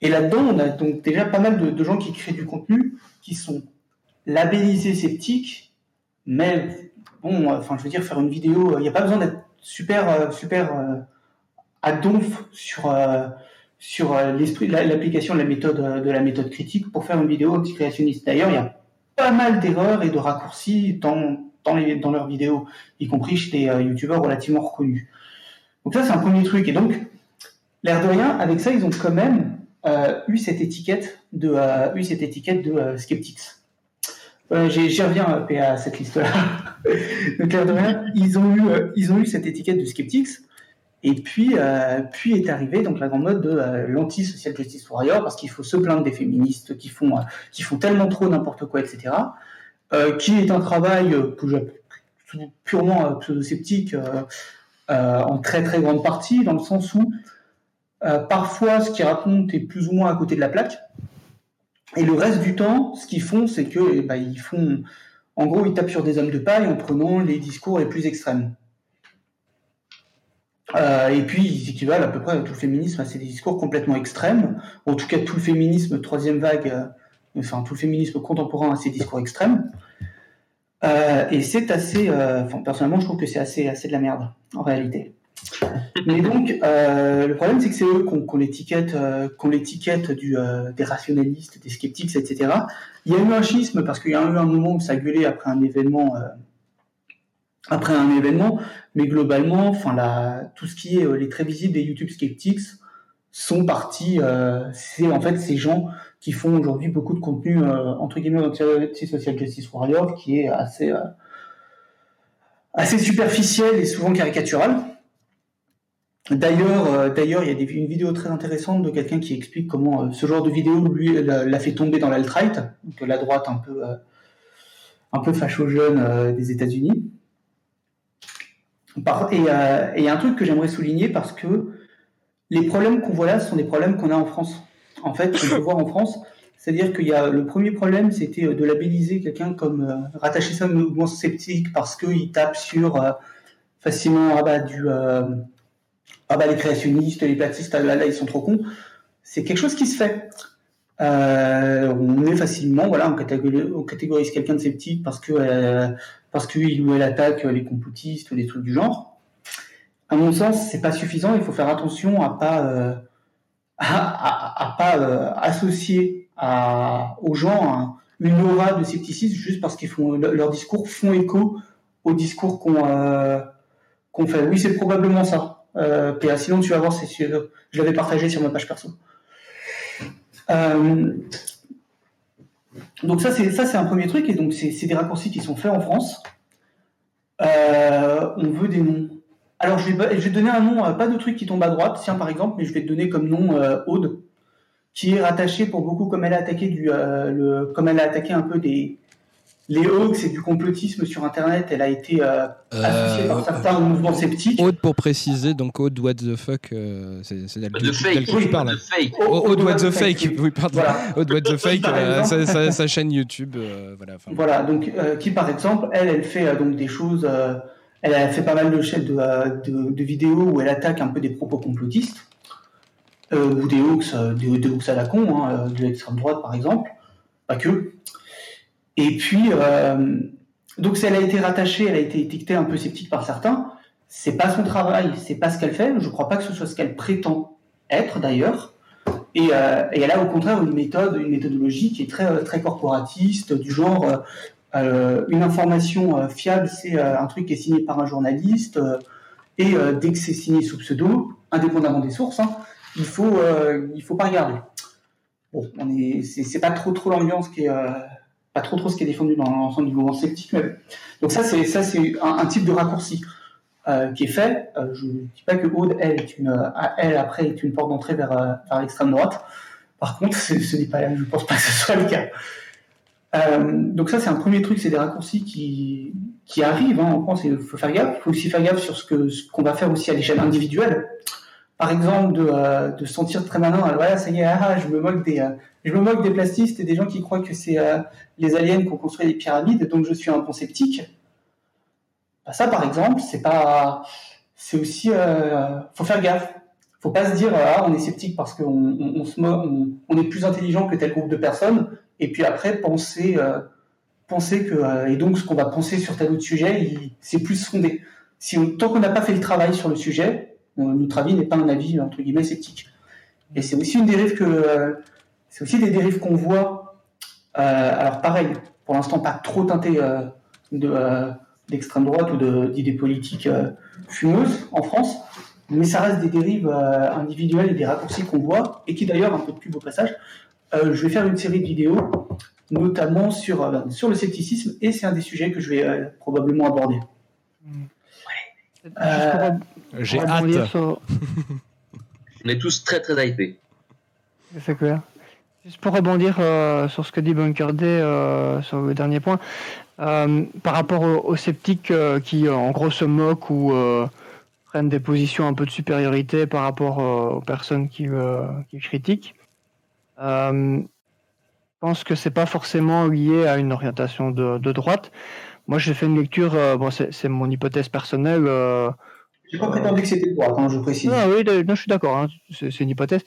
Et là-dedans, on a donc déjà pas mal de, gens qui créent du contenu qui sont labellisé sceptique, mais bon, enfin, je veux dire, faire une vidéo, il n'y a pas besoin d'être super, euh, super euh, à donf sur, euh, sur l'esprit, l'application de la méthode, de la méthode critique pour faire une vidéo anti-créationniste. D'ailleurs, il y a pas mal d'erreurs et de raccourcis dans, leurs vidéos, y compris chez des youtubeurs relativement reconnus. Donc ça, c'est un premier truc. Et donc, l'air de rien, avec ça, ils ont quand même eu cette étiquette de, eu cette étiquette de. Euh, j'y reviens à cette liste-là. Donc, ils ont, eu, euh, ils ont eu cette étiquette de skeptics. Et puis, euh, puis est arrivée donc la grande mode de l'anti-social justice warrior, parce qu'il faut se plaindre des féministes qui font, qui font tellement trop n'importe quoi, etc. qui est un travail que purement pseudo-sceptique en très très grande partie, dans le sens où parfois ce qu'ils racontent est plus ou moins à côté de la plaque. Et le reste du temps, ce qu'ils font, c'est que eh ben, ils font, en gros, ils tapent sur des hommes de paille en prenant les discours les plus extrêmes. Euh, et puis, ils équivalent à peu près à tout le féminisme à ces discours complètement extrêmes. En tout cas, tout le féminisme troisième vague, euh, enfin tout le féminisme contemporain à ces discours extrêmes. Euh, et c'est assez, enfin, personnellement, je trouve que c'est assez, assez de la merde en réalité. Mais donc, le problème, c'est que c'est eux qu'on l'étiquette, euh, qu'on l'étiquette du, des rationalistes, des sceptiques, etc. Il y a eu un schisme parce qu'il y a eu un moment où ça gueulait après un événement, après un événement, mais globalement, enfin, tout ce qui est les très visibles des YouTube sceptics sont partis. c'est en fait ces gens qui font aujourd'hui beaucoup de contenu entre guillemets anti-social justice warrior, qui est assez assez superficiel et souvent caricatural. D'ailleurs, euh, d'ailleurs, il y a une vidéo très intéressante de quelqu'un qui explique comment euh, ce genre de vidéo lui l'a fait tomber dans l'alt-right, donc la droite un peu euh, un peu facho jeune des États-Unis. Et il y a un truc que j'aimerais souligner parce que les problèmes qu'on voit là sont des problèmes qu'on a en France. En fait, on peut voir en France, c'est-à-dire qu'il y a le premier problème, c'était de labelliser quelqu'un comme rattacher ça au mouvement sceptique parce qu'il tape sur facilement ah bah, du ah bah les créationnistes, les platistes, là, là ils sont trop cons. C'est quelque chose qui se fait. Euh, on est facilement, voilà, on catégorise, quelqu'un de sceptique parce que euh, parce qu'il ou elle attaque les complotistes ou des trucs du genre. À mon sens, c'est pas suffisant. Il faut faire attention à pas à, pas associer à, aux gens une aura de scepticisme juste parce qu'ils font leur discours font écho au discours qu'on qu'on fait. Oui, c'est probablement ça. Euh, PA, sinon tu vas voir, c'est. Je l'avais partagé sur ma page perso. Euh, donc ça c'est un premier truc et donc c'est des raccourcis qui sont faits en France. Euh, on veut des noms. Alors je vais, je donner un nom, pas de truc qui tombe à droite, tiens par exemple, mais je vais te donner comme nom Aude, qui est rattaché pour beaucoup comme elle a attaqué du comme elle a attaqué un peu des les Hawks c'est du complotisme sur Internet, elle a été euh, associée par euh, certains mouvements sceptiques. Aude pour préciser, donc Aude what the fuck, euh, c'est elle de fake, oui, parle. Fake. Aude what the fake, oui pardon. Aude what the fake, sa, chaîne YouTube, voilà. Voilà, donc qui par exemple, elle, elle fait donc des choses, elle a fait pas mal de chaînes de, de, vidéos où elle attaque un peu des propos complotistes, ou des Hawks, des, des Hawks à la con, hein, de l'extrême droite par exemple, pas que. Et puis, euh, donc, si elle a été rattachée, elle a été étiquetée un peu sceptique par certains. C'est pas son travail, c'est pas ce qu'elle fait. Je crois pas que ce soit ce qu'elle prétend être d'ailleurs. Et, euh, et, elle a au contraire une méthode, une méthodologie qui est très très corporatiste, du genre euh, une information fiable, c'est un truc qui est signé par un journaliste. et dès que c'est signé sous pseudo, indépendamment des sources, hein, il faut il faut pas regarder. Bon, on est c'est pas trop trop l'ambiance qui est pas trop trop ce qui est défendu dans l'ensemble du mouvement sceptique. Donc ça, c'est ça, c'est un, type de raccourci euh, qui est fait. Euh, je ne dis pas que Aude, elle, est une, euh, elle après est une porte d'entrée vers, vers l'extrême droite. Par contre, ce n'est pas, je pense pas que ce soit le cas. donc ça, c'est un premier truc, c'est des raccourcis qui, qui arrivent. Hein, en France, il faut faire gaffe. Il faut aussi faire gaffe sur ce que qu'on va faire aussi à l'échelle individuelle par exemple, de, de se sentir très malin. Voilà, ça y est, ah, je me moque des, je me moque des plastistes et des gens qui croient que c'est euh, les aliens qui ont construit les pyramides, donc je suis un bon sceptique. Bah, ça, par exemple, c'est pas, c'est aussi, faut faire gaffe. Faut pas se dire, ah, on est sceptique parce qu'on on, se on, est plus intelligent que tel groupe de personnes, et puis après penser, penser que, et donc ce qu'on va penser sur tel autre sujet, c'est plus fondé. Si tant qu'on n'a pas fait le travail sur le sujet, notre avis n'est pas un avis entre guillemets sceptique. Et c'est aussi une dérive que c'est aussi des dérives qu'on voit. Euh, alors pareil, pour l'instant pas trop teinté euh, de euh, d'extrême droite ou d'idées politiques fumeuses en France, mais ça reste des dérives individuelles et des raccourcis qu'on voit et qui d'ailleurs un peu de pub au passage. je vais faire une série de vidéos notamment sur sur le scepticisme et c'est un des sujets que je vais probablement aborder. J'ai hâte. On est tous très très hypés. C'est clair. Juste pour rebondir euh, sur ce que dit Bunker Day euh, sur le dernier point, euh, par rapport aux, sceptiques qui en gros se moquent ou prennent des positions un peu de supériorité par rapport aux personnes qui, qui critiquent, je pense que c'est pas forcément lié à une orientation de, de droite. Moi, j'ai fait une lecture, bon, c'est mon hypothèse personnelle j'ai pas prétendu que c'était droite, hein, je précise. Non, oui, je suis d'accord, hein, c'est une hypothèse.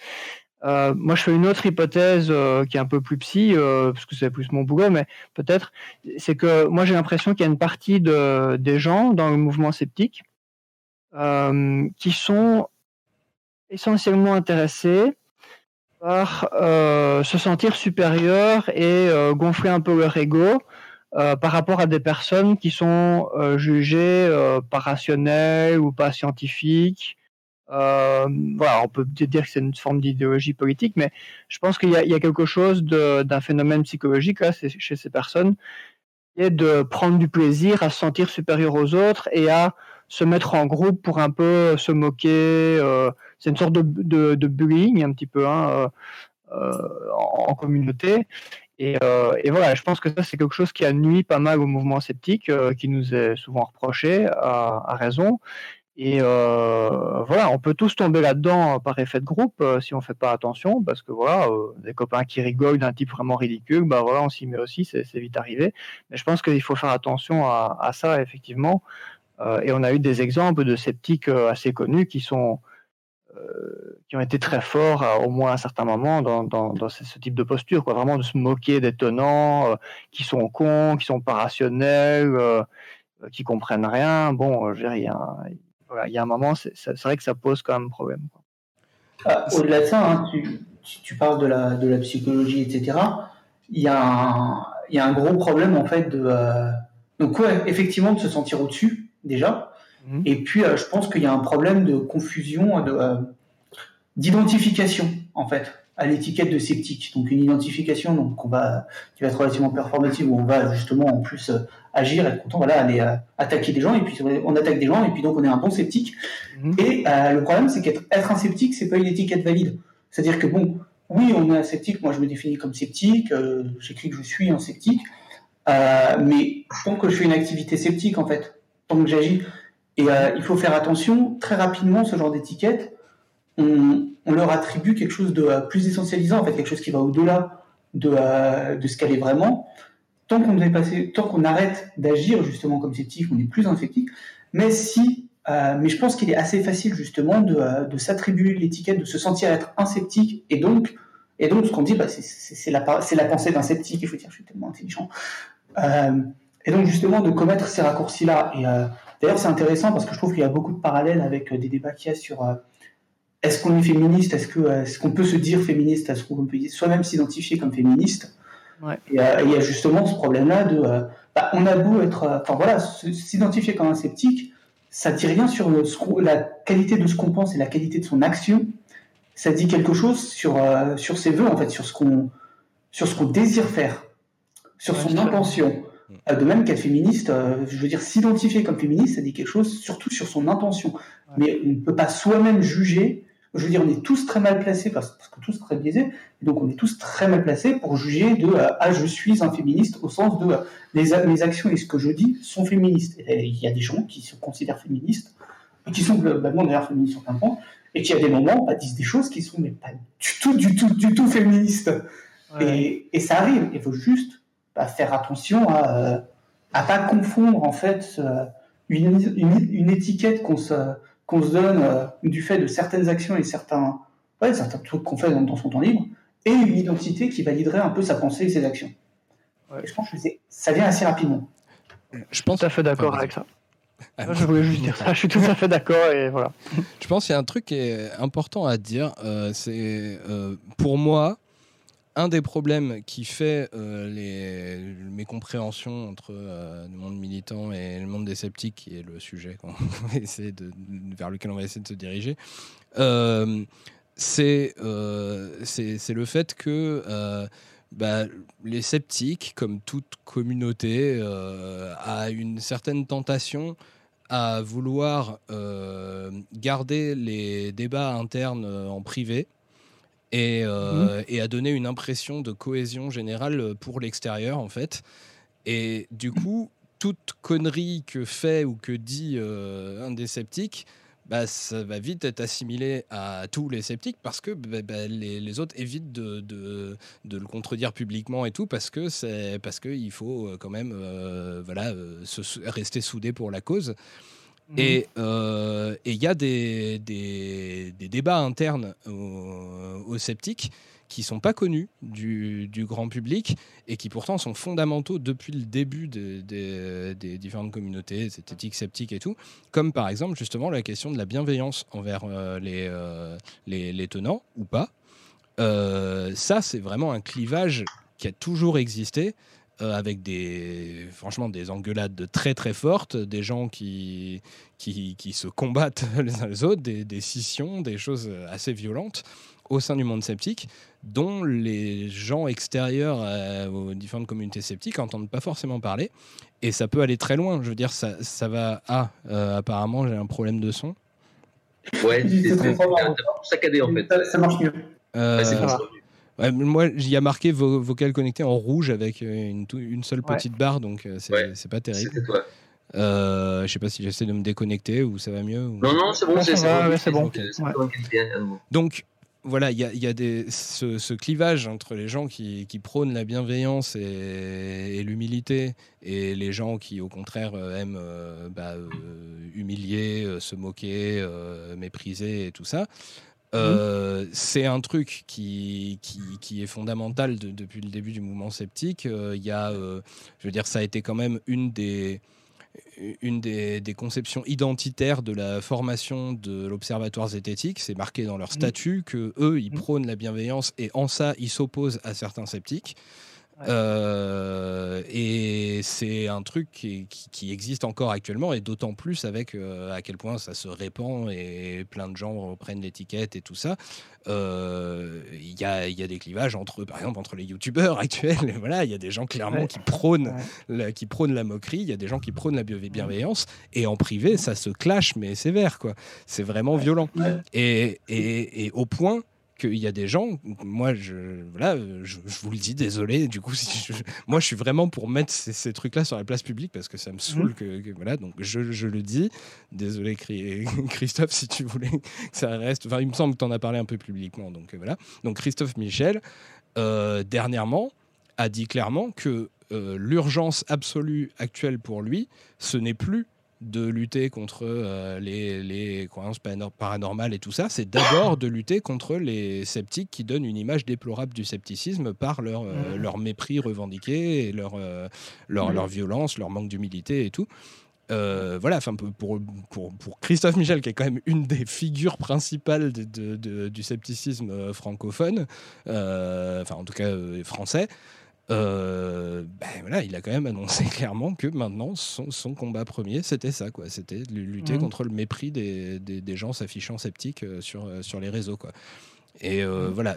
Euh, moi, je fais une autre hypothèse euh, qui est un peu plus psy, euh, parce que c'est plus mon boulot, mais peut-être, c'est que moi, j'ai l'impression qu'il y a une partie de, des gens dans le mouvement sceptique qui sont essentiellement intéressés par se sentir supérieurs et gonfler un peu leur ego par rapport à des personnes qui sont jugées pas rationnelles ou pas scientifiques. Voilà, on peut dire que c'est une forme d'idéologie politique, mais je pense qu'il y, a quelque chose d'un phénomène psychologique chez ces personnes, qui est de prendre du plaisir à se sentir supérieur aux autres et à se mettre en groupe pour un peu se moquer. c'est une sorte de, bullying un petit peu hein, en, communauté. Euh, et, voilà, je pense que ça, c'est quelque chose qui a nuit pas mal au mouvement sceptique, euh, qui nous est souvent reproché, à, raison. Et euh, voilà, on peut tous tomber là-dedans par effet de groupe si on fait pas attention, parce que voilà, des copains qui rigolent d'un type vraiment ridicule, bah voilà, on s'y met aussi, c'est vite arrivé. Mais je pense qu'il faut faire attention à, ça, effectivement. et on a eu des exemples de sceptiques assez connus qui sont qui ont été très forts, au moins à un certain moment, dans, dans, ce, type de posture, quoi. Vraiment de se moquer des tenants, qui sont cons, qui sont pas rationnels, qui comprennent rien. Bon, je il y, a un moment, c'est vrai que ça pose quand même problème. Ah, au-delà de ça, hein, tu, tu, parles de la, de la psychologie, etc. Il y, a un, il y a un gros problème en fait de donc ouais, effectivement de se sentir au-dessus déjà. Mhm. Et puis je pense qu'il y a un problème de confusion, de d'identification en fait à l'étiquette de sceptique. Donc une identification donc on va qui va être relativement performative où on va justement en plus euh, agir, être content, voilà, aller euh, attaquer des gens et puis on attaque des gens et puis donc on est un bon sceptique. Mhm. Et euh, le problème c'est qu'être être un sceptique c'est pas une étiquette valide. C'est-à-dire que bon, oui on est un sceptique, moi je me définis comme sceptique, j'écris que je suis un sceptique, mais tant que je fais une activité sceptique en fait, tant que j'agis, et il faut faire attention très rapidement ce genre d'étiquette on, leur attribue quelque chose de euh, plus essentialisant, en fait, quelque chose qui va au-delà de, euh, ce qu'elle est vraiment. Tant qu'on tant qu'on arrête d'agir justement comme sceptique, on est plus infectique. Mais si, euh, mais je pense qu'il est assez facile justement de, s'attribuer l'étiquette, de se sentir être un sceptique, et donc, et donc ce qu'on dit, bah, c'est la, c'est la pensée d'un sceptique. Il faut dire, je suis tellement intelligent. et donc justement de commettre ces raccourcis-là. Et d'ailleurs, c'est intéressant parce que je trouve qu'il y a beaucoup de parallèles avec des débats qu'il y a sur est-ce qu'on est féministe Est-ce que est-ce qu'on peut se dire féministe Est-ce qu'on peut soi-même s'identifier comme féministe Et euh, il y a justement ce problème-là de, euh, bah, on a beau être, euh, enfin voilà, s'identifier comme un sceptique, ça dit rien sur la qualité de ce qu'on pense et la qualité de son action. Ça dit quelque chose sur sur ses voeux en fait, sur ce qu'on sur ce qu'on désire faire, sur son intention. De même qu'être féministe, je veux dire, s'identifier comme féministe, ça dit quelque chose surtout sur son intention. Mais on ne peut pas soi-même juger je veux dire, on est tous très mal placés parce, que tous très biaisés, et donc on est tous très mal placés pour juger de euh, ah je suis un féministe au sens de euh, mes actions et ce que je dis sont féministes. Il y a des gens qui se considèrent féministes et qui sont globalement d'ailleurs féministes sur plein de points, et qui à des moments bah, disent des choses qui sont mais pas du tout, du tout, du tout féministes. Et, et, ça arrive. Il faut juste bah, faire attention à ne euh, pas confondre en fait une, une, une étiquette qu'on se qu'on se donne euh, du fait de certaines actions et certains, ouais, certains trucs qu'on fait dans, son temps libre, et une identité qui validerait un peu sa pensée et ses actions. je pense que ça vient assez rapidement. Je pense tout à fait d'accord avec ça. Ah, je voulais juste dire ça, je suis tout à fait d'accord et voilà. Je pense qu'il y a un truc qui est important à dire, euh, c'est euh, pour moi, un des problèmes qui fait euh, les mécompréhensions entre euh, le monde militant et le monde des sceptiques, qui est le sujet vers lequel on va essayer de se diriger, euh, c'est le fait que bah, les sceptiques, comme toute communauté, a une certaine tentation à vouloir garder les débats internes en privé et, euh, et, a donné une impression de cohésion générale pour l'extérieur en fait. Et du coup, toute connerie que fait ou que dit euh, un des sceptiques, bah, ça va vite être assimilé à tous les sceptiques parce que bah, bah, les, les, autres évitent de, de, de, le contredire publiquement et tout parce que c'est parce qu'il faut euh, quand même voilà se, rester soudé pour la cause. Mhm. Euh, et il y a des, des, débats internes aux, sceptiques qui sont pas connus du, du, grand public et qui pourtant sont fondamentaux depuis le début des différentes communautés, esthétiques, sceptiques et tout, comme par exemple justement la question de la bienveillance envers euh, les, euh, les, les, tenants ou pas. ça, c'est vraiment un clivage qui a toujours existé euh, avec des, franchement, des engueulades très très fortes, des gens qui, qui, qui se combattent les uns les autres, des, des, scissions, des choses assez violentes au sein du monde sceptique, dont les gens extérieurs euh, aux différentes communautés sceptiques n'entendent pas forcément parler. Et ça peut aller très loin. Je veux dire, ça, ça va. Ah, euh, apparemment, j'ai un problème de son. Ouais, c'est saccadé en fait. Ça, marche mieux. Euh, moi, j'y a marqué vocal connecté en rouge avec euh, une, une seule petite barre, donc euh, c'est pas terrible. Toi. Euh, je sais pas si j'essaie de me déconnecter ou ça va mieux. Non, non, c'est bon, c'est bon. Donc, voilà, il y a, y a des, ce, clivage entre les gens qui, qui prônent la bienveillance et, et l'humilité et les gens qui, au contraire, aiment bah, humilier, se moquer, mépriser et tout ça. Mmh. c'est un truc qui, qui, est fondamental depuis le début du mouvement sceptique. Il y a, je veux dire, ça a été quand même une des, une des, conceptions identitaires de la formation de l'Observatoire zététique. C'est marqué dans leur mmh. statut que eux, ils mmh. prônent la bienveillance et en ça, ils s'opposent à certains sceptiques. Euh, et c'est un truc qui, existe encore actuellement, et d'autant plus avec euh, à quel point ça se répand et plein de gens reprennent l'étiquette et tout ça. Euh, il y, a, des clivages entre, par exemple, entre les youtubeurs actuels. voilà, il y a des gens clairement qui prônent, la, qui prônent la moquerie, il y a des gens qui prônent la bienveillance, et en privé, ça se clash, mais sévère, quoi. C'est vraiment violent. et, et au point qu'il y a des gens, moi je, voilà, je, vous le dis, désolé, du coup, moi je suis vraiment pour mettre ces, trucs-là sur la place publique parce que ça me saoule, mmh. que, voilà, donc je, je, le dis, désolé Christophe, si tu voulais que ça reste, enfin il me semble que tu en as parlé un peu publiquement, donc voilà. Donc Christophe Michel, euh, dernièrement, a dit clairement que euh, l'urgence absolue actuelle pour lui, ce n'est plus de lutter contre euh, les, les, croyances paranormales et tout ça, c'est d'abord de lutter contre les sceptiques qui donnent une image déplorable du scepticisme par leur, euh, mmh. leur mépris revendiqué, et leur, euh, leur, mmh. leur, violence, leur manque d'humilité et tout. voilà, enfin pour, pour, pour, Christophe Michel, qui est quand même une des figures principales de, du scepticisme francophone, enfin en tout cas français, euh, ben voilà, il a quand même annoncé clairement que maintenant son, son combat premier c'était ça quoi, c'était lutter mmh. contre le mépris des, des, gens s'affichant sceptiques euh, sur, euh, sur les réseaux quoi. Et mmh. voilà,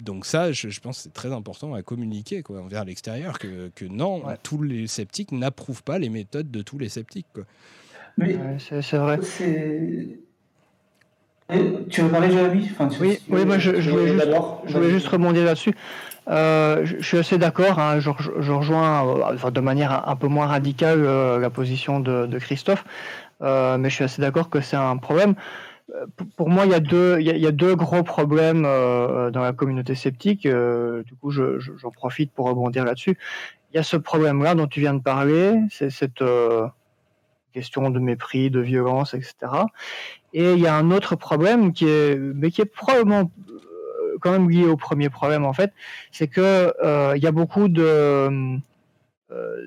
donc ça, je, pense, c'est très important à communiquer quoi envers l'extérieur que, que non, tous les sceptiques n'approuvent pas les méthodes de tous les sceptiques quoi. Mais c'est vrai. Tu veux parler, Jérémy? Enfin, Oui, oui moi je, je, voulais juste, je, voulais juste, rebondir là-dessus. Euh, je, suis assez d'accord, hein, je, je, rejoins euh, de manière un, peu moins radicale euh, la position de, de Christophe, mais je suis assez d'accord que c'est un problème. Pour moi, il y a deux, il y a, deux gros problèmes dans la communauté sceptique. du coup, j'en profite pour rebondir là-dessus. Il y a ce problème-là dont tu viens de parler, c'est cette question de mépris, de violence, etc. Et il y a un autre problème qui est, mais qui est probablement quand même lié au premier problème en fait, c'est que euh, il y a beaucoup de euh,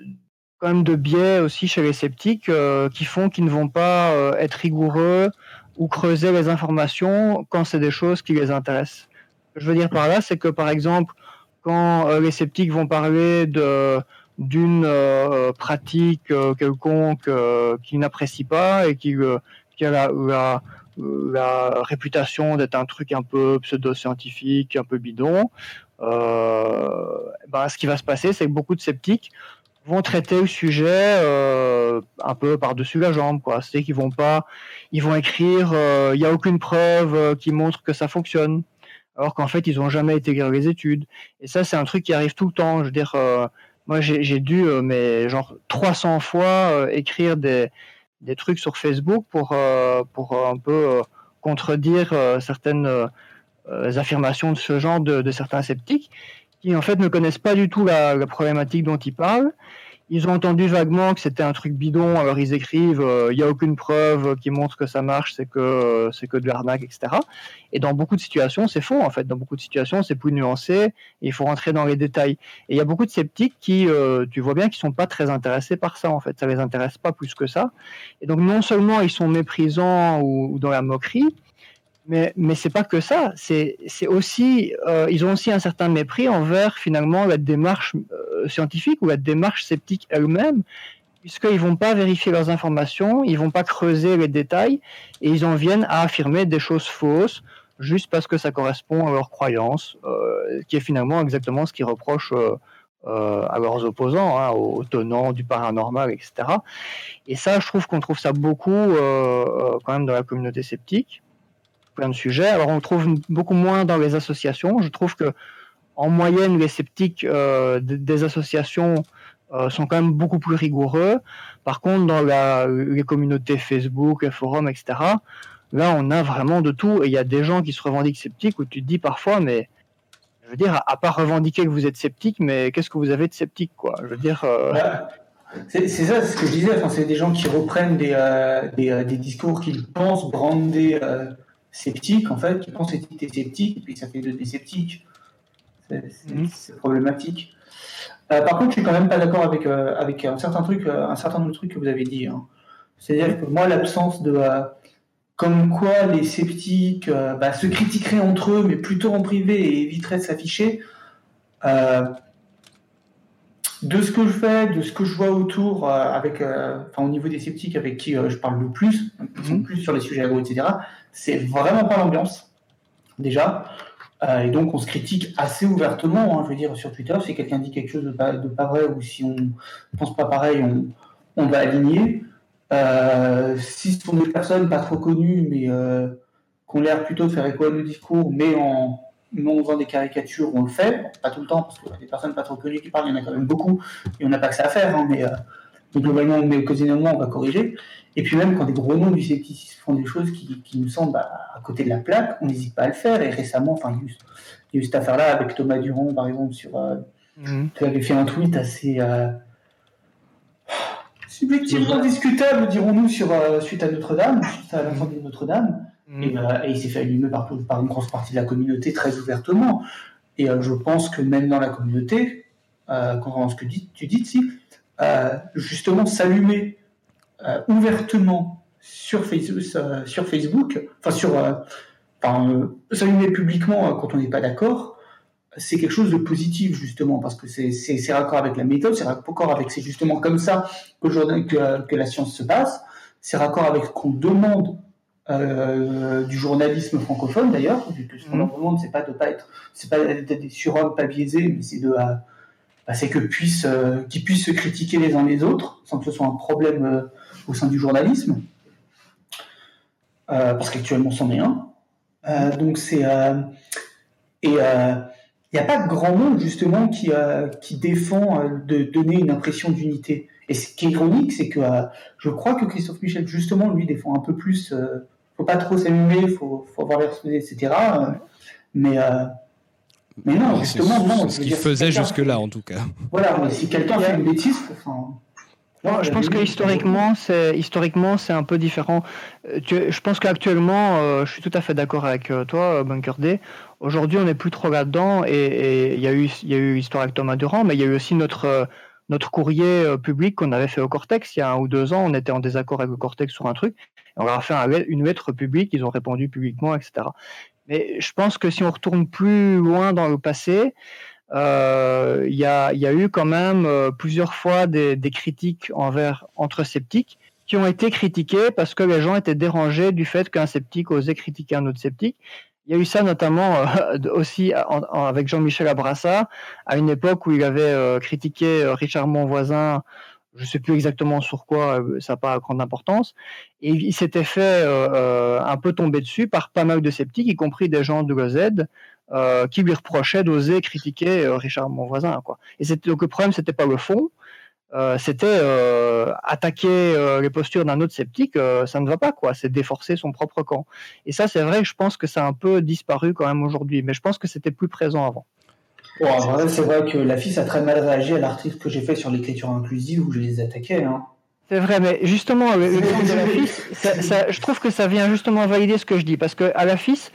quand même de biais aussi chez les sceptiques euh, qui font qu'ils ne vont pas être rigoureux ou creuser les informations quand c'est des choses qui les intéressent. Je veux dire par là, c'est que par exemple, quand les sceptiques vont parler de d'une pratique quelconque qu'ils n'apprécient pas et qui, qui a la, la réputation d'être un truc un peu pseudo-scientifique, un peu bidon, euh, ben, ce qui va se passer, c'est que beaucoup de sceptiques vont traiter le sujet euh, un peu par-dessus la jambe. C'est qu'ils vont pas, ils vont écrire, euh, il n'y a aucune preuve qui montre que ça fonctionne, alors qu'en fait, ils n'ont jamais intégré les études. Et ça, c'est un truc qui arrive tout le temps. Je veux dire, moi, j'ai dû, mais genre 300 fois, écrire des des trucs sur Facebook pour, euh, pour un peu euh, contredire euh, certaines affirmations de ce genre de, certains sceptiques qui en fait ne connaissent pas du tout la problématique dont ils parlent ils ont entendu vaguement que c'était un truc bidon, alors ils écrivent, il euh, n'y a aucune preuve qui montre que ça marche, c'est que euh, c'est que de l'arnaque, etc. Et dans beaucoup de situations, c'est faux en fait. Dans beaucoup de situations, c'est plus nuancé. il faut rentrer dans les détails. Et il y a beaucoup de sceptiques qui, euh, tu vois bien, qui sont pas très intéressés par ça en fait. Ça les intéresse pas plus que ça. Et donc non seulement ils sont méprisants ou dans la moquerie, mais, mais c'est pas que ça. C'est aussi, euh, ils ont aussi un certain mépris envers finalement la démarche euh, scientifique ou la démarche sceptique elle-même, puisqu'ils vont pas vérifier leurs informations, ils vont pas creuser les détails, et ils en viennent à affirmer des choses fausses juste parce que ça correspond à leurs croyances, euh, qui est finalement exactement ce qu'ils reprochent à leurs opposants, hein, aux tenants du paranormal, etc. Et ça, je trouve qu'on trouve ça beaucoup quand même dans la communauté sceptique plein de sujets. Alors on trouve beaucoup moins dans les associations. Je trouve que en moyenne, les sceptiques euh, des associations euh, sont quand même beaucoup plus rigoureux. Par contre, dans la, les communautés Facebook, les forums, etc., là, on a vraiment de tout. Et il y a des gens qui se revendiquent sceptiques où tu te dis parfois, mais je veux dire, à, part revendiquer que vous êtes sceptique, mais qu'est-ce que vous avez de sceptique, quoi? Je veux dire. Euh, c'est ça, ce que je disais. Enfin, c'est des gens qui reprennent des, des, des, discours qu'ils pensent brander sceptiques, en fait, qui pensent être sceptiques, et puis ça fait des sceptiques. Mhm. C'est problématique. par contre, je suis quand même pas d'accord avec, avec un certain truc, un certain nombre de trucs que vous avez dit. Hein. C'est-à-dire que moi, l'absence de comme quoi les sceptiques euh, bah, se critiqueraient entre eux, mais plutôt en privé et éviteraient de s'afficher. Euh, de ce que je fais, de ce que je vois autour, euh, avec, au niveau des sceptiques avec qui je parle le plus, mhm. plus sur les sujets agro, etc., c'est vraiment pas l'ambiance, déjà. et donc, on se critique assez ouvertement, hein, je veux dire, sur Twitter. Si quelqu'un dit quelque chose de pas, vrai ou si on pense pas pareil, on, on va aligner. Euh, si ce sont des personnes pas trop connues, mais euh, qui ont l'air plutôt de faire écho à nos discours, mais en non faisant des caricatures, on le fait. pas tout le temps, parce que des personnes pas trop connues qui parlent, il y en a quand même beaucoup, et on n'a pas que ça à faire, hein, mais, euh, globalement, mais occasionnellement, on va corriger. Et puis même quand des gros noms du scepticisme font des choses qui, qui nous semblent bah, à côté de la plaque, on n'hésite pas à le faire. Et récemment, enfin, il y a eu, cette affaire-là avec Thomas Durand, par exemple, sur, euh, mmh. qui avait fait un tweet assez subjectivement discutable, dirons-nous, sur, euh, suite à Notre-Dame, suite à l'incendie de Notre-Dame. Mm. Euh, et, il s'est fait allumer par, par, une grosse partie de la communauté très ouvertement. Et euh, je pense que même dans la communauté, quand ce que tu dis, si, justement, s'allumer ouvertement sur Facebook, sur Facebook, enfin sur, s'allumer publiquement quand on n'est pas d'accord, c'est quelque chose de positif justement parce que c'est raccord avec la méthode, c'est raccord avec c'est justement comme ça que, que, la science se passe, c'est raccord avec ce qu'on demande euh, du journalisme francophone d'ailleurs. Ce qu'on mmh. leur demande, c'est pas de pas être, c'est pas d'être des surhommes pas biaisés, mais c'est de euh, bah, c'est que puissent euh, qu'ils puissent se critiquer les uns les autres sans que ce soit un problème au sein du journalisme, parce qu'actuellement c'en est un. donc c'est et il n'y a pas grand monde justement qui, euh, qui défend euh, de donner une impression d'unité. Et ce qui est ironique, c'est que euh, je crois que Christophe Michel, justement, lui, défend un peu plus. Euh, faut pas trop s'allumer, faut, faut avoir l'air etc. mais, mais non, justement, non. Ce qu'il faisait jusque-là, en tout cas. Voilà, si quelqu'un fait une bêtise, je pense que historiquement, c'est historiquement c'est un peu différent. je pense qu'actuellement, je suis tout à fait d'accord avec toi, Bunker D. Aujourd'hui, on n'est plus trop là-dedans et il y, a eu, y a eu Histoire avec Thomas Durand, mais il y a eu aussi notre, euh, notre courrier euh, public qu'on avait fait au Cortex il y a un ou deux ans. On était en désaccord avec le Cortex sur un truc. on leur a fait une lettre publique, ils ont répondu publiquement, etc. Mais je pense que si on retourne plus loin dans le passé, euh, il y, a, y, a, eu quand même plusieurs fois des, des, critiques envers entre sceptiques qui ont été critiquées parce que les gens étaient dérangés du fait qu'un sceptique osait critiquer un autre sceptique. Il y a eu ça notamment euh, aussi avec Jean-Michel Abrassa, à une époque où il avait euh, critiqué euh, Richard Monvoisin, je ne sais plus exactement sur quoi, ça n'a pas grande importance, et il s'était fait un peu tomber dessus par pas mal de sceptiques, y compris des gens de l'OZ, qui lui reprochaient d'oser critiquer Richard Monvoisin. Quoi. Et donc le problème, c'était pas le fond, euh, c'était euh, attaquer euh, les postures d'un autre sceptique, ça ne va pas, quoi. C'est déforcer son propre camp. Et ça, c'est vrai, je pense que ça a un peu disparu quand même aujourd'hui, mais je pense que c'était plus présent avant. c'est vrai que la fille a très mal réagi à l'article que j'ai fait sur l'écriture inclusive où je les attaquais. Hein. C'est vrai, mais justement, le, de la FIS, je trouve que ça vient justement valider ce que je dis, parce qu'à la FIS,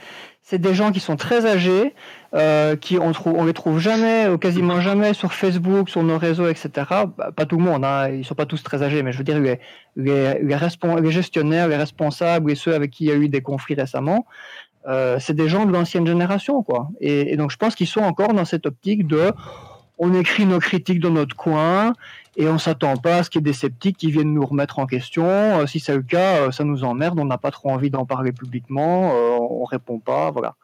c'est des gens qui sont très âgés, euh, qui on trouve, les trouve jamais, ou quasiment jamais sur Facebook, sur nos réseaux, etc. Bah, pas tout le monde, hein, ils sont pas tous très âgés, mais je veux dire les, les, gestionnaires, les responsables et ceux avec qui il y a eu des conflits récemment, euh, c'est des gens de l'ancienne génération, quoi. Et donc je pense qu'ils sont encore dans cette optique de on écrit nos critiques dans notre coin et on s'attend pas à ce qu'il y ait des sceptiques qui viennent nous remettre en question. Euh, si c'est le cas, euh, ça nous emmerde, on n'a pas trop envie d'en parler publiquement, euh, on répond pas, voilà.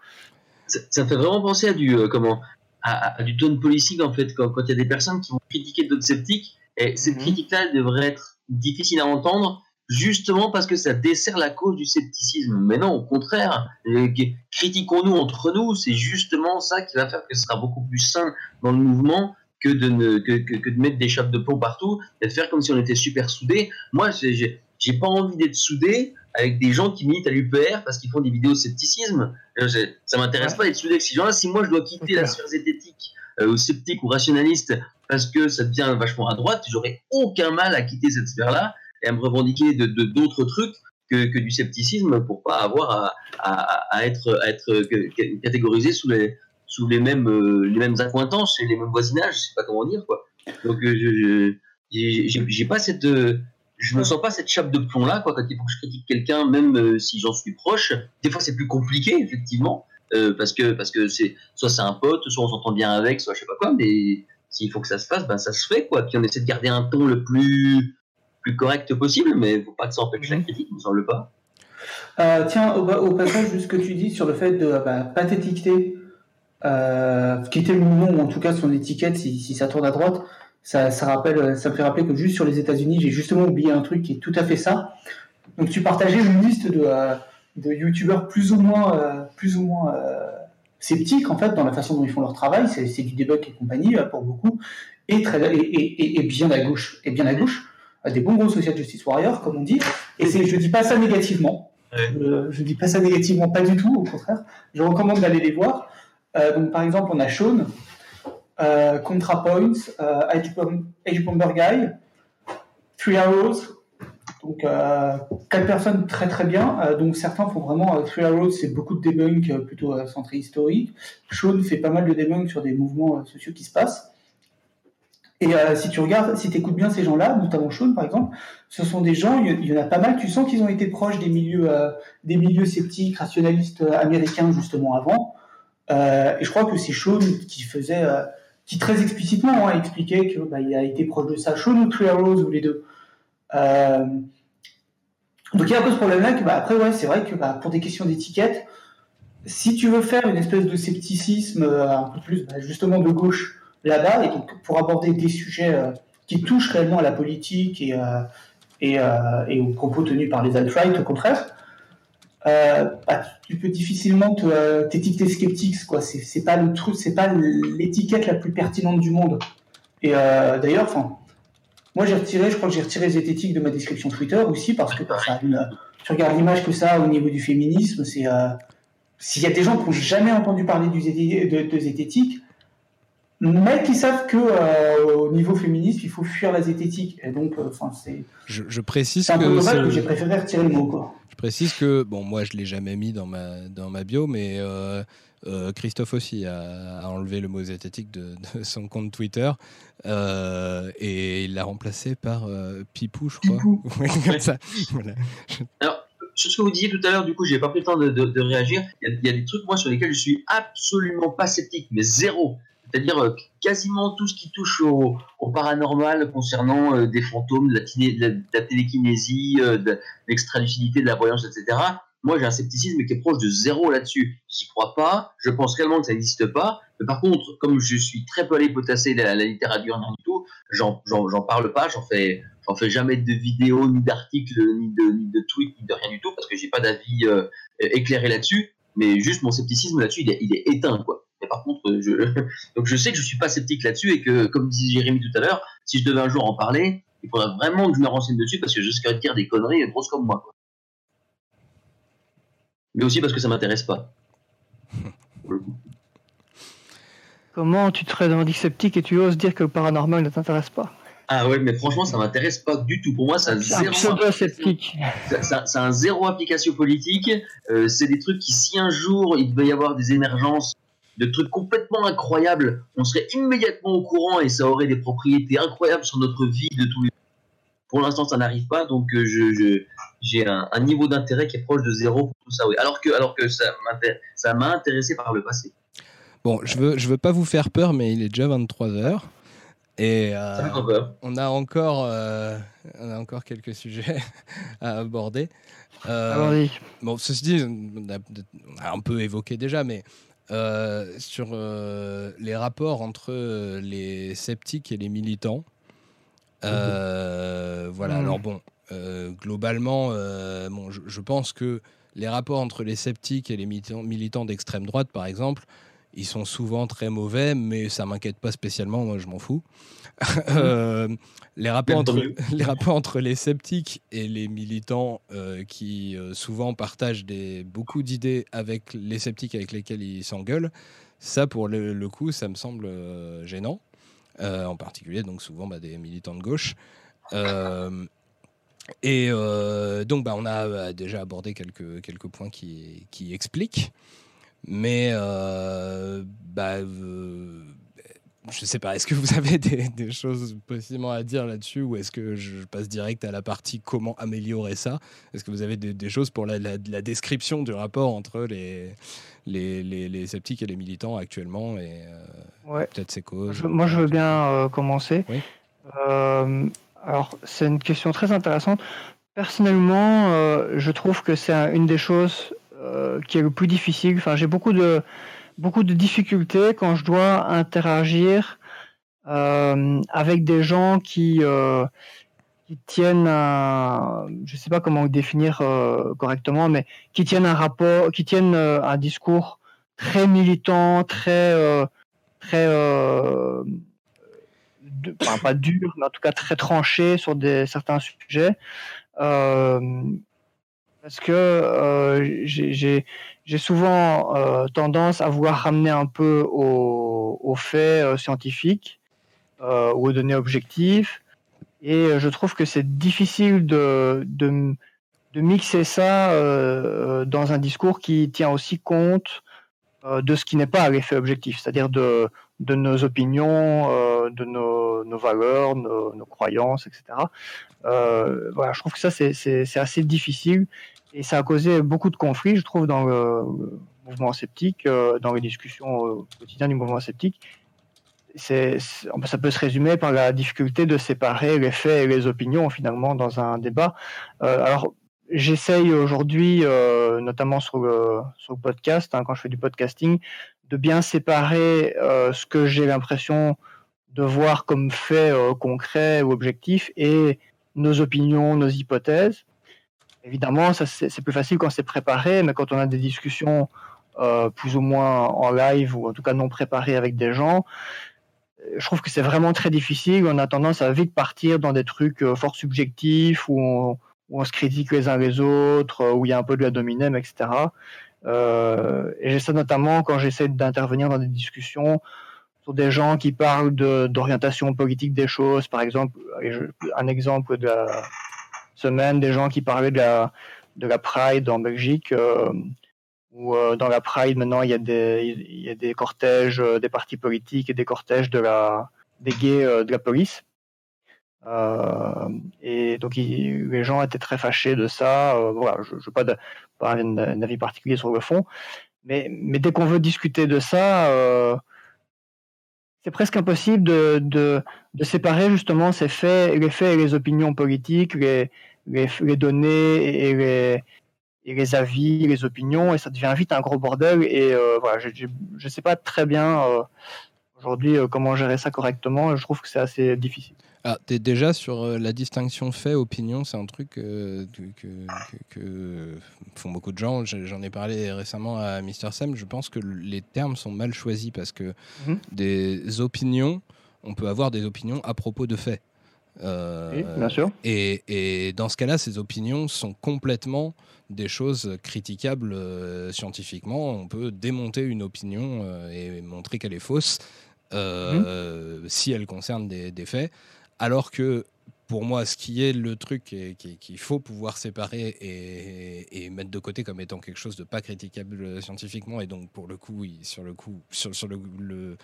Ça, fait vraiment penser à du comment à, du tone politique en fait quand il y a des personnes qui vont critiquer d'autres sceptiques et cette mhm. critique-là devrait être difficile à entendre justement parce que ça dessert la cause du scepticisme. Mais non, au contraire, critiquons-nous entre nous, c'est justement ça qui va faire que ce sera beaucoup plus sain dans le mouvement que de, ne, que, que, de mettre des chapes de plomb partout et de faire comme si on était super soudés. Moi, j'ai pas envie d'être soudé avec des gens qui militent à l'UPR parce qu'ils font des vidéos de scepticisme. Euh, ça m'intéresse pas d'être soudé avec ces gens-là. Si moi je dois quitter la sphère zététique euh, ou sceptique ou rationaliste parce que ça devient vachement à droite, j'aurais aucun mal à quitter cette sphère-là et à me revendiquer de d'autres trucs que, que, du scepticisme pour pas avoir à, à, à être, à être catégorisé sous les, sous les mêmes, euh, les mêmes accointances et les mêmes voisinages, je sais pas comment dire quoi. Donc je, j'ai pas cette je me sens pas cette chape de plomb là quoi quand il faut que je critique quelqu'un même euh, si j'en suis proche des fois c'est plus compliqué effectivement euh, parce que parce que c'est soit c'est un pote soit on s'entend bien avec soit je sais pas quoi mais s'il faut que ça se fasse ben ça se fait quoi puis on essaie de garder un ton le plus plus correct possible mais faut pas que ça empêche la mhm. critique il me semble pas euh, tiens au, passage juste ce que tu dis sur le fait de bah, pas t'étiqueter euh, quitter le mouvement ou en tout cas son étiquette si, si ça tourne à droite ça, ça, rappelle, ça me fait rappeler que juste sur les États-Unis, j'ai justement oublié un truc qui est tout à fait ça. Donc tu partageais une liste de, euh, de youtubeurs plus ou moins, euh, plus ou moins euh, sceptiques en fait dans la façon dont ils font leur travail. C'est du debug et compagnie pour beaucoup, et, très, et, et, et, bien à gauche, et bien à gauche, des bons gros social justice warriors comme on dit. Et c'est, je dis pas ça négativement. Je, je dis pas ça négativement, pas du tout. Au contraire, je recommande d'aller les voir. Donc par exemple, on a Sean euh, ContraPoints, euh, Age Bomber Guy, Three Arrows, donc euh, quatre personnes très très bien. donc certains font vraiment Three Arrows, c'est beaucoup de debunk plutôt centré historique. Sean fait pas mal de debunk sur des mouvements sociaux qui se passent. Et si tu regardes, si tu écoutes bien ces gens-là, notamment Sean par exemple, ce sont des gens, il y, en a pas mal, tu sens qu'ils ont été proches des milieux, des milieux sceptiques, rationalistes américains justement avant. Et je crois que c'est Sean qui faisait qui très explicitement hein, expliqué qu'il bah, a été proche de ça, Sean ou Three Arrows ou les deux. Euh, donc il y a un peu ce problème-là que bah, après ouais c'est vrai que bah, pour des questions d'étiquette, si tu veux faire une espèce de scepticisme euh, un peu plus justement de gauche là-bas et donc pour aborder des sujets euh, qui touchent réellement à la politique et, et, et aux propos tenus par les alt-right au contraire, euh, bah, tu peux difficilement euh, t'étiqueter sceptique, quoi. C'est pas le truc, c'est pas l'étiquette la plus pertinente du monde. Et euh, d'ailleurs, enfin, moi j'ai retiré, je crois que j'ai retiré zététique de ma description Twitter aussi parce que ça, tu regardes l'image que ça a au niveau du féminisme, c'est s'il y a des gens qui n'ont jamais entendu parler du de, de zététique, mais qui savent que au niveau féministe, il faut fuir la zététique. Et donc, enfin, c'est. Je, je, précise un que, que j'ai préféré retirer le mot, quoi précise que, bon, moi je l'ai jamais mis dans ma, dans ma bio, mais euh, euh, Christophe aussi a, enlevé le mot zététique de, son compte Twitter euh, et il l'a remplacé par Pipou, je crois. comme ça. Alors, sur ce que vous disiez tout à l'heure, du coup, j'ai pas pris le temps de, de, réagir. Il y, a, des trucs, moi, sur lesquels je suis absolument pas sceptique, mais zéro. C'est-à-dire euh, quasiment tout ce qui touche au, paranormal concernant euh, des fantômes, de la, télékinésie, euh, de l'extralucidité, de la voyance, etc. Moi, j'ai un scepticisme qui est proche de zéro là-dessus. J'y crois pas. Je pense réellement que ça n'existe pas. Mais par contre, comme je suis très peu allé potasser la, la littérature, du tout, j'en parle pas. J'en fais, fais jamais de vidéos, ni d'articles, ni de, ni de tweets, ni de rien du tout, parce que j'ai pas d'avis éclairé là-dessus. Mais juste mon scepticisme là-dessus, il il est éteint, quoi. Mais par contre, je... donc je sais que je suis pas sceptique là-dessus et que, comme disait Jérémy tout à l'heure, si je devais un jour en parler, il faudrait vraiment que je me renseigne dessus parce que je risquerais de dire des conneries grosses comme moi. Mais aussi parce que ça m'intéresse pas. Comment tu te revendiques sceptique et tu oses dire que le paranormal ne t'intéresse pas? Ah ouais, mais franchement, ça m'intéresse pas du tout. Pour moi, ça a zéro. sceptique. Ça, ça, un zéro application politique. Euh, c'est des trucs qui, si un jour il devait y avoir des émergences de trucs complètement incroyables, on serait immédiatement au courant et ça aurait des propriétés incroyables sur notre vie de tous les Pour l'instant, ça n'arrive pas, donc euh, je, j'ai un, niveau d'intérêt qui est proche de zéro pour tout ça. Oui. Alors que, alors que ça, ça m'a intéressé par le passé. Bon, je veux, je veux pas vous faire peur, mais il est déjà 23 heures. Et euh, on a encore, euh, on a encore quelques sujets à aborder. Euh, bon, ceci dit, on a, un peu évoqué déjà, mais euh, sur euh, les rapports entre euh, les sceptiques et les militants. voilà, hmm. alors bon, globalement, bon, je, pense que les rapports entre les sceptiques et les militants, militants d'extrême droite, par exemple, ils sont souvent très mauvais, mais ça m'inquiète pas spécialement, moi je m'en fous. Euh, les, rapports entre, les rapports entre les sceptiques et les militants euh, qui euh, souvent partagent des, beaucoup d'idées avec les sceptiques avec lesquels ils s'engueulent, ça pour le, coup, ça me semble gênant. en particulier, donc souvent bah, des militants de gauche. et donc, bah, on a déjà abordé quelques, quelques points qui, qui expliquent. Mais bah, je sais pas, est-ce que vous avez des, choses possiblement à dire là-dessus ou est-ce que je passe direct à la partie comment améliorer ça? Est-ce que vous avez des, choses pour la, description du rapport entre les, les, les, sceptiques et les militants actuellement et euh, peut-être ses causes? Moi, je veux bien commencer. alors, c'est une question très intéressante. Personnellement, je trouve que c'est une des choses euh, qui est le plus difficile. Enfin, j'ai beaucoup de beaucoup de difficultés quand je dois interagir euh, avec des gens qui euh, qui tiennent un, je sais pas comment définir correctement, mais qui tiennent un rapport, qui tiennent un discours très militant, très très pas dur, mais en tout cas très tranché sur des certains sujets. Parce que euh, j'ai souvent euh, tendance à vouloir ramener un peu aux, faits euh, scientifiques euh, ou aux données objectives. Et je trouve que c'est difficile de, de, de, mixer ça euh, dans un discours qui tient aussi compte de ce qui n'est pas l'effet objectif, c'est-à-dire de, de nos opinions, de nos, nos valeurs, nos, nos, croyances, etc. voilà, je trouve que ça, c'est assez difficile et ça a causé beaucoup de conflits, je trouve, dans le mouvement sceptique, euh, dans les discussions euh, quotidiennes du mouvement sceptique. C'est, ça peut se résumer par la difficulté de séparer les faits et les opinions finalement dans un débat. Euh, alors, j'essaye aujourd'hui, euh, notamment sur le, sur le podcast, hein, quand je fais du podcasting, de bien séparer euh, ce que j'ai l'impression de voir comme fait concret ou objectif et nos opinions, nos hypothèses. Évidemment, c'est plus facile quand c'est préparé, mais quand on a des discussions euh, plus ou moins en live ou en tout cas non préparées avec des gens, je trouve que c'est vraiment très difficile. On a tendance à vite partir dans des trucs euh, fort subjectifs où on, où on, se critique les uns les autres, euh, où il y a un peu de la dominem, etc. Euh, et ça notamment quand j'essaie d'intervenir dans des discussions sur des gens qui parlent d'orientation politique des choses. Par exemple, un exemple de la, semaine des gens qui parlaient de la, de la Pride en Belgique, euh, où dans la Pride maintenant il y a des, il y a des cortèges des partis politiques et des cortèges de la, des gays de la police. Et donc les gens étaient très fâchés de ça. voilà, je n'ai pas, de, pas un, avis particulier sur le fond, mais, dès qu'on veut discuter de ça, c'est presque impossible de, de, séparer justement les faits et les opinions politiques, les, données et les, et les avis, les opinions, et ça devient vite un gros bordel. Et euh, voilà, je ne sais pas très bien euh, aujourd'hui euh, comment gérer ça correctement. Je trouve que c'est assez difficile. Ah, déjà sur la distinction fait-opinion, c'est un truc que, que, font beaucoup de gens. J'en ai parlé récemment à Mister Sam. Je pense que les termes sont mal choisis parce que mhm. des opinions, on peut avoir des opinions à propos de faits. Euh, bien sûr. Et, dans ce cas-là, ces opinions sont complètement des choses critiquables euh, scientifiquement. On peut démonter une opinion euh, et montrer qu'elle est fausse mhm. si elle concerne des, des, faits. Alors que pour moi, ce qui est le truc qu'il faut pouvoir séparer et, mettre de côté comme étant quelque chose de pas critiquable scientifiquement, et donc pour le coup, sur le coup, sur, le,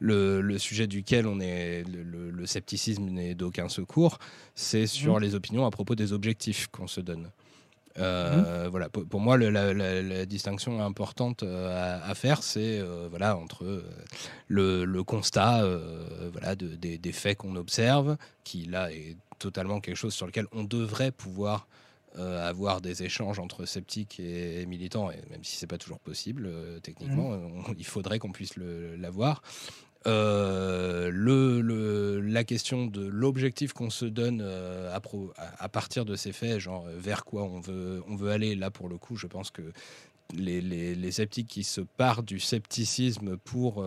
le, sujet duquel on est, le, scepticisme n'est d'aucun secours, c'est sur mmh. les opinions à propos des objectifs qu'on se donne. Euh, mmh. Voilà, pour, moi, la, distinction importante euh, à, faire, c'est euh, voilà entre le, constat voilà des, des, faits qu'on observe, qui là est totalement quelque chose sur lequel on devrait pouvoir avoir des échanges entre sceptiques et militants, et même si c'est pas toujours possible techniquement, mmh. il faudrait qu'on puisse l'avoir. Euh, le, la question de l'objectif qu'on se donne euh, à, à, partir de ces faits, genre vers quoi on veut, on veut aller, là pour le coup, je pense que les, les, les, sceptiques qui se partent du scepticisme pour,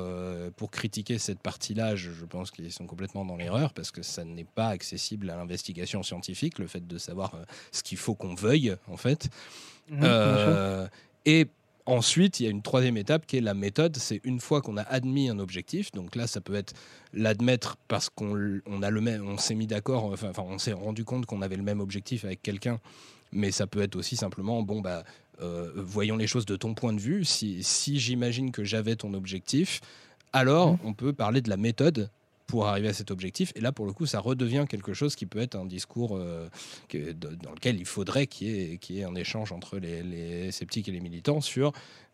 pour critiquer cette partie-là, je, je, pense qu'ils sont complètement dans l'erreur parce que ça n'est pas accessible à l'investigation scientifique, le fait de savoir ce qu'il faut qu'on veuille, en fait. Et Ensuite, il y a une troisième étape qui est la méthode. C'est une fois qu'on a admis un objectif. Donc là, ça peut être l'admettre parce qu'on on a le même, on s'est mis d'accord, enfin, on s'est rendu compte qu'on avait le même objectif avec quelqu'un. Mais ça peut être aussi simplement, bon bah, euh, voyons les choses de ton point de vue. Si, si j'imagine que j'avais ton objectif, alors mmh. on peut parler de la méthode pour arriver à cet objectif. Et là, pour le coup, ça redevient quelque chose qui peut être un discours euh, dans lequel il faudrait qu'il y, qu y, ait un échange entre les, sceptiques et les militants sur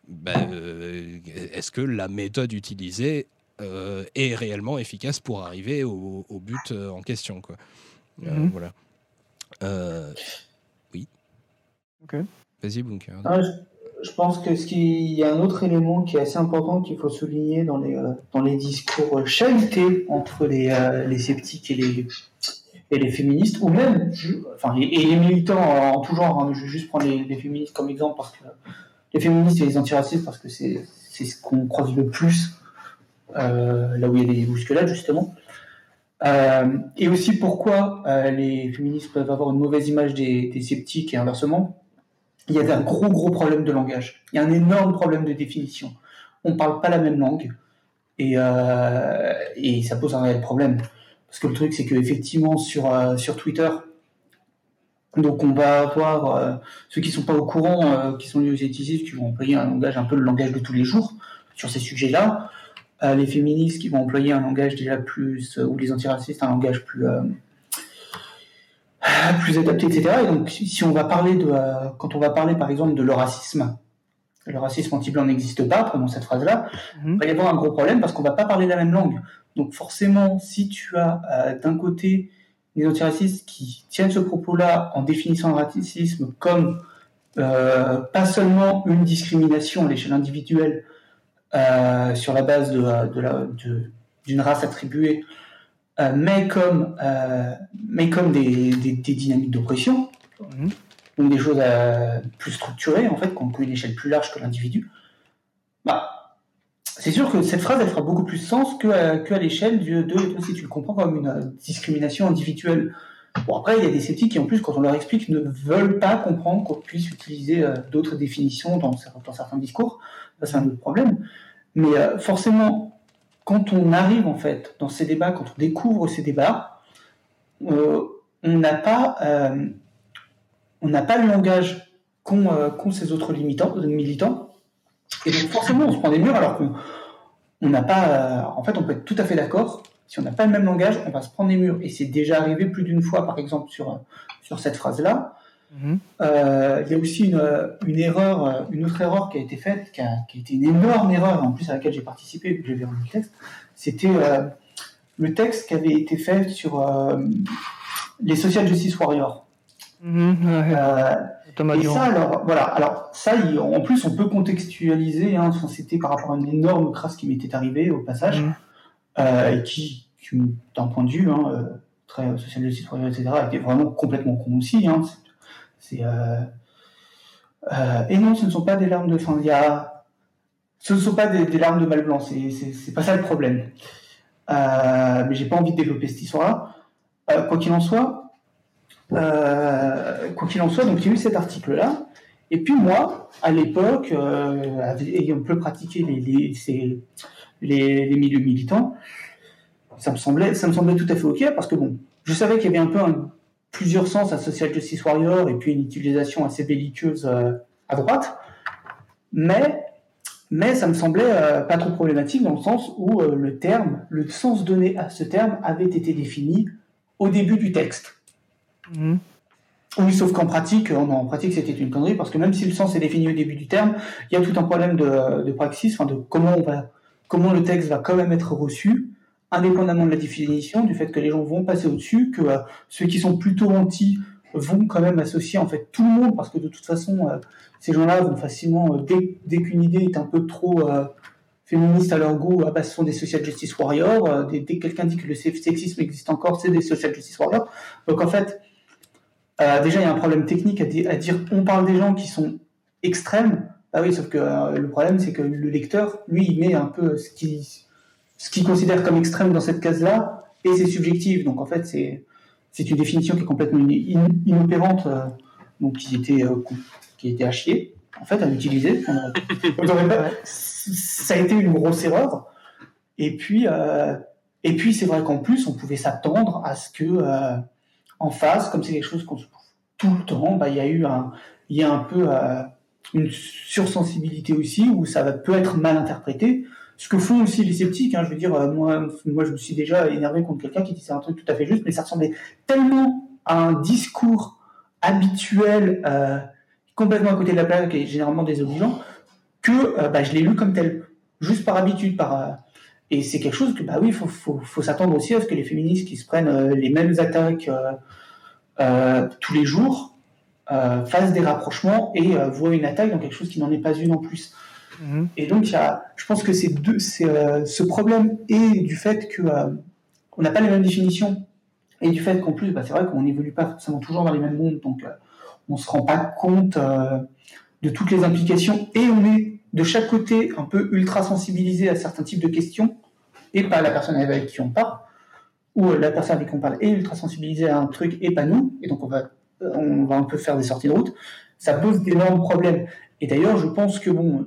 ben, euh, est-ce que la méthode utilisée euh, est réellement efficace pour arriver au, but en question. Quoi. Mhm. Voilà. oui. Ok. Vas-y, Bunker. Ah, je pense que ce qui y a un autre élément qui est assez important qu'il faut souligner dans les euh, dans les discours chahutés entre les, euh, les sceptiques et les et les féministes ou même enfin et, les militants en tout genre hein, je vais juste prendre les, féministes comme exemple parce que les féministes et les antiracistes parce que c'est c'est ce qu'on croise le plus euh, là où il y a des bousculades justement. Et aussi pourquoi les féministes peuvent avoir une mauvaise image des sceptiques et inversement il y avait un gros, gros problème de langage. Il y a un énorme problème de définition. On ne parle pas la même langue et, euh, et, ça pose un réel problème. Parce que le truc, c'est qu'effectivement, sur, euh, sur Twitter, donc on va avoir euh, ceux qui ne sont pas au courant, qui sont liés aux scepticisme, qui vont employer un langage un peu le langage de tous les jours sur ces sujets-là. les féministes qui vont employer un langage déjà plus, ou les antiracistes, un langage plus plus adapté, etc. Et donc, si on va parler de, euh, quand on va parler par exemple de le racisme, le racisme anti-blanc n'existe pas, prenons cette phrase-là, mhm. il va y avoir un gros problème parce qu'on va pas parler la même langue. Donc forcément, si tu as euh, d'un côté des antiracistes qui tiennent ce propos-là en définissant le racisme comme euh, pas seulement une discrimination à l'échelle individuelle sur la base de, de d'une race attribuée, euh, mais comme, euh, mais comme des, dynamiques d'oppression, mhm. donc des choses euh, plus structurées, en fait, qui ont une échelle plus large que l'individu, bah, c'est sûr que cette phrase, elle fera beaucoup plus sens qu'à que à l'échelle de, si tu le comprends comme une discrimination individuelle. Bon, après, il y a des sceptiques qui, en plus, quand on leur explique, ne veulent pas comprendre qu'on puisse utiliser d'autres définitions dans, dans, certains discours. Ça, c'est un autre problème. Mais forcément, quand on arrive en fait dans ces débats, quand on découvre ces débats, euh, on n'a pas, euh, on n'a pas le langage qu'ont euh, ces autres militants, et donc forcément on se prend des murs alors qu'on n'a pas, en fait on peut être tout à fait d'accord. Si on n'a pas le même langage, on va se prendre des murs. Et c'est déjà arrivé plus d'une fois, par exemple, sur, sur cette phrase-là. Mhm. Euh, il y a aussi une, une, erreur, euh, une autre erreur qui a été faite, qui a, qui a été une énorme erreur, en plus à laquelle j'ai participé, que j'avais rendu le texte. C'était euh, le texte qui avait été fait sur les social justice warriors. Mhm, et ça, alors, voilà. Alors, ça, en plus, on peut contextualiser. Hein, c'était par rapport à une énorme crasse qui m'était arrivée au passage, mhm. et qui, d'un point de vue hein, très social justice warrior, etc., était vraiment complètement con aussi. Hein, euh, euh, et non, ce ne sont pas des larmes de fin. Il y a... Ce ne sont pas des, larmes de mal blanc. C'est pas ça le problème. Euh, mais j'ai pas envie de développer cette histoire-là. Euh, quoi qu'il en soit, quoi qu'il en soit, donc il y a eu cet article-là. Et puis moi, à l'époque, ayant peu pratiqué les, les, les, les, milieux militants, ça me semblait, ça me semblait tout à fait ok parce que bon, je savais qu'il y avait un peu un plusieurs sens à Social Justice Warrior et puis une utilisation assez belliqueuse euh, à droite. Mais, mais ça me semblait euh, pas trop problématique dans le sens où euh, le terme, le sens donné à ce terme avait été défini au début du texte. Mmh. Oui, sauf qu'en pratique, en pratique, c'était une connerie parce que même si le sens est défini au début du terme, il y a tout un problème de, de praxis, enfin de comment on va, comment le texte va quand même être reçu indépendamment de la définition, du fait que les gens vont passer au-dessus, que euh, ceux qui sont plutôt anti vont quand même associer en fait tout le monde, parce que de toute façon, euh, ces gens-là vont facilement, euh, dès, qu'une idée est un peu trop féministe à leur goût, ah bah, ce sont des social justice warriors. dès, que quelqu'un dit que le sexisme existe encore, c'est des social justice warriors. Donc en fait, déjà, il y a un problème technique à, dire on parle des gens qui sont extrêmes, Ah oui, sauf que le problème, c'est que le lecteur, lui, il met un peu ce qu'il ce qu'il considère comme extrême dans cette case-là, et c'est subjectif. Donc en fait, c'est une définition qui est complètement inopérante, euh, donc qui était, euh, qui était à chier, en fait, à utiliser. ça a été une grosse erreur. Et puis, et puis c'est vrai qu'en plus, on pouvait s'attendre à ce que, en face, comme c'est quelque chose qu'on se trouve tout le temps, bah, il y a eu un, y a un peu une sursensibilité aussi où ça peut être mal interprété. Ce que font aussi les sceptiques, hein, je veux dire, euh, moi, moi je me suis déjà énervé contre quelqu'un qui disait un truc tout à fait juste, mais ça ressemblait tellement à un discours habituel, euh, complètement à côté de la plaque et généralement désobligeant, que euh, bah, je l'ai lu comme tel, juste par habitude, par et c'est quelque chose que bah oui, il faut, s'attendre aussi à ce que les féministes qui se prennent les mêmes attaques tous les jours euh, fasse des rapprochements et voit une attaque dans quelque chose qui n'en est pas une en plus. Et donc, je pense que c'est euh, ce problème et du fait que on n'a pas les mêmes définitions et du fait qu'en plus, bah, c'est vrai qu'on n'évolue pas forcément toujours dans les mêmes mondes, donc on se rend pas compte de toutes les implications et on est de chaque côté un peu ultra sensibilisé à certains types de questions et pas la personne avec qui on parle, ou la personne avec qui on parle est ultra sensibilisée à un truc et pas nous, et donc on va on va un peu faire des sorties de route, ça pose d'énormes problèmes. Et d'ailleurs, je pense que bon,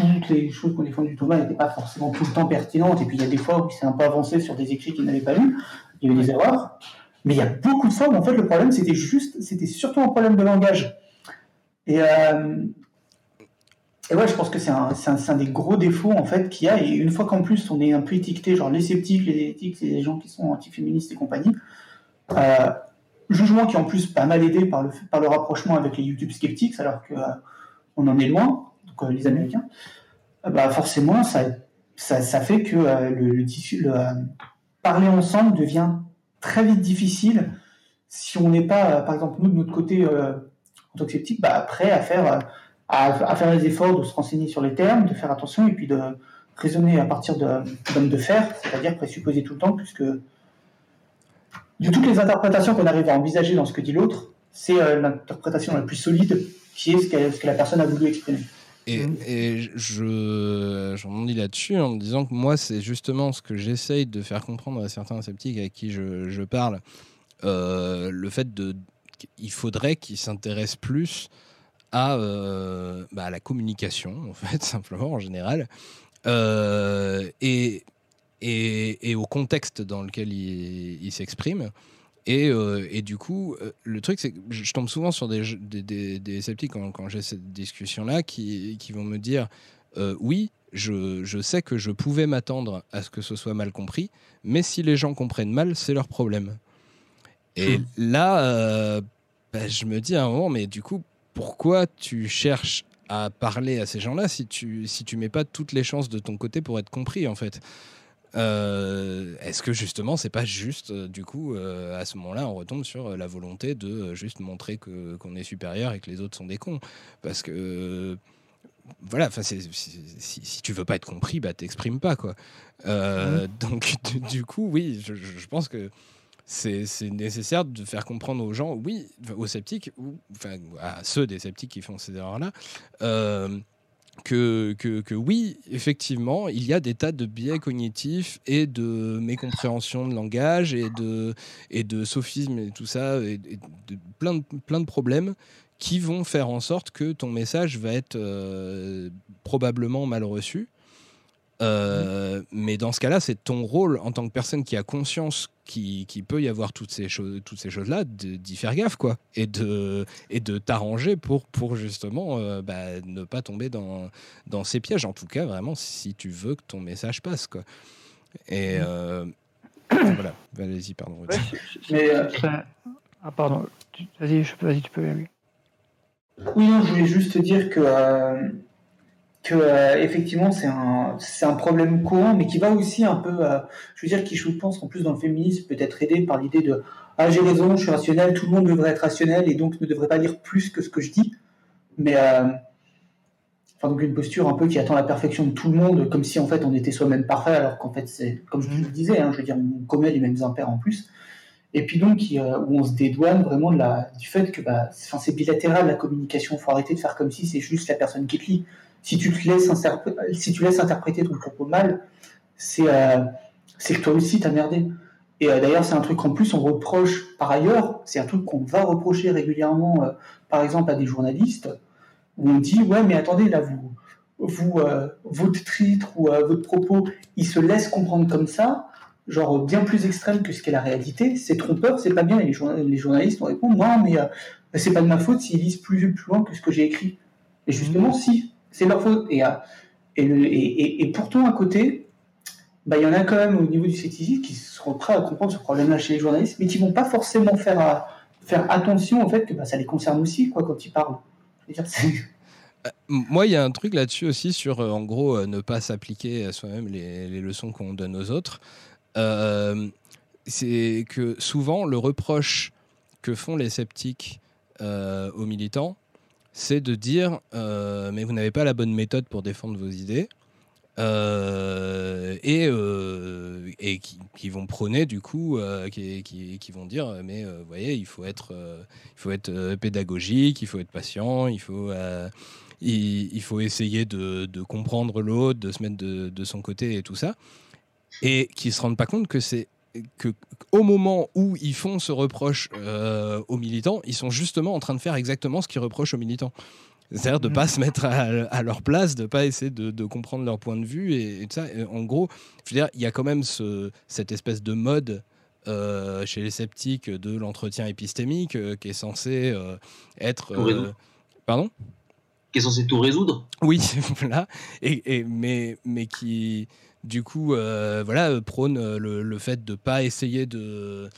toutes les choses qu'on défend du Thomas n'étaient pas forcément tout le temps pertinentes. Et puis il y a des fois où il s'est un peu avancé sur des écrits qu'il n'avait pas lus, il y avait des erreurs. Mais il y a beaucoup de fois où en fait le problème c'était juste, c'était surtout un problème de langage. Et, euh, et ouais, je pense que c'est un, un, des gros défauts en fait qu'il y a. Et une fois qu'en plus on est un peu étiqueté, genre les sceptiques, les éthiques, c'est les gens qui sont antiféministes et compagnie. Euh, Jugement qui en plus pas mal aidé par le, par le rapprochement avec les YouTube sceptiques, alors qu'on euh, en est loin, euh, les Américains, euh, bah forcément, ça, ça, fait que le, le, parler ensemble devient très vite difficile si on n'est pas, par exemple, nous, de notre côté, en tant que sceptique, bah, prêt à faire, à, faire les efforts de se renseigner sur les termes, de faire attention et puis de raisonner à partir d'hommes de fer, c'est-à-dire présupposer tout le temps, puisque de toutes les interprétations qu'on arrive à envisager dans ce que dit l'autre, c'est euh, l'interprétation la plus solide qui est ce que, la personne a voulu exprimer. Et, mm. et je j'en dis là-dessus en me disant que moi, c'est justement ce que j'essaye de faire comprendre à certains sceptiques avec qui je, parle. Euh, le fait de. Il faudrait qu'ils s'intéressent plus à, euh, bah, à, la communication, en fait, simplement, en général. et et, au contexte dans lequel il, s'exprime. Et, euh, et, du coup, euh, le truc, c'est que je tombe souvent sur des, des, des, sceptiques quand, j'ai cette discussion-là qui, qui, vont me dire euh, Oui, je, je, sais que je pouvais m'attendre à ce que ce soit mal compris, mais si les gens comprennent mal, c'est leur problème. Et là, bah, je me dis à un moment, mais du coup, pourquoi tu cherches à parler à ces gens-là si tu si tu mets pas toutes les chances de ton côté pour être compris en fait? Euh, est-ce que justement, c'est pas juste, euh, du coup, euh, à ce moment-là, on retombe sur la volonté de juste montrer que, qu'on est supérieur et que les autres sont des cons? Parce que. voilà, enfin, si, si, tu veux pas être compris, bah t'exprimes pas quoi. Donc du, coup, oui, je, pense que c'est, nécessaire de faire comprendre aux gens, oui, aux sceptiques, ou enfin à ceux des sceptiques qui font ces erreurs-là, que, oui, effectivement, il y a des tas de biais cognitifs et de mécompréhension de langage et de, et de sophisme et tout ça, et, de, plein, de, plein de problèmes qui vont faire en sorte que ton message va être euh, probablement mal reçu. Euh, mais dans ce cas-là, c'est ton rôle en tant que personne qui a conscience qu'il peut y avoir toutes ces choses, toutes ces choses-là, d'y faire gaffe, quoi, et de et de t'arranger pour pour justement euh, bah, ne pas tomber dans dans ces pièges. En tout cas, vraiment, si tu veux que ton message passe, quoi. Et euh, voilà. Vas-y, pardon. ah pardon. Vas-y, vas-y, tu peux. Oui, non, je voulais juste dire que que euh, effectivement c'est un c'est un problème courant mais qui va aussi un peu euh, je veux dire qui je pense qu'en plus dans le féminisme peut être aidé par l'idée de ah j'ai raison je suis rationnel tout le monde devrait être rationnel et donc ne devrait pas dire plus que ce que je dis. Mais euh, enfin donc une posture un peu qui attend la perfection de tout le monde comme si en fait on était soi-même parfait alors qu'en fait c'est comme je le disais hein, je veux dire on commet les mêmes impairs en plus. Et puis donc où on se dédouane vraiment de la, du fait que bah, c'est bilatéral la communication, il faut arrêter de faire comme si c'est juste la personne qui te lit. Si tu, te laisses, si tu laisses interpréter ton propos mal, c'est euh, que toi aussi t'as merdé. Et euh, d'ailleurs, c'est un truc qu'en plus on reproche par ailleurs, c'est un truc qu'on va reprocher régulièrement, euh, par exemple à des journalistes, où on dit ouais mais attendez là vous, vous votre titre ou votre propos, il se laisse comprendre comme ça, genre bien plus extrême que ce qu'est la réalité, c'est trompeur, c'est pas bien. Et les, journalistes vont répondre non mais c'est pas de ma faute s'ils lisent plus, plus loin que ce que j'ai écrit. Et justement si, c'est leur faute. Et, et, et pourtant à côté, bah, il y en a quand même au niveau du scepticisme qui seront prêts à comprendre ce problème-là chez les journalistes, mais qui vont pas forcément faire, euh, faire attention au fait que bah, ça les concerne aussi quoi, quand ils parlent. Euh, moi, il y a un truc là-dessus aussi sur, euh, en gros, ne pas s'appliquer à soi-même les, les, leçons qu'on donne aux autres. c'est que souvent, le reproche que font les sceptiques aux militants, c'est de dire mais vous n'avez pas la bonne méthode pour défendre vos idées. Euh, et, euh, et qui, vont prôner du coup, euh, qui, qui, vont dire mais vous voyez il faut être, il faut être pédagogique, il faut être patient, il faut il, faut essayer de, de comprendre l'autre, de se mettre de, de, son côté et tout ça, et qui se rendent pas compte que c'est que au moment où ils font ce reproche aux militants, ils sont justement en train de faire exactement ce qu'ils reprochent aux militants. C'est-à-dire de ne pas mm. se mettre à, leur place, de ne pas essayer de, comprendre leur point de vue. Et, ça, en gros, je veux dire, il y a quand même ce, cette espèce de mode euh, chez les sceptiques de l'entretien épistémique euh, qui est censé euh, être. pardon? Qui est censé tout résoudre? Oui, voilà. Et, et, mais, mais qui du coup, euh, voilà, euh, prône euh, le, fait de ne pas essayer de,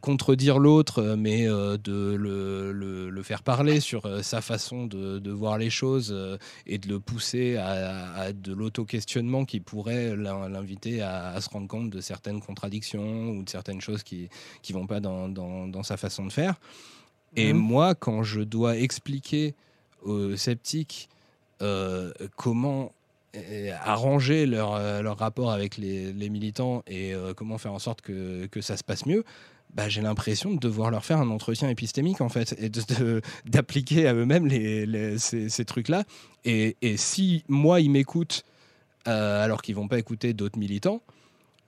contredire l'autre, mais de le, faire parler sur sa façon de, voir les choses et de le pousser à, de l'auto-questionnement qui pourrait l'inviter à, se rendre compte de certaines contradictions ou de certaines choses qui ne vont pas dans, sa façon de faire. Et mmh. moi, quand je dois expliquer aux sceptiques comment arranger leur, euh, leur, rapport avec les, militants et euh, comment faire en sorte que, que ça se passe mieux, bah, j'ai l'impression de devoir leur faire un entretien épistémique en fait et d'appliquer à eux-mêmes les, ces, trucs-là. Et, et, si moi ils m'écoutent euh, alors qu'ils vont pas écouter d'autres militants,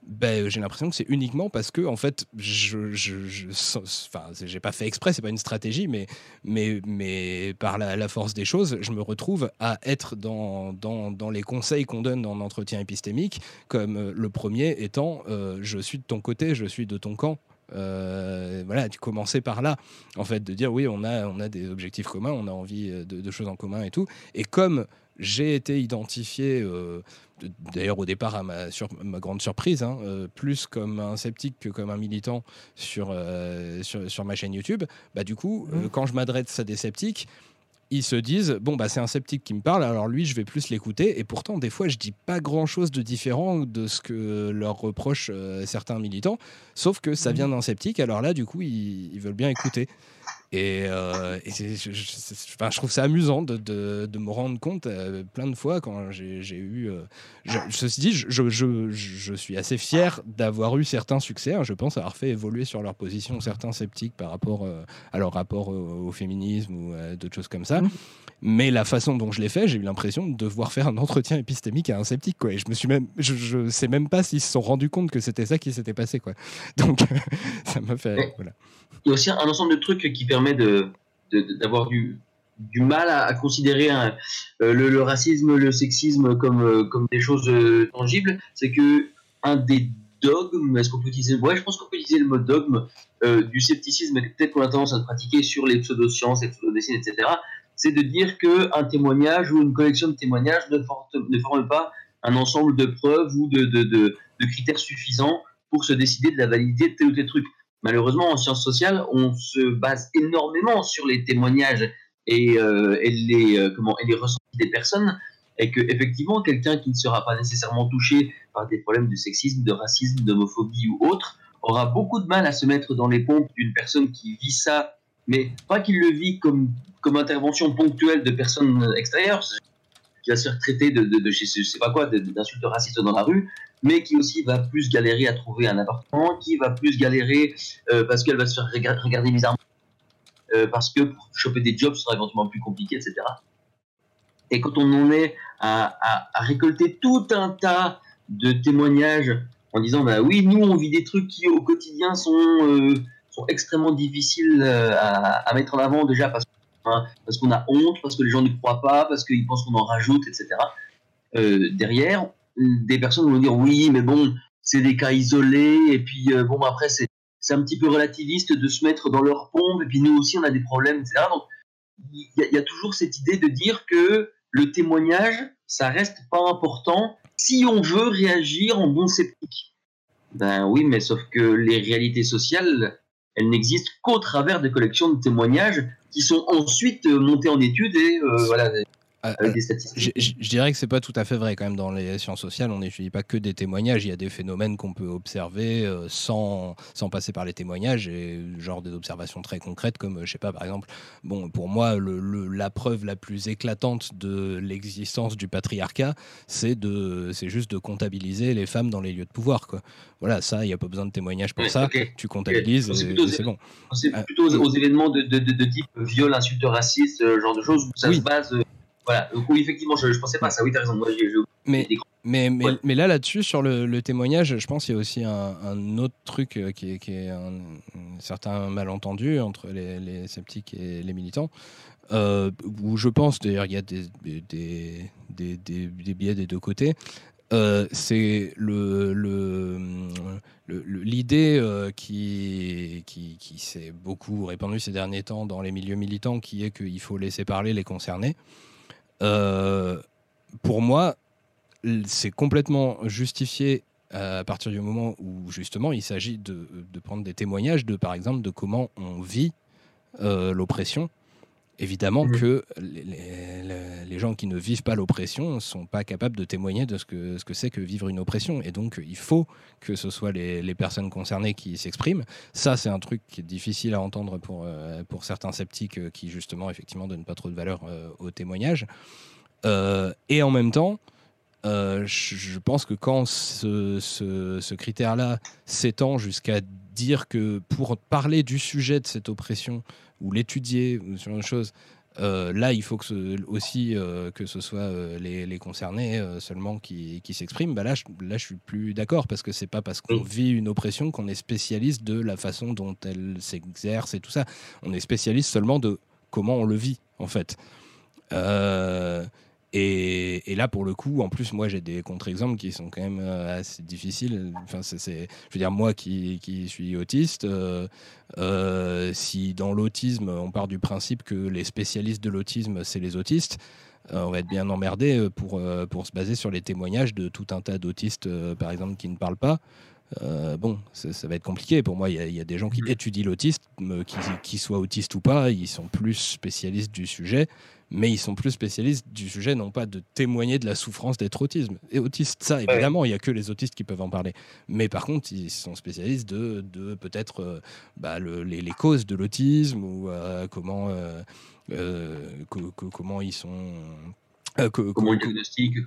ben, j'ai l'impression que c'est uniquement parce que en fait je, je, enfin j'ai pas fait exprès c'est pas une stratégie mais mais mais par la, force des choses je me retrouve à être dans, dans, dans les conseils qu'on donne en entretien épistémique comme euh, le premier étant euh, je suis de ton côté je suis de ton camp euh, voilà, tu commençais par là, en fait, de dire oui, on a, on a des objectifs communs, on a envie de choses en commun et tout. Et comme j'ai été identifié, euh, d'ailleurs au départ à ma, sur, ma grande surprise, hein, euh, plus comme un sceptique que comme un militant sur, euh, sur, sur, ma chaîne YouTube, bah, du coup, mmh. quand je m'adresse à des sceptiques, ils se disent bon bah c'est un sceptique qui me parle alors lui je vais plus l'écouter et pourtant des fois je dis pas grand chose de différent de ce que leur reprochent certains militants sauf que ça mmh. vient d'un sceptique alors là du coup ils, ils veulent bien écouter et, euh, je, je, trouve ça amusant de, de, me rendre compte euh, plein de fois quand j'ai eu. Euh, ceci dit, je, suis assez fier d'avoir eu certains succès. Hein. je pense avoir fait évoluer sur leur position certains sceptiques par rapport à leur rapport au, féminisme ou d'autres choses comme ça. Mmh. Mais la façon dont je l'ai fait, j'ai eu l'impression de devoir faire un entretien épistémique à un sceptique. Quoi. Et je me suis même, je, ne sais même pas s'ils se sont rendus compte que c'était ça qui s'était passé. Quoi. Donc ça m'a fait. Voilà il y a aussi un ensemble de trucs qui de, d'avoir du, du mal à, considérer euh, le, racisme, le sexisme comme, euh, comme des choses euh, tangibles. C'est que un des dogmes, est-ce qu'on peut utiliser je pense qu'on peut utiliser le mot dogme du scepticisme, peut-être qu'on a tendance à le pratiquer sur les pseudosciences, les pseudodessines, etc. C'est de dire qu'un témoignage ou une collection de témoignages ne, ne forme pas un ensemble de preuves ou de, de, de, de critères suffisants pour se décider de la validité de tel ou tel truc malheureusement, en sciences sociales, on se base énormément sur les témoignages et, euh, les, euh, ressentis des personnes, et que effectivement, quelqu'un qui ne sera pas nécessairement touché par des problèmes de sexisme, de racisme, d'homophobie ou autre, aura beaucoup de mal à se mettre dans les pompes d'une personne qui vit ça, mais pas qu'il le vit comme, comme intervention ponctuelle de personnes extérieures. Qui va se faire traiter de, de, de je sais pas quoi, d'insultes racistes dans la rue, mais qui aussi va plus galérer à trouver un appartement, qui va plus galérer euh, parce qu'elle va se faire regarder bizarrement, euh, parce que pour choper des jobs sera éventuellement plus compliqué, etc. Et quand on en est à, à, récolter tout un tas de témoignages en disant bah oui, nous on vit des trucs qui au quotidien sont, euh, sont extrêmement difficiles à, mettre en avant déjà parce Parce qu'on a honte, parce que les gens ne croient pas, parce qu'ils pensent qu'on en rajoute, etc. Euh, derrière, des personnes vont dire oui, mais bon, c'est des cas isolés, et puis euh, bon, après, c'est, c'est un petit peu relativiste de se mettre dans leur pompe, et puis nous aussi, on a des problèmes, etc. Donc, il y, a toujours cette idée de dire que le témoignage, ça reste pas important si on veut réagir en bon sceptique. Ben oui, mais sauf que les réalités sociales, elles n'existent qu'au travers des collections de témoignages qui sont ensuite euh, montés en études et euh, voilà, avec des statistiques. Je, dirais que c'est pas tout à fait vrai quand même dans les sciences sociales. On n'étudie pas que des témoignages. Il y a des phénomènes qu'on peut observer sans, sans passer par les témoignages et genre des observations très concrètes comme je sais pas par exemple. Bon pour moi le, la preuve la plus éclatante de l'existence du patriarcat c'est de c'est juste de comptabiliser les femmes dans les lieux de pouvoir quoi. Voilà, ça, il n'y a pas besoin de témoignage pour ça. Tu comptabilises et c'est bon. C'est plutôt aux, événements de, de, de, type viol, insulte raciste, ce genre de choses où ça se base. Voilà, oui, effectivement, je ne pensais pas ça. Oui, tu as raison. Moi, mais, mais, mais, mais, là, là-dessus, sur le, témoignage, je pense qu'il y a aussi un, autre truc euh, qui est, qui est un, certain malentendu entre les, les, sceptiques et les militants. Euh, où je pense, d'ailleurs, il y a des, des, des, des, des biais des deux côtés. Euh, c'est le, l'idée euh, qui, qui, qui s'est beaucoup répandue ces derniers temps dans les milieux militants, qui est qu'il faut laisser parler les concernés. Euh, pour moi, c'est complètement justifié à partir du moment où justement il s'agit de, de, prendre des témoignages de, par exemple, de comment on vit l'oppression évidemment mmh. que les, gens qui ne vivent pas l'oppression ne sont pas capables de témoigner de ce que ce que c'est que vivre une oppression. Et donc, il faut que ce soit les, personnes concernées qui s'expriment. Ça, c'est un truc qui est difficile à entendre pour, euh, pour certains sceptiques euh, qui, justement, effectivement, donnent pas trop de valeur euh, au témoignage. et en même temps, je, pense que quand ce, ce, ce critère-là s'étend jusqu'à dire que pour parler du sujet de cette oppression, ou l'étudier, ou ce genre de choses. Euh, là, il faut que ce, aussi euh, que ce soit euh, les, concernés seulement qui, qui s'expriment. Bah là, je, là, je suis plus d'accord parce que c'est pas parce qu'on vit une oppression qu'on est spécialiste de la façon dont elle s'exerce et tout ça. On est spécialiste seulement de comment on le vit, en fait. Et, là, pour le coup, en plus, moi, j'ai des contre-exemples qui sont quand même euh, assez difficiles. Enfin, c'est, je veux dire, moi qui, qui suis autiste, euh, euh, si dans l'autisme, on part du principe que les spécialistes de l'autisme, c'est les autistes, on va être bien emmerdé pour, pour se baser sur les témoignages de tout un tas d'autistes, par exemple, qui ne parlent pas. bon, ça, va être compliqué. Pour moi, il y, a des gens qui étudient l'autisme, qui, qui, soient autistes ou pas, ils sont plus spécialistes du sujet mais ils sont plus spécialistes du sujet, non pas de témoigner de la souffrance d'être autisme. Et autiste, ça, évidemment, il n'y a que les autistes qui peuvent en parler. Mais par contre, ils sont spécialistes de, de peut-être euh, bah, les, les, causes de l'autisme ou euh, comment, euh, comment ils sont. Comment ils diagnostiquent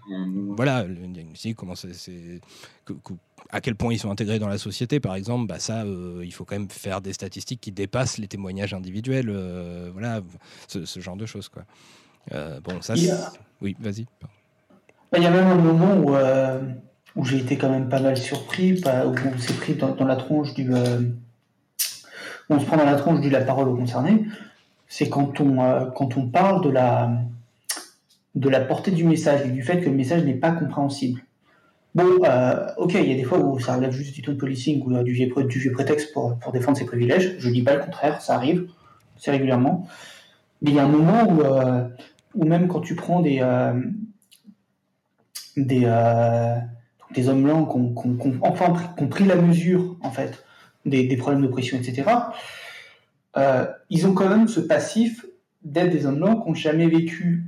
Voilà, le diagnostic, comment c'est, à quel point ils sont intégrés dans la société, par exemple, bah ça, il faut quand même faire des statistiques qui dépassent les témoignages individuels, voilà, ce, ce, genre de choses, quoi. Euh, bon, ça, oui, vas-y. Il y a même un moment où, euh, où j'ai été quand même pas mal surpris, où on s'est pris dans, la tronche du. Euh, on se prend dans la tronche du la parole au concerné. C'est quand on, quand on parle de la, de la portée du message et du fait que le message n'est pas compréhensible. Bon, ok, il y a des fois où ça relève juste du tone policing ou du vieux, du prétexte pour, défendre ses privilèges. Je dis pas le contraire, ça arrive, c'est régulièrement. Mais il y a un moment où, ou même quand tu prends des, euh, des, euh, des hommes blancs qui ont, enfin pris la mesure en fait des, problèmes d'oppression, etc., euh, ils ont quand même ce passif d'être des hommes blancs qui n'ont jamais vécu,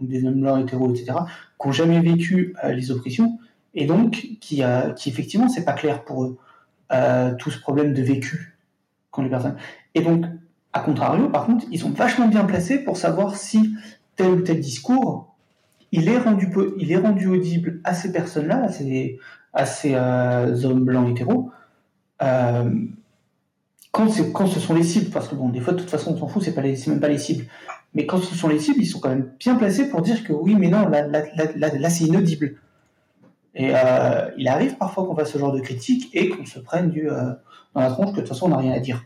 des hommes blancs hétéros, etc., qui n'ont jamais vécu les oppressions, et donc qui, qui effectivement, c'est pas clair pour eux, tout ce problème de vécu qu'ont les personnes. Et donc, a contrario, par contre, ils sont vachement bien placés pour savoir si tel ou tel discours il est rendu, il est rendu audible à ces personnes-là, à ces, à ces euh, hommes blancs hétéros, euh, quand, ce sont les cibles, parce que bon, des fois, de toute façon, on s'en fout, c'est pas même pas les cibles. Mais quand ce sont les cibles, ils sont quand même bien placés pour dire que oui, mais non, là, c'est inaudible. Et euh, il arrive parfois qu'on fasse ce genre de critique et qu'on se prenne du, dans la tronche que de toute façon, on n'a rien à dire.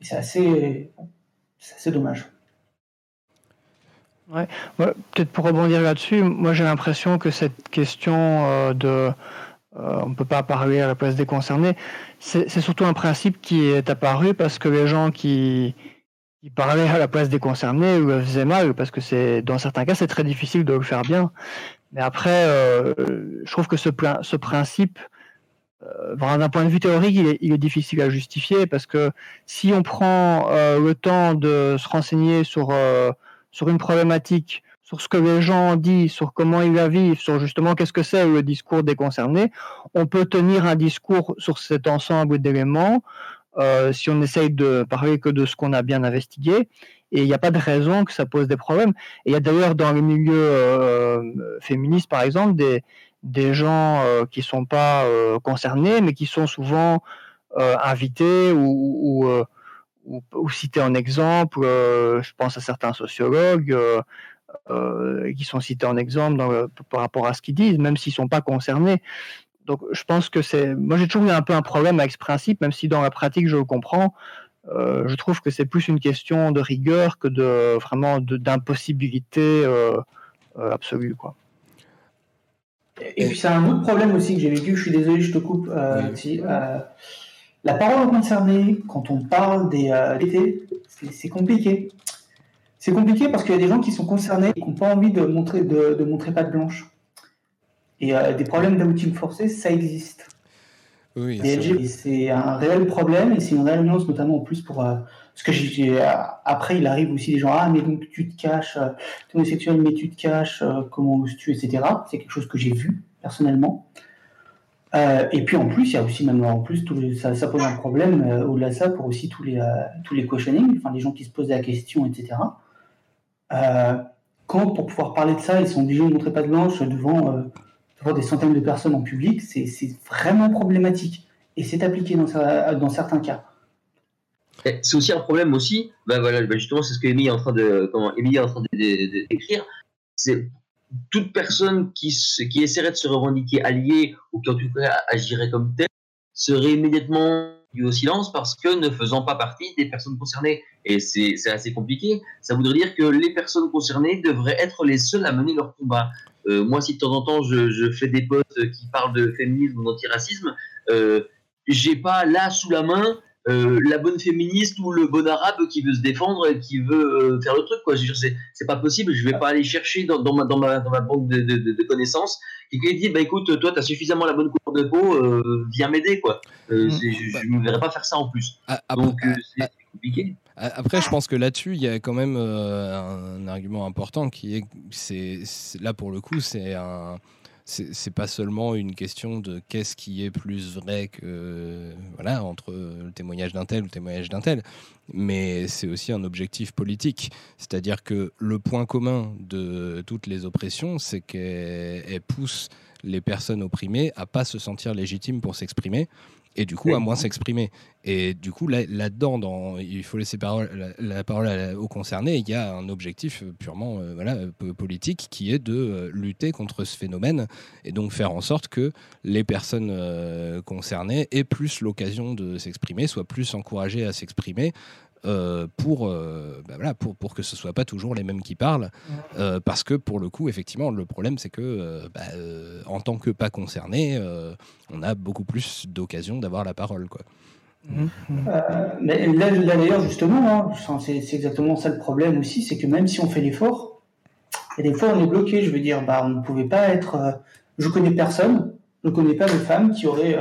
Et c'est assez, assez dommage. Ouais. Peut-être pour rebondir là-dessus, moi j'ai l'impression que cette question euh, de euh, on ne peut pas parler à la place des concernés, c'est surtout un principe qui est apparu parce que les gens qui, parlaient à la place des concernés le faisaient mal, parce que c'est dans certains cas c'est très difficile de le faire bien. Mais après, euh, je trouve que ce, principe, d'un point de vue théorique, il est, il est, difficile à justifier parce que si on prend le temps de se renseigner sur sur une problématique, sur ce que les gens disent, sur comment ils la vivent, sur justement qu'est-ce que c'est le discours des concernés, on peut tenir un discours sur cet ensemble d'éléments euh, si on essaye de parler que de ce qu'on a bien investigué. Et il n'y a pas de raison que ça pose des problèmes. Et il y a d'ailleurs dans les milieux euh, féministes, par exemple, des, des gens euh, qui ne sont pas concernés, mais qui sont souvent invités ou, ou citer en exemple, je pense à certains sociologues euh, euh, qui sont cités en exemple par rapport à ce qu'ils disent, même s'ils ne sont pas concernés. Donc je pense que c'est... Moi j'ai toujours eu un peu un problème avec ce principe, même si dans la pratique je le comprends. je trouve que c'est plus une question de rigueur que de vraiment d'impossibilité absolue. Quoi. Et puis c'est un autre problème aussi que j'ai vécu, je suis désolé, je te coupe. Si, la parole concernée, quand on parle des euh, c'est compliqué. C'est compliqué parce qu'il y a des gens qui sont concernés et qui n'ont pas envie de montrer, de, montrer patte blanche. Et euh, des problèmes d'outing forcé, ça existe. Oui, c'est un réel problème et c'est une réelle nuance, notamment en plus pour. Euh, parce que j'ai, euh, après, il arrive aussi des gens, ah, mais donc tu te caches, tu es homosexuel, mais tu te caches, comment oses-tu, etc. C'est quelque chose que j'ai vu personnellement. Euh, et puis en plus, il y a aussi même en plus ça, ça, pose un problème euh, au-delà de ça pour aussi tous les euh, tous les questioning, enfin les gens qui se posent la question, etc. quand pour pouvoir parler de ça, ils sont obligés de montrer pas de blanche devant, devant des centaines de personnes en public, c'est vraiment problématique et c'est appliqué dans, certains cas. C'est aussi un problème aussi, bah voilà, bah justement c'est ce que Amy est en train de comment est en train d'écrire, c'est toute personne qui, qui essaierait de se revendiquer allié ou qui en tout cas agirait comme tel serait immédiatement au silence parce que ne faisant pas partie des personnes concernées. Et c'est assez compliqué. Ça voudrait dire que les personnes concernées devraient être les seules à mener leur combat. Euh, moi, si de temps en temps je, fais des posts qui parlent de féminisme ou d'antiracisme, euh, j'ai pas là sous la main euh, la bonne féministe ou le bon arabe qui veut se défendre et qui veut euh, faire le truc quoi. C'est pas possible. Je vais pas aller chercher dans, ma, dans, ma, dans ma banque de, de, de connaissances quelqu'un dit bah écoute toi tu as suffisamment la bonne couleur de peau euh, viens m'aider quoi. Mm. je ne verrai pas faire ça en plus. Ah, donc c'est compliqué. Après, je pense que là-dessus, il y a quand même un argument important qui est, c'est là pour le coup, c'est un, c'est pas seulement une question de qu'est-ce qui est plus vrai que voilà entre le témoignage d'un tel ou le témoignage d'un tel, mais c'est aussi un objectif politique. C'est-à-dire que le point commun de toutes les oppressions, c'est qu'elles poussent les personnes opprimées à pas se sentir légitimes pour s'exprimer et du coup à moins s'exprimer. Et du coup, là-dedans, dans, il faut laisser parole, la, parole aux concernés, il y a un objectif purement euh, voilà, politique qui est de euh, lutter contre ce phénomène et donc faire en sorte que les personnes euh, concernées aient plus l'occasion de s'exprimer, soient plus encouragées à s'exprimer, euh, pour, euh, bah voilà, pour, pour que ce ne soit pas toujours les mêmes qui parlent. Euh, parce que pour le coup, effectivement, le problème, c'est que bah, en tant que pas concerné, on a beaucoup plus d'occasions d'avoir la parole. Quoi. mais là, d'ailleurs, justement, hein, c'est exactement ça le problème aussi, c'est que même si on fait l'effort, et des fois on est bloqué. Je veux dire, bah, on ne pouvait pas être. je connais personne, je ne connais pas de femme qui aurait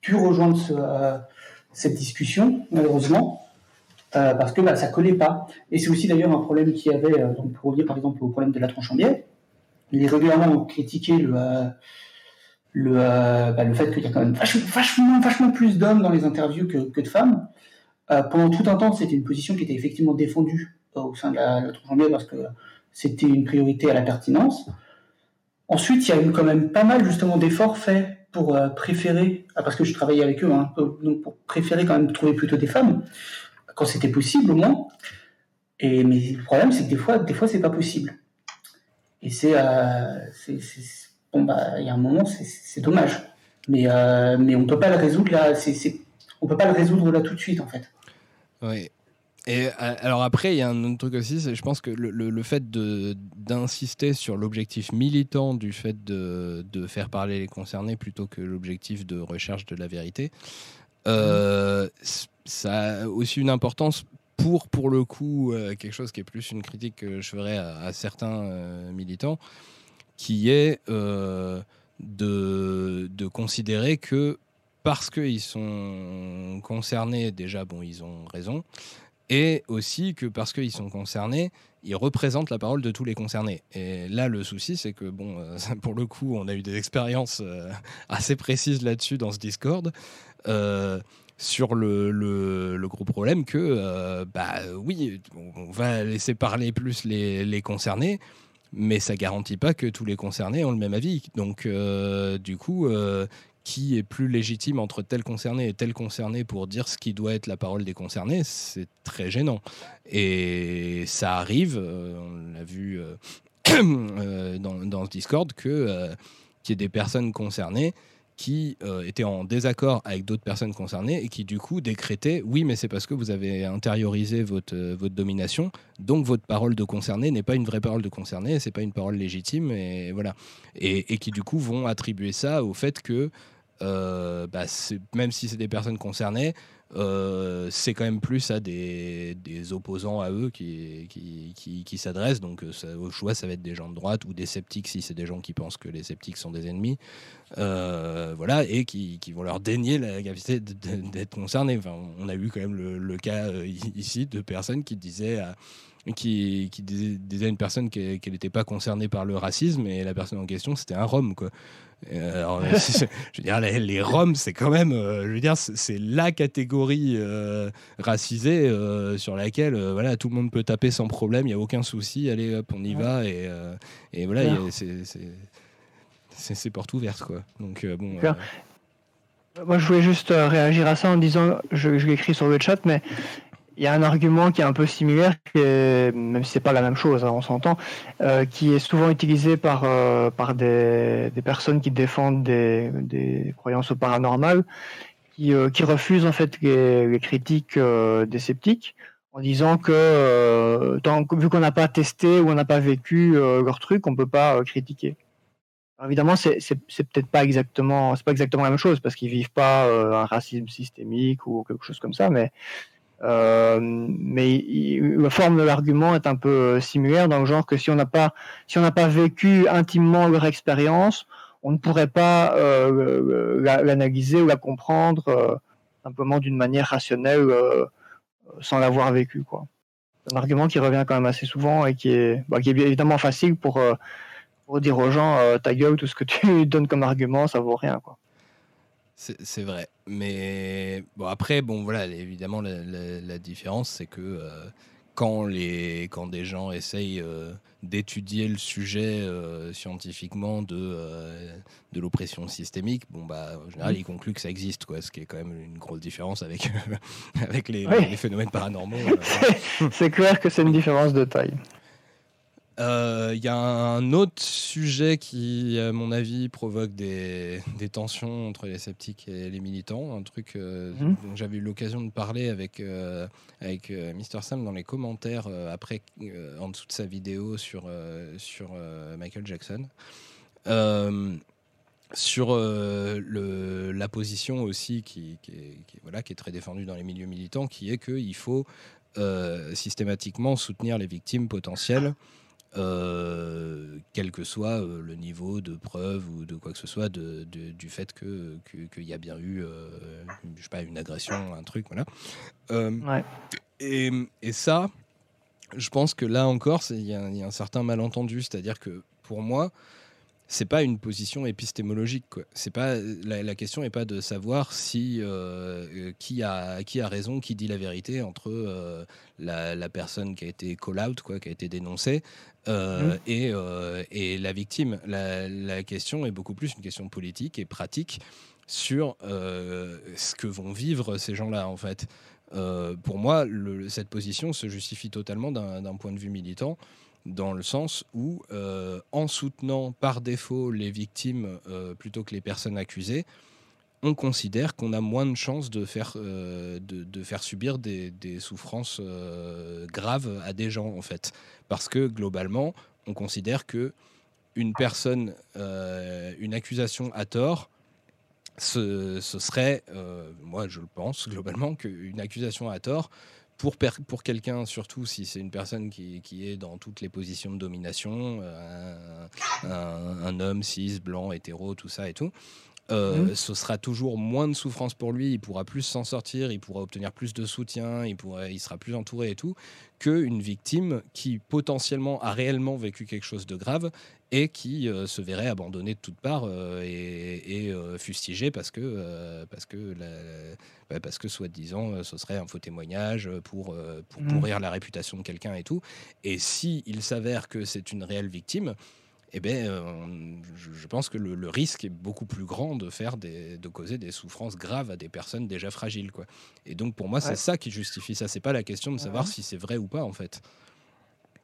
pu rejoindre cette discussion, malheureusement. Euh, parce que bah, ça collait pas. Et c'est aussi d'ailleurs un problème qu'il y avait, euh, donc pour revenir par exemple au problème de la tronche en biais, il est régulièrement critiqué le, euh, le, bah, le fait qu'il y a quand même vachement, vachement, plus d'hommes dans les interviews que, que de femmes. pendant tout un temps, c'était une position qui était effectivement défendue au sein de la, tronche en biais parce que c'était une priorité à la pertinence. Ensuite, il y a eu quand même pas mal justement d'efforts faits pour euh, préférer, ah, parce que je travaillais avec eux, hein, donc pour préférer quand même trouver plutôt des femmes, quand c'était possible au moins. Et, mais le problème, c'est que des fois, des fois, c'est pas possible. Et c'est, euh, bon bah, il y a un moment, c'est dommage. Mais, euh, mais on peut pas le résoudre là. C'est, on peut pas le résoudre là tout de suite en fait. Oui. Et alors après, il y a un autre truc aussi, c'est je pense que le, le, fait d'insister sur l'objectif militant du fait de, de, faire parler les concernés plutôt que l'objectif de recherche de la vérité, euh, ça a aussi une importance pour, pour le coup, euh, quelque chose qui est plus une critique que je ferais à, certains euh, militants, qui est de, de considérer que parce qu'ils sont concernés, déjà, bon, ils ont raison, et aussi que parce qu'ils sont concernés, ils représentent la parole de tous les concernés. Et là, le souci, c'est que, bon, euh, pour le coup, on a eu des expériences euh, assez précises là-dessus dans ce Discord. Euh, sur le, le, gros problème que, bah oui, on va laisser parler plus les, les concernés, mais ça garantit pas que tous les concernés ont le même avis. Donc, du coup, qui est plus légitime entre tel concerné et tel concerné pour dire ce qui doit être la parole des concernés, c'est très gênant. Et ça arrive, euh, on l'a vu euh, euh, dans, dans, ce Discord, qu'il y ait des personnes concernées qui étaient en désaccord avec d'autres personnes concernées et qui du coup décrétaient oui mais c'est parce que vous avez intériorisé votre, votre domination donc votre parole de concerné n'est pas une vraie parole de concerné c'est pas une parole légitime et voilà et, et, qui du coup vont attribuer ça au fait que euh, bah, même si c'est des personnes concernées, euh, c'est quand même plus à des, opposants à eux qui, s'adressent. Donc, euh, au choix, ça va être des gens de droite ou des sceptiques si c'est des gens qui pensent que les sceptiques sont des ennemis. voilà, et qui, vont leur dénier la capacité d'être concernés. Enfin, on a eu quand même le, cas ici de personnes qui disaient. à une personne qu'elle n'était pas concernée par le racisme et la personne en question c'était un Rome. Euh, je veux dire, les, Roms, c'est quand même, euh, je veux dire, c'est la catégorie euh, racisée sur laquelle, voilà, tout le monde peut taper sans problème, il n'y a aucun souci, allez, hop, on y va, et, et voilà, c'est porte ouverte, quoi. Donc, bon. Moi, je voulais juste réagir à ça en disant, je, je l'écris sur le chat, mais il y a un argument qui est un peu similaire, même si c'est pas la même chose, hein, on s'entend, euh, qui est souvent utilisé par, euh, par des, personnes qui défendent des, croyances au paranormal, qui, euh, qui refusent en fait les, critiques des sceptiques en disant que vu qu'on n'a pas testé ou on n'a pas vécu leur truc, on peut pas critiquer. Alors évidemment, c'est peut-être pas exactement, c'est pas exactement la même chose parce qu'ils vivent pas un racisme systémique ou quelque chose comme ça, mais euh, mais la forme de l'argument est un peu euh, similaire dans le genre que si on n'a pas si on n'a pas vécu intimement leur expérience, on ne pourrait pas euh, l'analyser ou la comprendre simplement d'une manière rationnelle sans l'avoir vécu. C'est un argument qui revient quand même assez souvent et qui est bah, qui est évidemment facile pour pour dire aux gens ta gueule tout ce que tu donnes comme argument ça vaut rien. C'est vrai. Mais bon, après, bon, voilà, évidemment, la, différence, c'est que euh, quand, les, quand des gens essayent euh, d'étudier le sujet euh, scientifiquement de, de l'oppression systémique, bon, bah, en général, ils concluent que ça existe, quoi, ce qui est quand même une grosse différence avec, avec les, les, phénomènes paranormaux. c'est clair que c'est une différence de taille. Il euh, y a un autre sujet qui, à mon avis, provoque des, tensions entre les sceptiques et les militants. Un truc euh, mhm. dont j'avais eu l'occasion de parler avec, euh, avec Mister Sam dans les commentaires après, en dessous de sa vidéo sur, sur Michael Jackson. sur le, la position aussi qui, qui, est, voilà, qui est très défendue dans les milieux militants, qui est qu'il faut systématiquement soutenir les victimes potentielles. Euh, quel que soit euh, le niveau de preuve ou de quoi que ce soit de, du fait que qu'il y a bien eu euh, je sais pas une agression un truc voilà et, et, ça je pense que là encore il y, y, a un certain malentendu c'est à dire que pour moi c'est pas une position épistémologique. Quoi. C'est pas la, la question n'est pas de savoir si euh, qui a qui a raison, qui dit la vérité entre euh, la, la, personne qui a été call out, quoi, qui a été dénoncée, euh, mmh. et, euh, et, la victime. La, la, question est beaucoup plus une question politique et pratique sur euh, ce que vont vivre ces gens-là, en fait. pour moi, le, cette position se justifie totalement d'un point de vue militant dans le sens où, en soutenant par défaut les victimes plutôt que les personnes accusées, on considère qu'on a moins de chances de faire, euh, de, faire subir des, souffrances euh, graves à des gens, en fait. Parce que, globalement, on considère que une personne, euh, une accusation à tort, ce, serait, moi je le pense globalement, qu'une accusation à tort pour, pour quelqu'un, surtout si c'est une personne qui, qui, est dans toutes les positions de domination, un, un, homme cis, blanc, hétéro, tout ça et tout, euh, mmh. ce sera toujours moins de souffrance pour lui, il pourra plus s'en sortir, il pourra obtenir plus de soutien, il, pourra, il sera plus entouré et tout, qu'une victime qui potentiellement a réellement vécu quelque chose de grave et qui euh, se verrait abandonnée de toutes parts euh, et, et fustigée parce que, parce que, la, bah parce que soi-disant, ce serait un faux témoignage pour, pour mmh. pourrir la réputation de quelqu'un et tout. Et si il s'avère que c'est une réelle victime, eh ben, euh, je, pense que le, le, risque est beaucoup plus grand de faire des, de causer des souffrances graves à des personnes déjà fragiles, quoi. Et donc pour moi, ouais. c'est ça qui justifie ça. C'est pas la question de savoir ouais. si c'est vrai ou pas, en fait.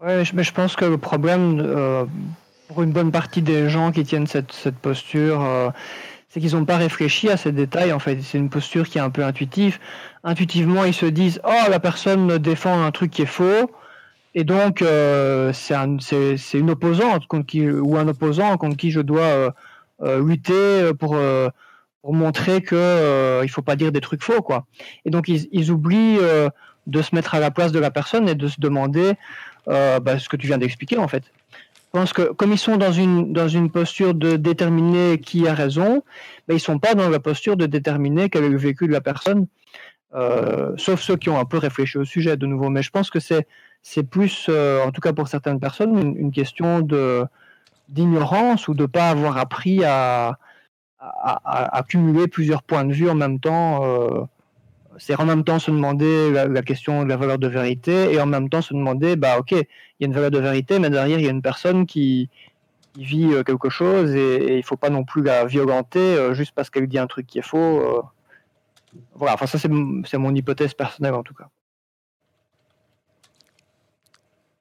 Ouais, mais je pense que le problème euh, pour une bonne partie des gens qui tiennent cette, cette posture. Euh, c'est qu'ils n'ont pas réfléchi à ces détails en fait. C'est une posture qui est un peu intuitive. Intuitivement, ils se disent Oh, la personne défend un truc qui est faux. Et donc, euh, c'est un, une opposante ou un opposant contre qui je dois euh, euh, lutter pour, montrer qu'il ne faut pas dire des trucs faux. Quoi. Et donc, ils, oublient de se mettre à la place de la personne et de se demander bah, ce que tu viens d'expliquer, en fait. Je pense que comme ils sont dans une, posture de déterminer qui a raison, ils ne sont pas dans la posture de déterminer quel est le vécu de la personne, sauf ceux qui ont un peu réfléchi au sujet de nouveau. Mais je pense que c'est c'est plus, euh, en tout cas pour certaines personnes, une, question d'ignorance ou de ne pas avoir appris à, accumuler plusieurs points de vue en même temps. Euh, c'est en même temps se demander la, question de la valeur de vérité et en même temps se demander, bah ok, il y a une valeur de vérité, mais derrière il y a une personne qui, vit euh, quelque chose et, il ne faut pas non plus la violenter euh, juste parce qu'elle dit un truc qui est faux. Voilà, enfin ça c'est mon hypothèse personnelle en tout cas.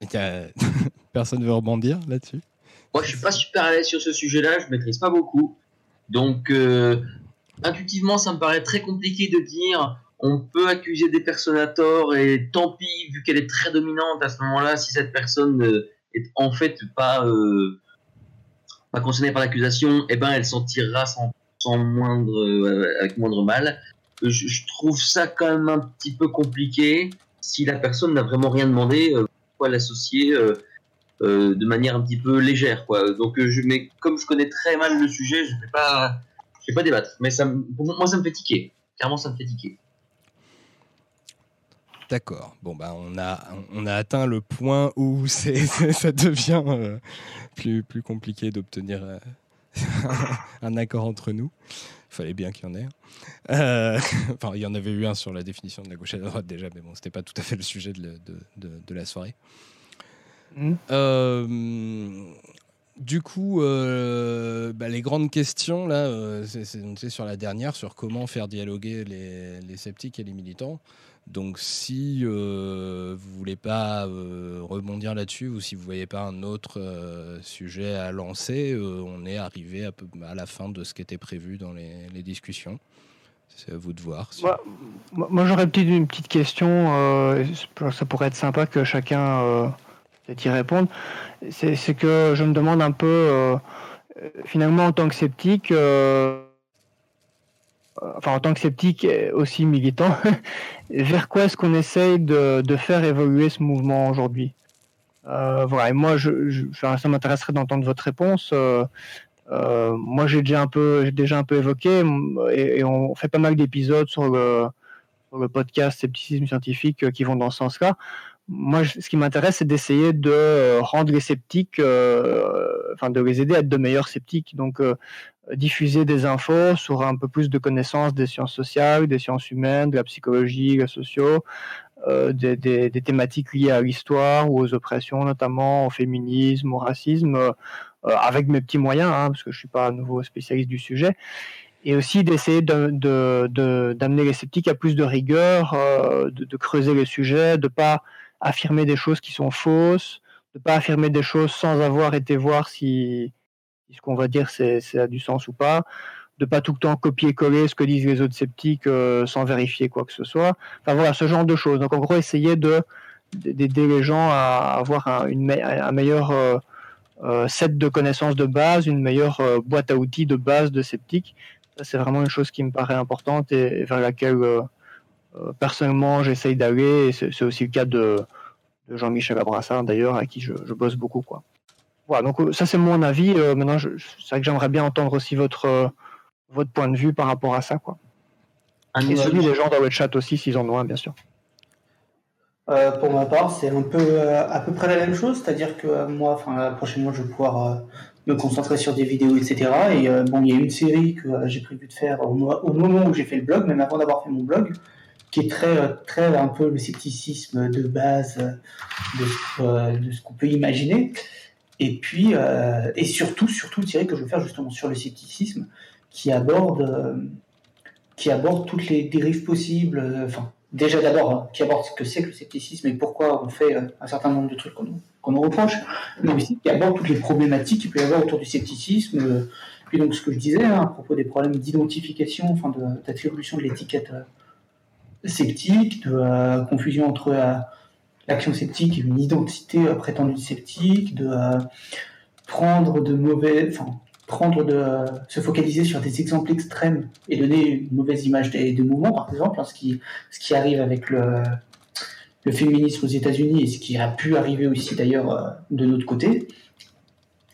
Personne veut rebondir là-dessus? Moi, je suis pas super à l'aise sur ce sujet-là, je maîtrise pas beaucoup. Donc, euh, intuitivement, ça me paraît très compliqué de dire on peut accuser des personnes à tort et tant pis, vu qu'elle est très dominante à ce moment-là, si cette personne euh, est en fait pas, euh, pas concernée par l'accusation, eh ben, elle s'en tirera sans, moindre, avec moindre mal. Je, je, trouve ça quand même un petit peu compliqué si la personne n'a vraiment rien demandé euh, l'associer euh, euh, de manière un petit peu légère. Quoi. Donc, euh, je, mais comme je connais très mal le sujet, je vais pas, je vais pas débattre. Mais ça, pour moi, ça me fait tiquer. Clairement, ça me fait tiquer. D'accord. Bon, bah, on a, on a atteint le point où c'est, ça devient plus, plus compliqué d'obtenir un accord entre nous. Il fallait bien qu'il y en ait. Euh, enfin, il y en avait eu un sur la définition de la gauche et de la droite déjà, mais bon, c'était pas tout à fait le sujet de, de, de, de la soirée. Mmh. Euh, du coup, euh, bah, les grandes questions, là, c'est sur la dernière, sur comment faire dialoguer les, les sceptiques et les militants. Donc, si euh, vous voulez pas euh, rebondir là-dessus ou si vous voyez pas un autre euh, sujet à lancer, euh, on est arrivé à, la fin de ce qui était prévu dans les, discussions. C'est à vous de voir. Moi, j'aurais une, une petite question. ça pourrait être sympa que chacun y réponde. C'est que je me demande un peu, finalement, en tant que sceptique, enfin en tant que sceptique aussi militant, vers quoi est-ce qu'on essaye de, faire évoluer ce mouvement aujourd'hui? Euh, Voilà, et moi, ça m'intéresserait d'entendre votre réponse. Euh, euh, moi, j'ai déjà un peu, déjà un peu évoqué, et, et on fait pas mal d'épisodes sur le, podcast Scepticisme scientifique qui vont dans ce sens-là. moi, ce qui m'intéresse, c'est d'essayer de euh, rendre les sceptiques, euh, enfin de les aider à être de meilleurs sceptiques. Donc, euh, diffuser des infos sur un peu plus de connaissances des sciences sociales, des sciences humaines, de la psychologie, les sociaux, des, des, des, thématiques liées à l'histoire ou aux oppressions, notamment au féminisme, au racisme, avec mes petits moyens, hein, parce que je suis pas un nouveau spécialiste du sujet et aussi d'essayer d'amener de, de, les sceptiques à plus de rigueur, de, creuser les sujets, de pas affirmer des choses qui sont fausses, de pas affirmer des choses sans avoir été voir si, ce qu'on va dire c'est, a du sens ou pas, de pas tout le temps copier-coller ce que disent les autres sceptiques euh, sans vérifier quoi que ce soit. Enfin voilà, ce genre de choses. Donc en gros, essayer de d'aider les gens à avoir un, une, un meilleur euh, euh, set de connaissances de base, une meilleure boîte à outils de base de sceptiques. Ça, c'est vraiment une chose qui me paraît importante et vers laquelle euh, personnellement, j'essaye d'aller, c'est aussi le cas de, Jean-Michel Abrassard d'ailleurs, à qui je, bosse beaucoup. Quoi. Voilà, donc euh, ça c'est mon avis. Euh, maintenant, c'est vrai que j'aimerais bien entendre aussi votre, votre point de vue par rapport à ça. Quoi. et celui des gens dans le chat aussi, s'ils en ont un, bien sûr. pour ma part, c'est un peu à peu près la même chose, c'est-à-dire que moi, enfin, prochainement, je vais pouvoir me concentrer sur des vidéos, etc. Et bon, il y a une série que j'ai prévu de faire au, au moment où j'ai fait le blog, même avant d'avoir fait mon blog qui est très, très un peu le scepticisme de base de, euh, de ce qu'on peut imaginer. Et puis, euh, et surtout, surtout, le série que je veux faire justement sur le scepticisme, qui aborde, euh, qui aborde toutes les dérives possibles. Enfin, déjà d'abord, hein, qui aborde ce que c'est que le scepticisme et pourquoi on fait un certain nombre de trucs qu'on nous reproche, mais aussi qui aborde toutes les problématiques qu'il peut y avoir autour du scepticisme. Puis donc, ce que je disais hein, à propos des problèmes d'identification, enfin, d'attribution de l'étiquette sceptique, de euh, confusion entre euh, l'action sceptique une identité euh, prétendue sceptique, de prendre de mauvais, enfin, prendre de se focaliser sur des exemples extrêmes et donner une mauvaise image des, mouvements, par exemple, hein, ce, qui, ce qui arrive avec le, le féminisme aux États-Unis et ce qui a pu arriver aussi d'ailleurs de notre côté.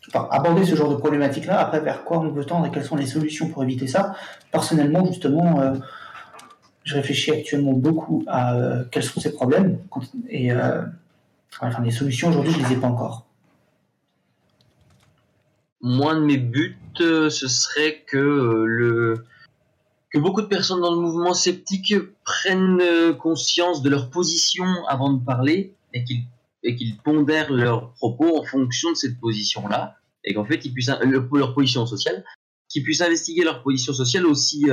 Enfin, aborder ce genre de problématique-là, après vers quoi on veut tendre et quelles sont les solutions pour éviter ça? Personnellement, justement, je réfléchis actuellement beaucoup à euh, quels sont ces problèmes et euh, enfin, les solutions aujourd'hui, je ne les ai pas encore. Moi, de mes buts, euh, ce serait que le que beaucoup de personnes dans le mouvement sceptique prennent conscience de leur position avant de parler et qu'ils et pondèrent leurs propos en fonction de cette position-là et qu'en fait ils puissent leur position sociale, qu'ils puissent investiguer leur position sociale aussi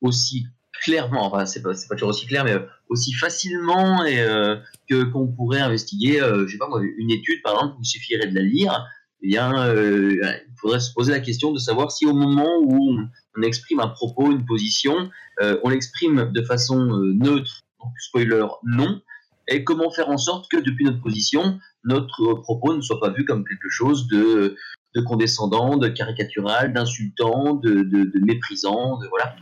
aussi clairement, enfin c'est pas, pas toujours aussi clair, mais euh, aussi facilement euh, que qu'on pourrait investiguer, euh, je sais pas moi, une étude par exemple, il suffirait de la lire, eh bien, il faudrait se poser la question de savoir si au moment où on, exprime un propos, une position, on l'exprime de façon neutre, donc spoiler non, et comment faire en sorte que depuis notre position, notre propos ne soit pas vu comme quelque chose de, de condescendant, de caricatural, d'insultant, de, de, méprisant, de voilà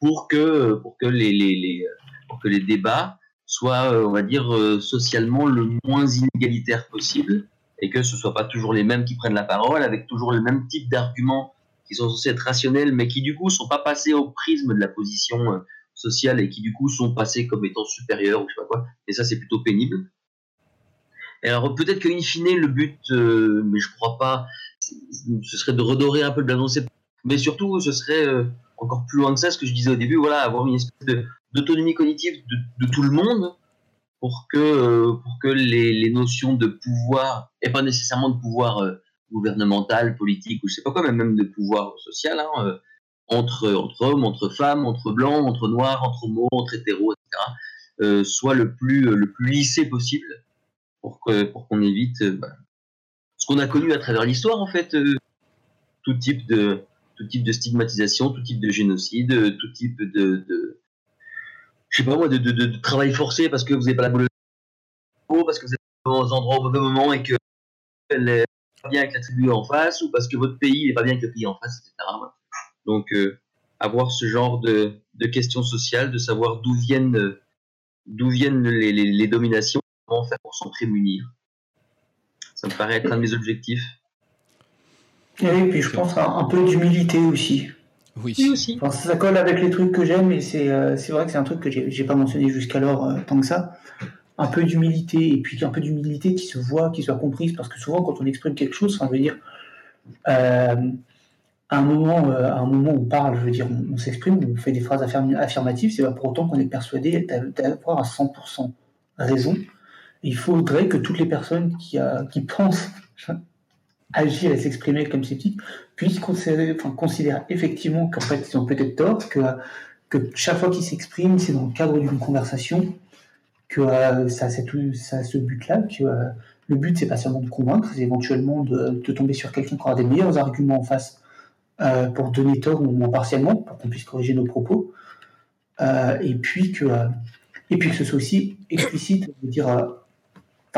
pour que, pour que, les, les, pour que les débats soient, euh, on va dire, euh, socialement le moins inégalitaire possible et que ce ne soit pas toujours les mêmes qui prennent la parole avec toujours le même type d'arguments qui sont censés être rationnels mais qui du coup sont pas passés au prisme de la position euh, sociale et qui du coup sont passés comme étant supérieurs ou je sais pas quoi. Et ça c'est plutôt pénible. Alors peut-être qu'in fine le but, mais je crois pas, ce serait de redorer un peu le blason, mais surtout ce serait encore plus loin que ça, ce que je disais au début, voilà, avoir une espèce d'autonomie cognitive de, tout le monde pour que, euh, pour que les, notions de pouvoir, et pas nécessairement de pouvoir euh, gouvernemental, politique, ou je sais pas quoi, mais même de pouvoir social, hein, euh, entre, hommes, entre femmes, entre blancs, entre noirs, entre homo, entre hétéros, etc., soit le plus, le plus lissé possible pour qu'on pour qu'on évite bah, ce qu'on a connu à travers l'histoire, en fait, tout type de, tout type de stigmatisation, tout type de génocide, euh, tout type de, de je sais pas moi, de, de, travail forcé parce que vous n'avez pas la boule parce que vous êtes aux endroits au mauvais moment et que elle est pas bien avec la tribu en face, ou parce que votre pays n'est pas bien avec le pays en face, etc. Donc, euh, avoir ce genre de, de, questions sociales, de savoir d'où viennent, d'où viennent les, les, les, dominations, comment faire pour s'en prémunir. Ça me paraît être un de mes objectifs. Et oui, puis je pense à un peu d'humilité aussi. Oui. aussi. ça colle avec les trucs que j'aime et c'est euh, vrai que c'est un truc que j'ai pas mentionné jusqu'alors euh, tant que ça. un peu d'humilité, et puis un peu d'humilité qui se voit, qui soit comprise, parce que souvent quand on exprime quelque chose, ça veut dire, euh, à, un moment, euh, à un moment où on parle, je veux dire, on, s'exprime, on fait des phrases affirmatives, c'est pas pour autant qu'on est persuadé d'avoir à 100% raison. Il faudrait que toutes les personnes qui, qui pensent agir et s'exprimer comme sceptiques puissent considérer, enfin, effectivement qu'en fait ils ont peut-être tort, que, que chaque fois qu'ils s'expriment, c'est dans le cadre d'une conversation, que euh, ça, c'est tout, ce but-là, que euh, le but c'est pas seulement de convaincre, c'est éventuellement de, tomber sur quelqu'un qui aura des meilleurs arguments en face euh, pour donner tort au moins partiellement, pour qu'on puisse corriger nos propos, et puis que et puis que ce soit aussi explicite, de dire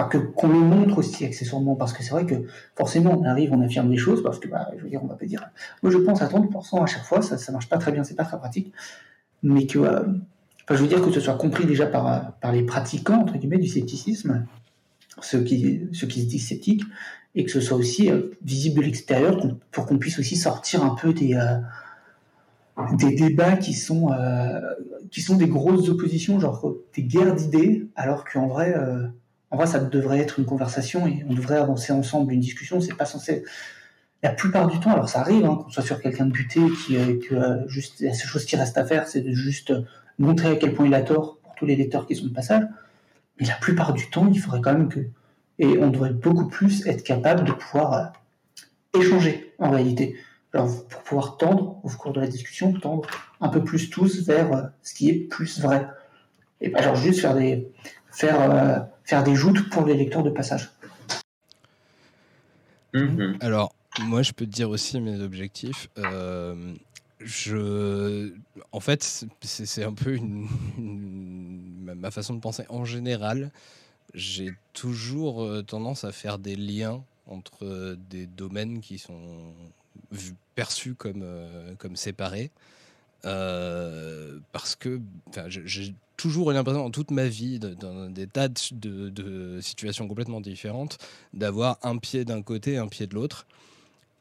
que qu'on le montre aussi accessoirement parce que c'est vrai que forcément on arrive on affirme des choses parce que bah, je veux dire on va pas dire moi je pense à 30% à chaque fois ça ça marche pas très bien c'est pas très pratique. Mais que enfin, je veux dire que ce soit compris déjà par par les pratiquants entre guillemets du scepticisme ceux qui ceux qui se disent sceptiques et que ce soit aussi euh, visible de l'extérieur pour qu'on puisse aussi sortir un peu des euh, des débats qui sont euh, qui sont des grosses oppositions genre des guerres d'idées alors qu'en vrai en vrai, ça devrait être une conversation et on devrait avancer ensemble une discussion. C'est pas censé. La plupart du temps, alors ça arrive hein, qu'on soit sur quelqu'un de buté, qui, euh, que euh, juste la seule chose qui reste à faire, c'est de juste montrer à quel point il a tort pour tous les lecteurs qui sont de passage. Mais la plupart du temps, il faudrait quand même que. Et on devrait beaucoup plus être capable de pouvoir euh, échanger en réalité. Alors, pour pouvoir tendre, au cours de la discussion, tendre un peu plus tous vers ce qui est plus vrai. Et pas genre juste faire des. faire faire des joutes pour les lecteurs de passage. Mhm. Alors, moi, je peux te dire aussi mes objectifs. Euh, je, en fait, c'est un peu une, ma façon de penser en général. J'ai toujours euh, tendance à faire des liens entre des domaines qui sont perçus comme, euh, comme séparés. parce que j'ai toujours eu l'impression, dans toute ma vie, dans des tas de, situations complètement différentes, d'avoir un pied d'un côté, un pied de l'autre.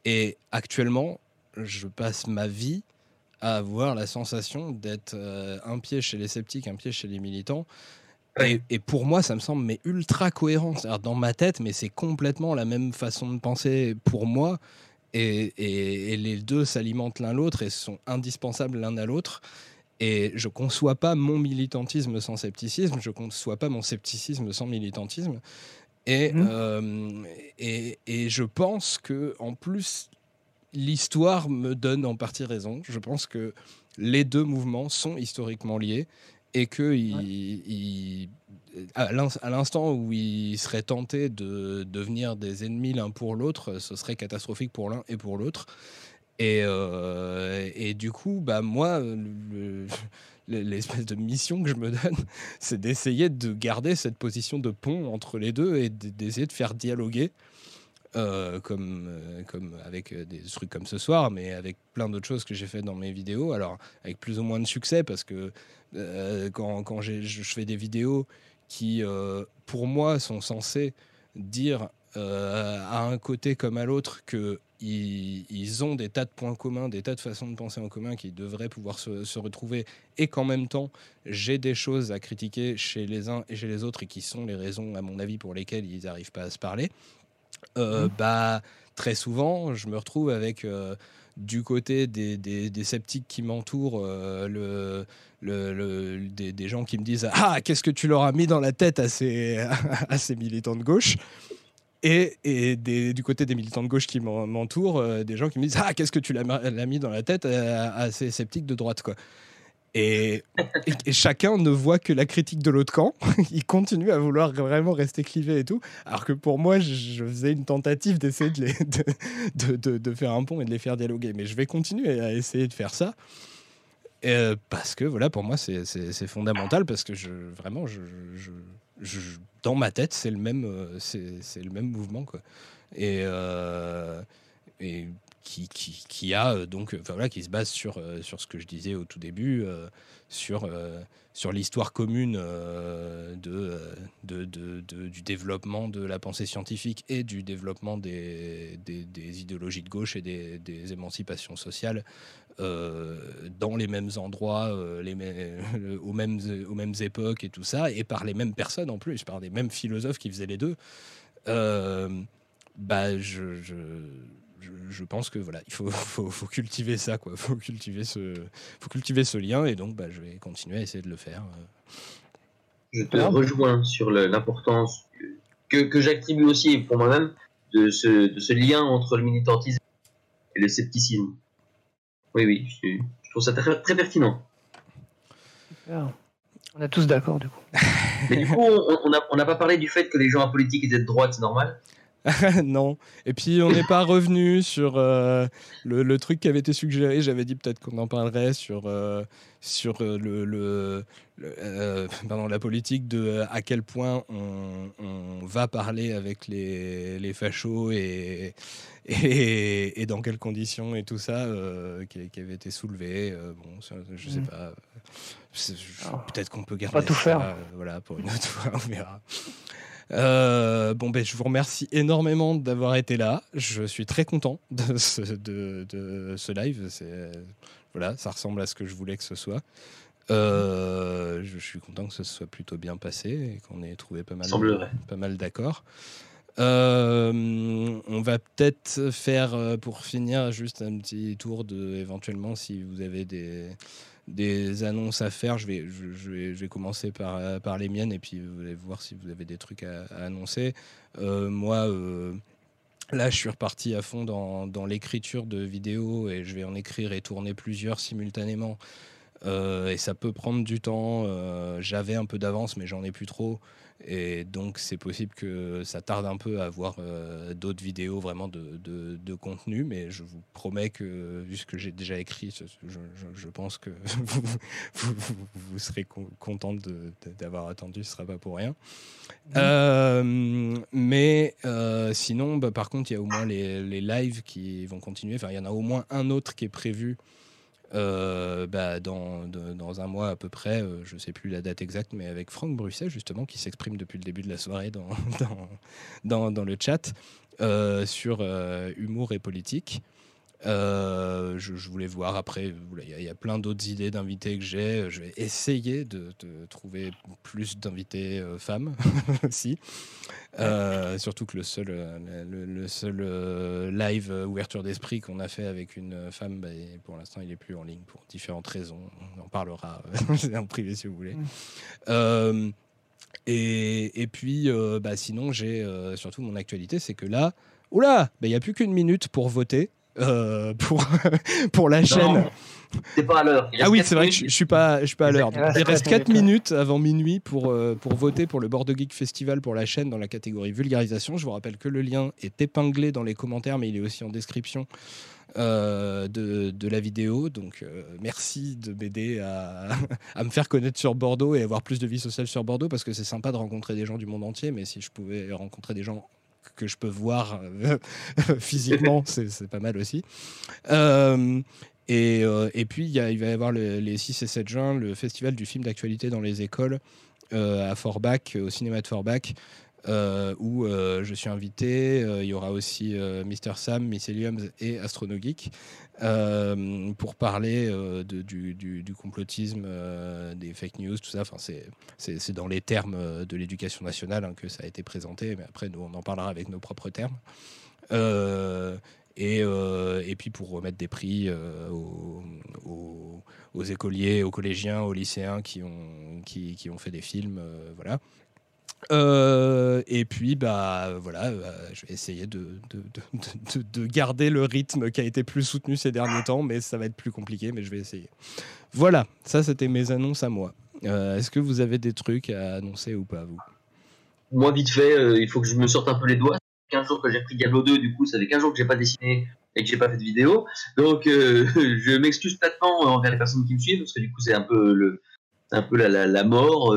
Et actuellement, je passe ma vie à avoir la sensation d'être euh, un pied chez les sceptiques, un pied chez les militants. Et, pour moi, ça me semble mais ultra cohérent. Dans ma tête, mais c'est complètement la même façon de penser pour moi. Et, et les deux s'alimentent l'un l'autre et sont indispensables l'un à l'autre. Et je conçois pas mon militantisme sans scepticisme, je conçois pas mon scepticisme sans militantisme. Et, mmh. euh, et, et, je pense que, en plus, l'histoire me donne en partie raison. Je pense que les deux mouvements sont historiquement liés et que à l'instant où ils seraient tentés de devenir des ennemis l'un pour l'autre, ce serait catastrophique pour l'un et pour l'autre. Et, euh, et, du coup, bah, moi, l'espèce de mission que je me donne, c'est d'essayer de garder cette position de pont entre les deux et d'essayer de faire dialoguer. Euh, comme, euh, comme avec des trucs comme ce soir, mais avec plein d'autres choses que j'ai fait dans mes vidéos. Alors, avec plus ou moins de succès, parce que quand, quand je fais des vidéos qui, pour moi, sont censées dire à un côté comme à l'autre que ils, ont des tas de points communs, des tas de façons de penser en commun qui devraient pouvoir se, retrouver, et qu'en même temps, j'ai des choses à critiquer chez les uns et chez les autres, et qui sont les raisons, à mon avis, pour lesquelles ils n'arrivent pas à se parler. Euh, mmh. Bah, très souvent, je me retrouve avec euh, du côté des, des, sceptiques qui m'entourent, euh, le, le, des, des, gens qui me disent Ah, qu'est-ce que tu leur as mis dans la tête à ces, à ces militants de gauche? Et, du côté des militants de gauche qui m'entourent, euh, des gens qui me disent Ah, qu'est-ce que tu l'as mis dans la tête à, ces sceptiques de droite quoi. Et, chacun ne voit que la critique de l'autre camp. Il continue à vouloir vraiment rester clivé et tout. Alors que pour moi, je, faisais une tentative d'essayer de, de, de, faire un pont et de les faire dialoguer. Mais je vais continuer à essayer de faire ça. Euh, parce que voilà, pour moi, c'est fondamental. Parce que je, vraiment, je, dans ma tête, c'est le même, euh, c'est le même mouvement quoi. Et, euh, et qui, qui, a donc, enfin voilà, qui se base sur, sur ce que je disais au tout début, sur, sur l'histoire commune de, de, de, du développement de la pensée scientifique et du développement des, des, des idéologies de gauche et des, des émancipations sociales dans les mêmes endroits, les aux, mêmes, aux mêmes époques et tout ça, et par les mêmes personnes en plus, par des mêmes philosophes qui faisaient les deux. bah, je, je je, pense que voilà, il faut, faut, cultiver ça, quoi. Faut cultiver ce, faut cultiver ce lien, et donc bah, je vais continuer à essayer de le faire. Je te rejoins sur l'importance que, que j'attribue aussi pour moi-même de ce, de ce lien entre le militantisme et le scepticisme. Oui, oui, je, trouve ça très, très pertinent. On est tous d'accord, du coup. Mais du coup, on n'a pas parlé du fait que les gens à politique étaient de droite, c'est normal? non. Et puis on n'est pas revenu sur euh, le, truc qui avait été suggéré. J'avais dit peut-être qu'on en parlerait sur, euh, sur euh, le, le, pardon, la politique de à quel point on, va parler avec les, les fachos et, et, et, dans quelles conditions et tout ça qui, avait été soulevé. bon, je sais mm. pas. Peut-être qu'on peut garder pas tout ça, faire. voilà, pour une autre fois, on verra. Euh, bon, ben, je vous remercie énormément d'avoir été là. Je suis très content de ce, de, de ce live. Voilà, ça ressemble à ce que je voulais que ce soit. Euh, je suis content que ce soit plutôt bien passé et qu'on ait trouvé pas mal, pas mal d'accords. Euh, on va peut-être faire, pour finir, juste un petit tour de, éventuellement, si vous avez des, des annonces à faire. Je vais, je, vais, je vais commencer par, par les miennes et puis vous allez voir si vous avez des trucs à, annoncer. Euh, moi, euh, là, je suis reparti à fond dans, dans l'écriture de vidéos et je vais en écrire et tourner plusieurs simultanément. Euh, et ça peut prendre du temps. J'avais un peu d'avance, mais j'en ai plus trop. Et donc, c'est possible que ça tarde un peu à avoir euh, d'autres vidéos vraiment de, de, contenu, mais je vous promets que, vu ce que j'ai déjà écrit, je, je, pense que vous, vous, serez content d'avoir attendu, ce ne sera pas pour rien. Euh, mais euh, sinon, bah, par contre, il y a au moins les, les lives qui vont continuer. Enfin, il y en a au moins un autre qui est prévu euh, bah, dans, dans, un mois à peu près, euh, je ne sais plus la date exacte, mais avec Franck Brusset, justement, qui s'exprime depuis le début de la soirée dans, dans, dans, le chat euh, sur humour et politique. Euh, je, voulais voir après, il y, a plein d'autres idées d'invités que j'ai. Je vais essayer de, trouver plus d'invités euh, femmes aussi. Euh, surtout que le seul, le, seul live ouverture d'esprit qu'on a fait avec une femme, bah, pour l'instant, il est plus en ligne pour différentes raisons. On en parlera en privé si vous voulez. Et, et, puis, bah, sinon, j'ai surtout mon actualité, c'est que là, oula, bah, il n'y a plus qu'une minute pour voter. Euh, pour, pour la chaîne. C'est pas à l'heure. Ah oui, c'est vrai que je, suis pas, je suis pas à l'heure. Il reste 4 minutes avant minuit pour, euh, pour voter pour le Bordeaux Geek Festival pour la chaîne dans la catégorie vulgarisation. Je vous rappelle que le lien est épinglé dans les commentaires, mais il est aussi en description. Euh, de, de, la vidéo. Donc merci de m'aider à, à, me faire connaître sur Bordeaux et avoir plus de vie sociale sur Bordeaux parce que c'est sympa de rencontrer des gens du monde entier, mais si je pouvais rencontrer des gens que je peux voir euh, physiquement, c'est pas mal aussi. Euh, et, euh, et, puis, il, il va y avoir les 6 et 7 juin le festival du film d'actualité dans les écoles à Forbach, au cinéma de Forbach. Où je suis invité. il y aura aussi Mister Sam, Mycelium et Astronogeek. Euh, pour parler euh, du, complotisme, euh, des fake news, tout ça. Enfin, c'est dans les termes de l'éducation nationale hein, que ça a été présenté, mais après, on en parlera avec nos propres termes. Et, puis pour remettre des prix aux, écoliers, aux collégiens, aux lycéens qui ont, qui ont fait des films. voilà. Euh, et puis, bah voilà, euh, je vais essayer de, de, de, garder le rythme qui a été plus soutenu ces derniers temps, mais ça va être plus compliqué, mais je vais essayer. Voilà, ça c'était mes annonces à moi. Euh, est-ce que vous avez des trucs à annoncer ou pas, vous? Moi, vite fait, il faut que je me sorte un peu les doigts. 15 jours que j'ai pris Diablo 2, du coup, ça fait 15 jours que j'ai pas dessiné et que j'ai pas fait de vidéo. Donc, je m'excuse platement envers les personnes qui me suivent, parce que du coup, c'est un peu le, un peu la, la, la mort.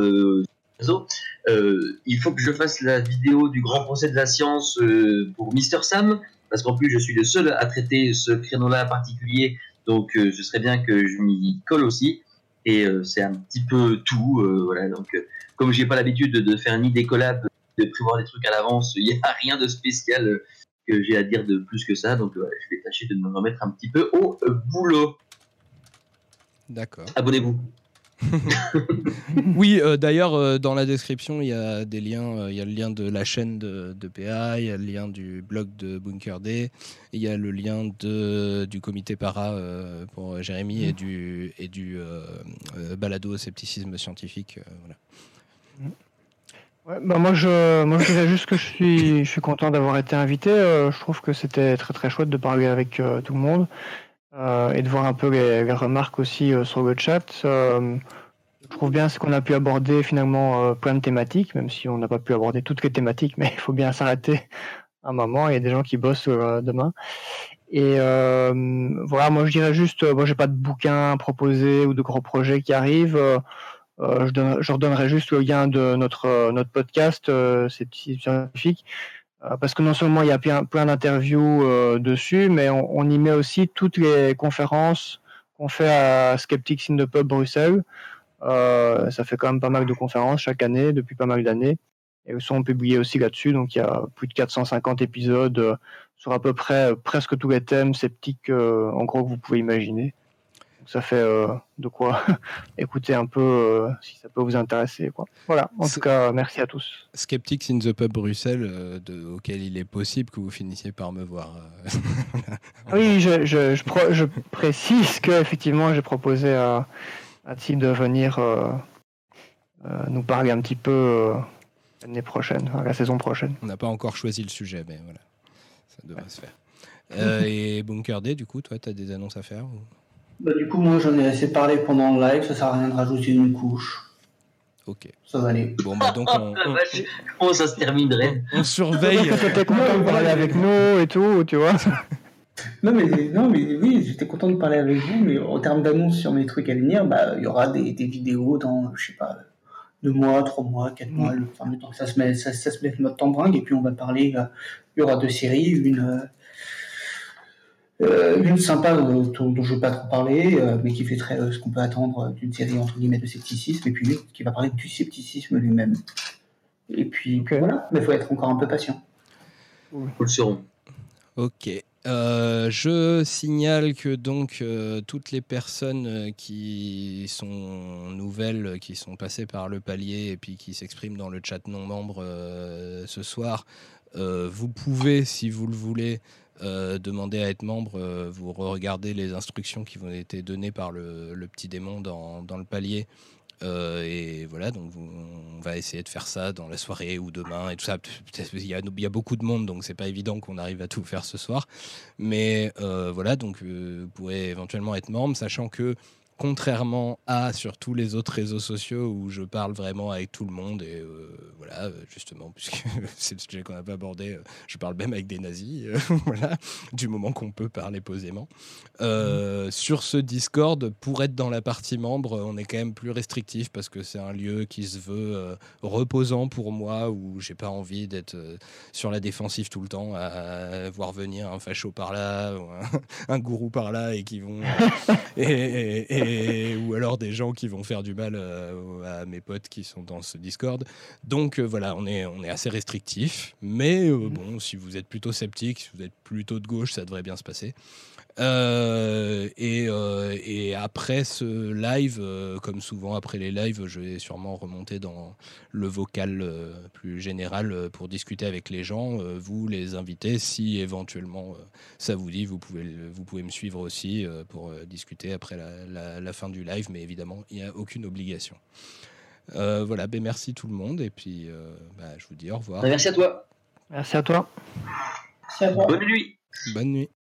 Euh, il faut que je fasse la vidéo du grand procès de la science euh, pour Mister Sam parce qu'en plus je suis le seul à traiter ce créneau-là particulier, donc euh, je serais bien que je m'y colle aussi. Et euh, c'est un petit peu tout, voilà. Donc comme j'ai pas l'habitude de, faire ni des collabs, de prévoir des trucs à l'avance, il n'y a rien de spécial que j'ai à dire de plus que ça. Donc je vais tâcher de me remettre un petit peu au boulot. D'accord. Abonnez-vous. oui, euh, d'ailleurs, euh, dans la description, il y a des liens. Euh, il y a le lien de la chaîne de, PA, il y a le lien du blog de Bunker D, il y a le lien de, du comité para pour Jérémy et du, et du balado scepticisme scientifique. voilà. bah moi, je, moi, je dirais juste que je suis, je suis content d'avoir été invité. je trouve que c'était très très chouette de parler avec tout le monde. Euh, et de voir un peu les, remarques aussi euh, sur le chat. Euh, je trouve bien ce qu'on a pu aborder finalement plein de thématiques, même si on n'a pas pu aborder toutes les thématiques, mais il faut bien s'arrêter un moment. Il y a des gens qui bossent demain. Et voilà, moi je dirais juste, moi j'ai pas de bouquin proposé ou de gros projets qui arrivent. je, donne, je redonnerai juste le lien de notre notre podcast, c'est scientifique. Euh, parce que non seulement il y a plein, plein d'interviews euh, dessus, mais on, y met aussi toutes les conférences qu'on fait à Skeptics in the Pub Bruxelles. Euh, ça fait quand même pas mal de conférences chaque année, depuis pas mal d'années. Et elles sont publiées aussi là-dessus, donc il y a plus de 450 épisodes sur à peu près presque tous les thèmes sceptiques, en gros, que vous pouvez imaginer ça fait euh, de quoi écouter un peu euh, si ça peut vous intéresser. Quoi. Voilà, en tout cas, merci à tous. Skeptics in the Pub Bruxelles, euh, de, auquel il est possible que vous finissiez par me voir. oui, je, je, je, précise qu'effectivement, j'ai proposé à, à de venir nous parler un petit peu l'année prochaine, la saison prochaine. On n'a pas encore choisi le sujet, mais voilà, ça devrait se faire. et Bunker D, du coup, toi, tu as des annonces à faire bah, du coup, moi, j'en ai assez parlé pendant le live, ça sert à rien de rajouter une couche. Ok. Ça va aller. Bon, bah donc, on, on, ça se terminerait On, surveille. Peut-être content de parler avec nous et tout, tu vois. Non mais, non, mais oui, j'étais content de parler avec vous, mais en termes d'annonces sur mes trucs à venir, bah, il y aura des, des, vidéos dans, je sais pas, deux mois, trois mois, quatre mois, le, enfin, le temps que ça se met, ça, ça se met notre temps bringue, et puis on va parler, euh, il y aura deux séries, une, euh, euh, une sympa dont, dont, je ne veux pas trop parler, euh, mais qui fait très euh, ce qu'on peut attendre d'une série entre guillemets de scepticisme, et puis lui qui va parler du scepticisme lui-même. Et puis voilà, mais il faut être encore un peu patient. Nous le serons. Ok. je signale que donc toutes les personnes qui sont nouvelles, qui sont passées par le palier et puis qui s'expriment dans le chat non membre ce soir, vous pouvez, si vous le voulez, euh, demandez à être membre, euh, vous regardez les instructions qui vous ont été données par le, petit démon dans, le palier. Euh, et voilà, donc on va essayer de faire ça dans la soirée ou demain et tout ça. Il y a beaucoup de monde, donc c'est pas évident qu'on arrive à tout faire ce soir. Mais voilà, donc vous pourrez éventuellement être membre, sachant que contrairement à sur tous les autres réseaux sociaux où je parle vraiment avec tout le monde et euh, voilà justement puisque c'est le sujet qu'on n'a pas abordé euh, je parle même avec des nazis euh, voilà du moment qu'on peut parler posément mmh. sur ce Discord pour être dans la partie membre on est quand même plus restrictif parce que c'est un lieu qui se veut reposant pour moi où j'ai pas envie d'être sur la défensive tout le temps à, voir venir un facho par là ou un, gourou par là et qui vont et ou alors des gens qui vont faire du mal euh, à mes potes qui sont dans ce Discord. Donc euh, voilà, on est, on est assez restrictif, mais euh, mhm. bon, si vous êtes plutôt sceptique, si vous êtes plutôt de gauche, ça devrait bien se passer. Euh, euh, et, après ce live, euh, comme souvent après les lives, je vais sûrement remonter dans le vocal plus général pour discuter avec les gens. vous, les inviter, si éventuellement ça vous dit, vous pouvez, vous pouvez me suivre aussi pour discuter après la, fin du live, mais évidemment, il n'y a aucune obligation. voilà, ben merci tout le monde et puis bah, je vous dis au revoir. Merci à toi. Merci à toi. Merci à toi. Bonne nuit. Bonne nuit.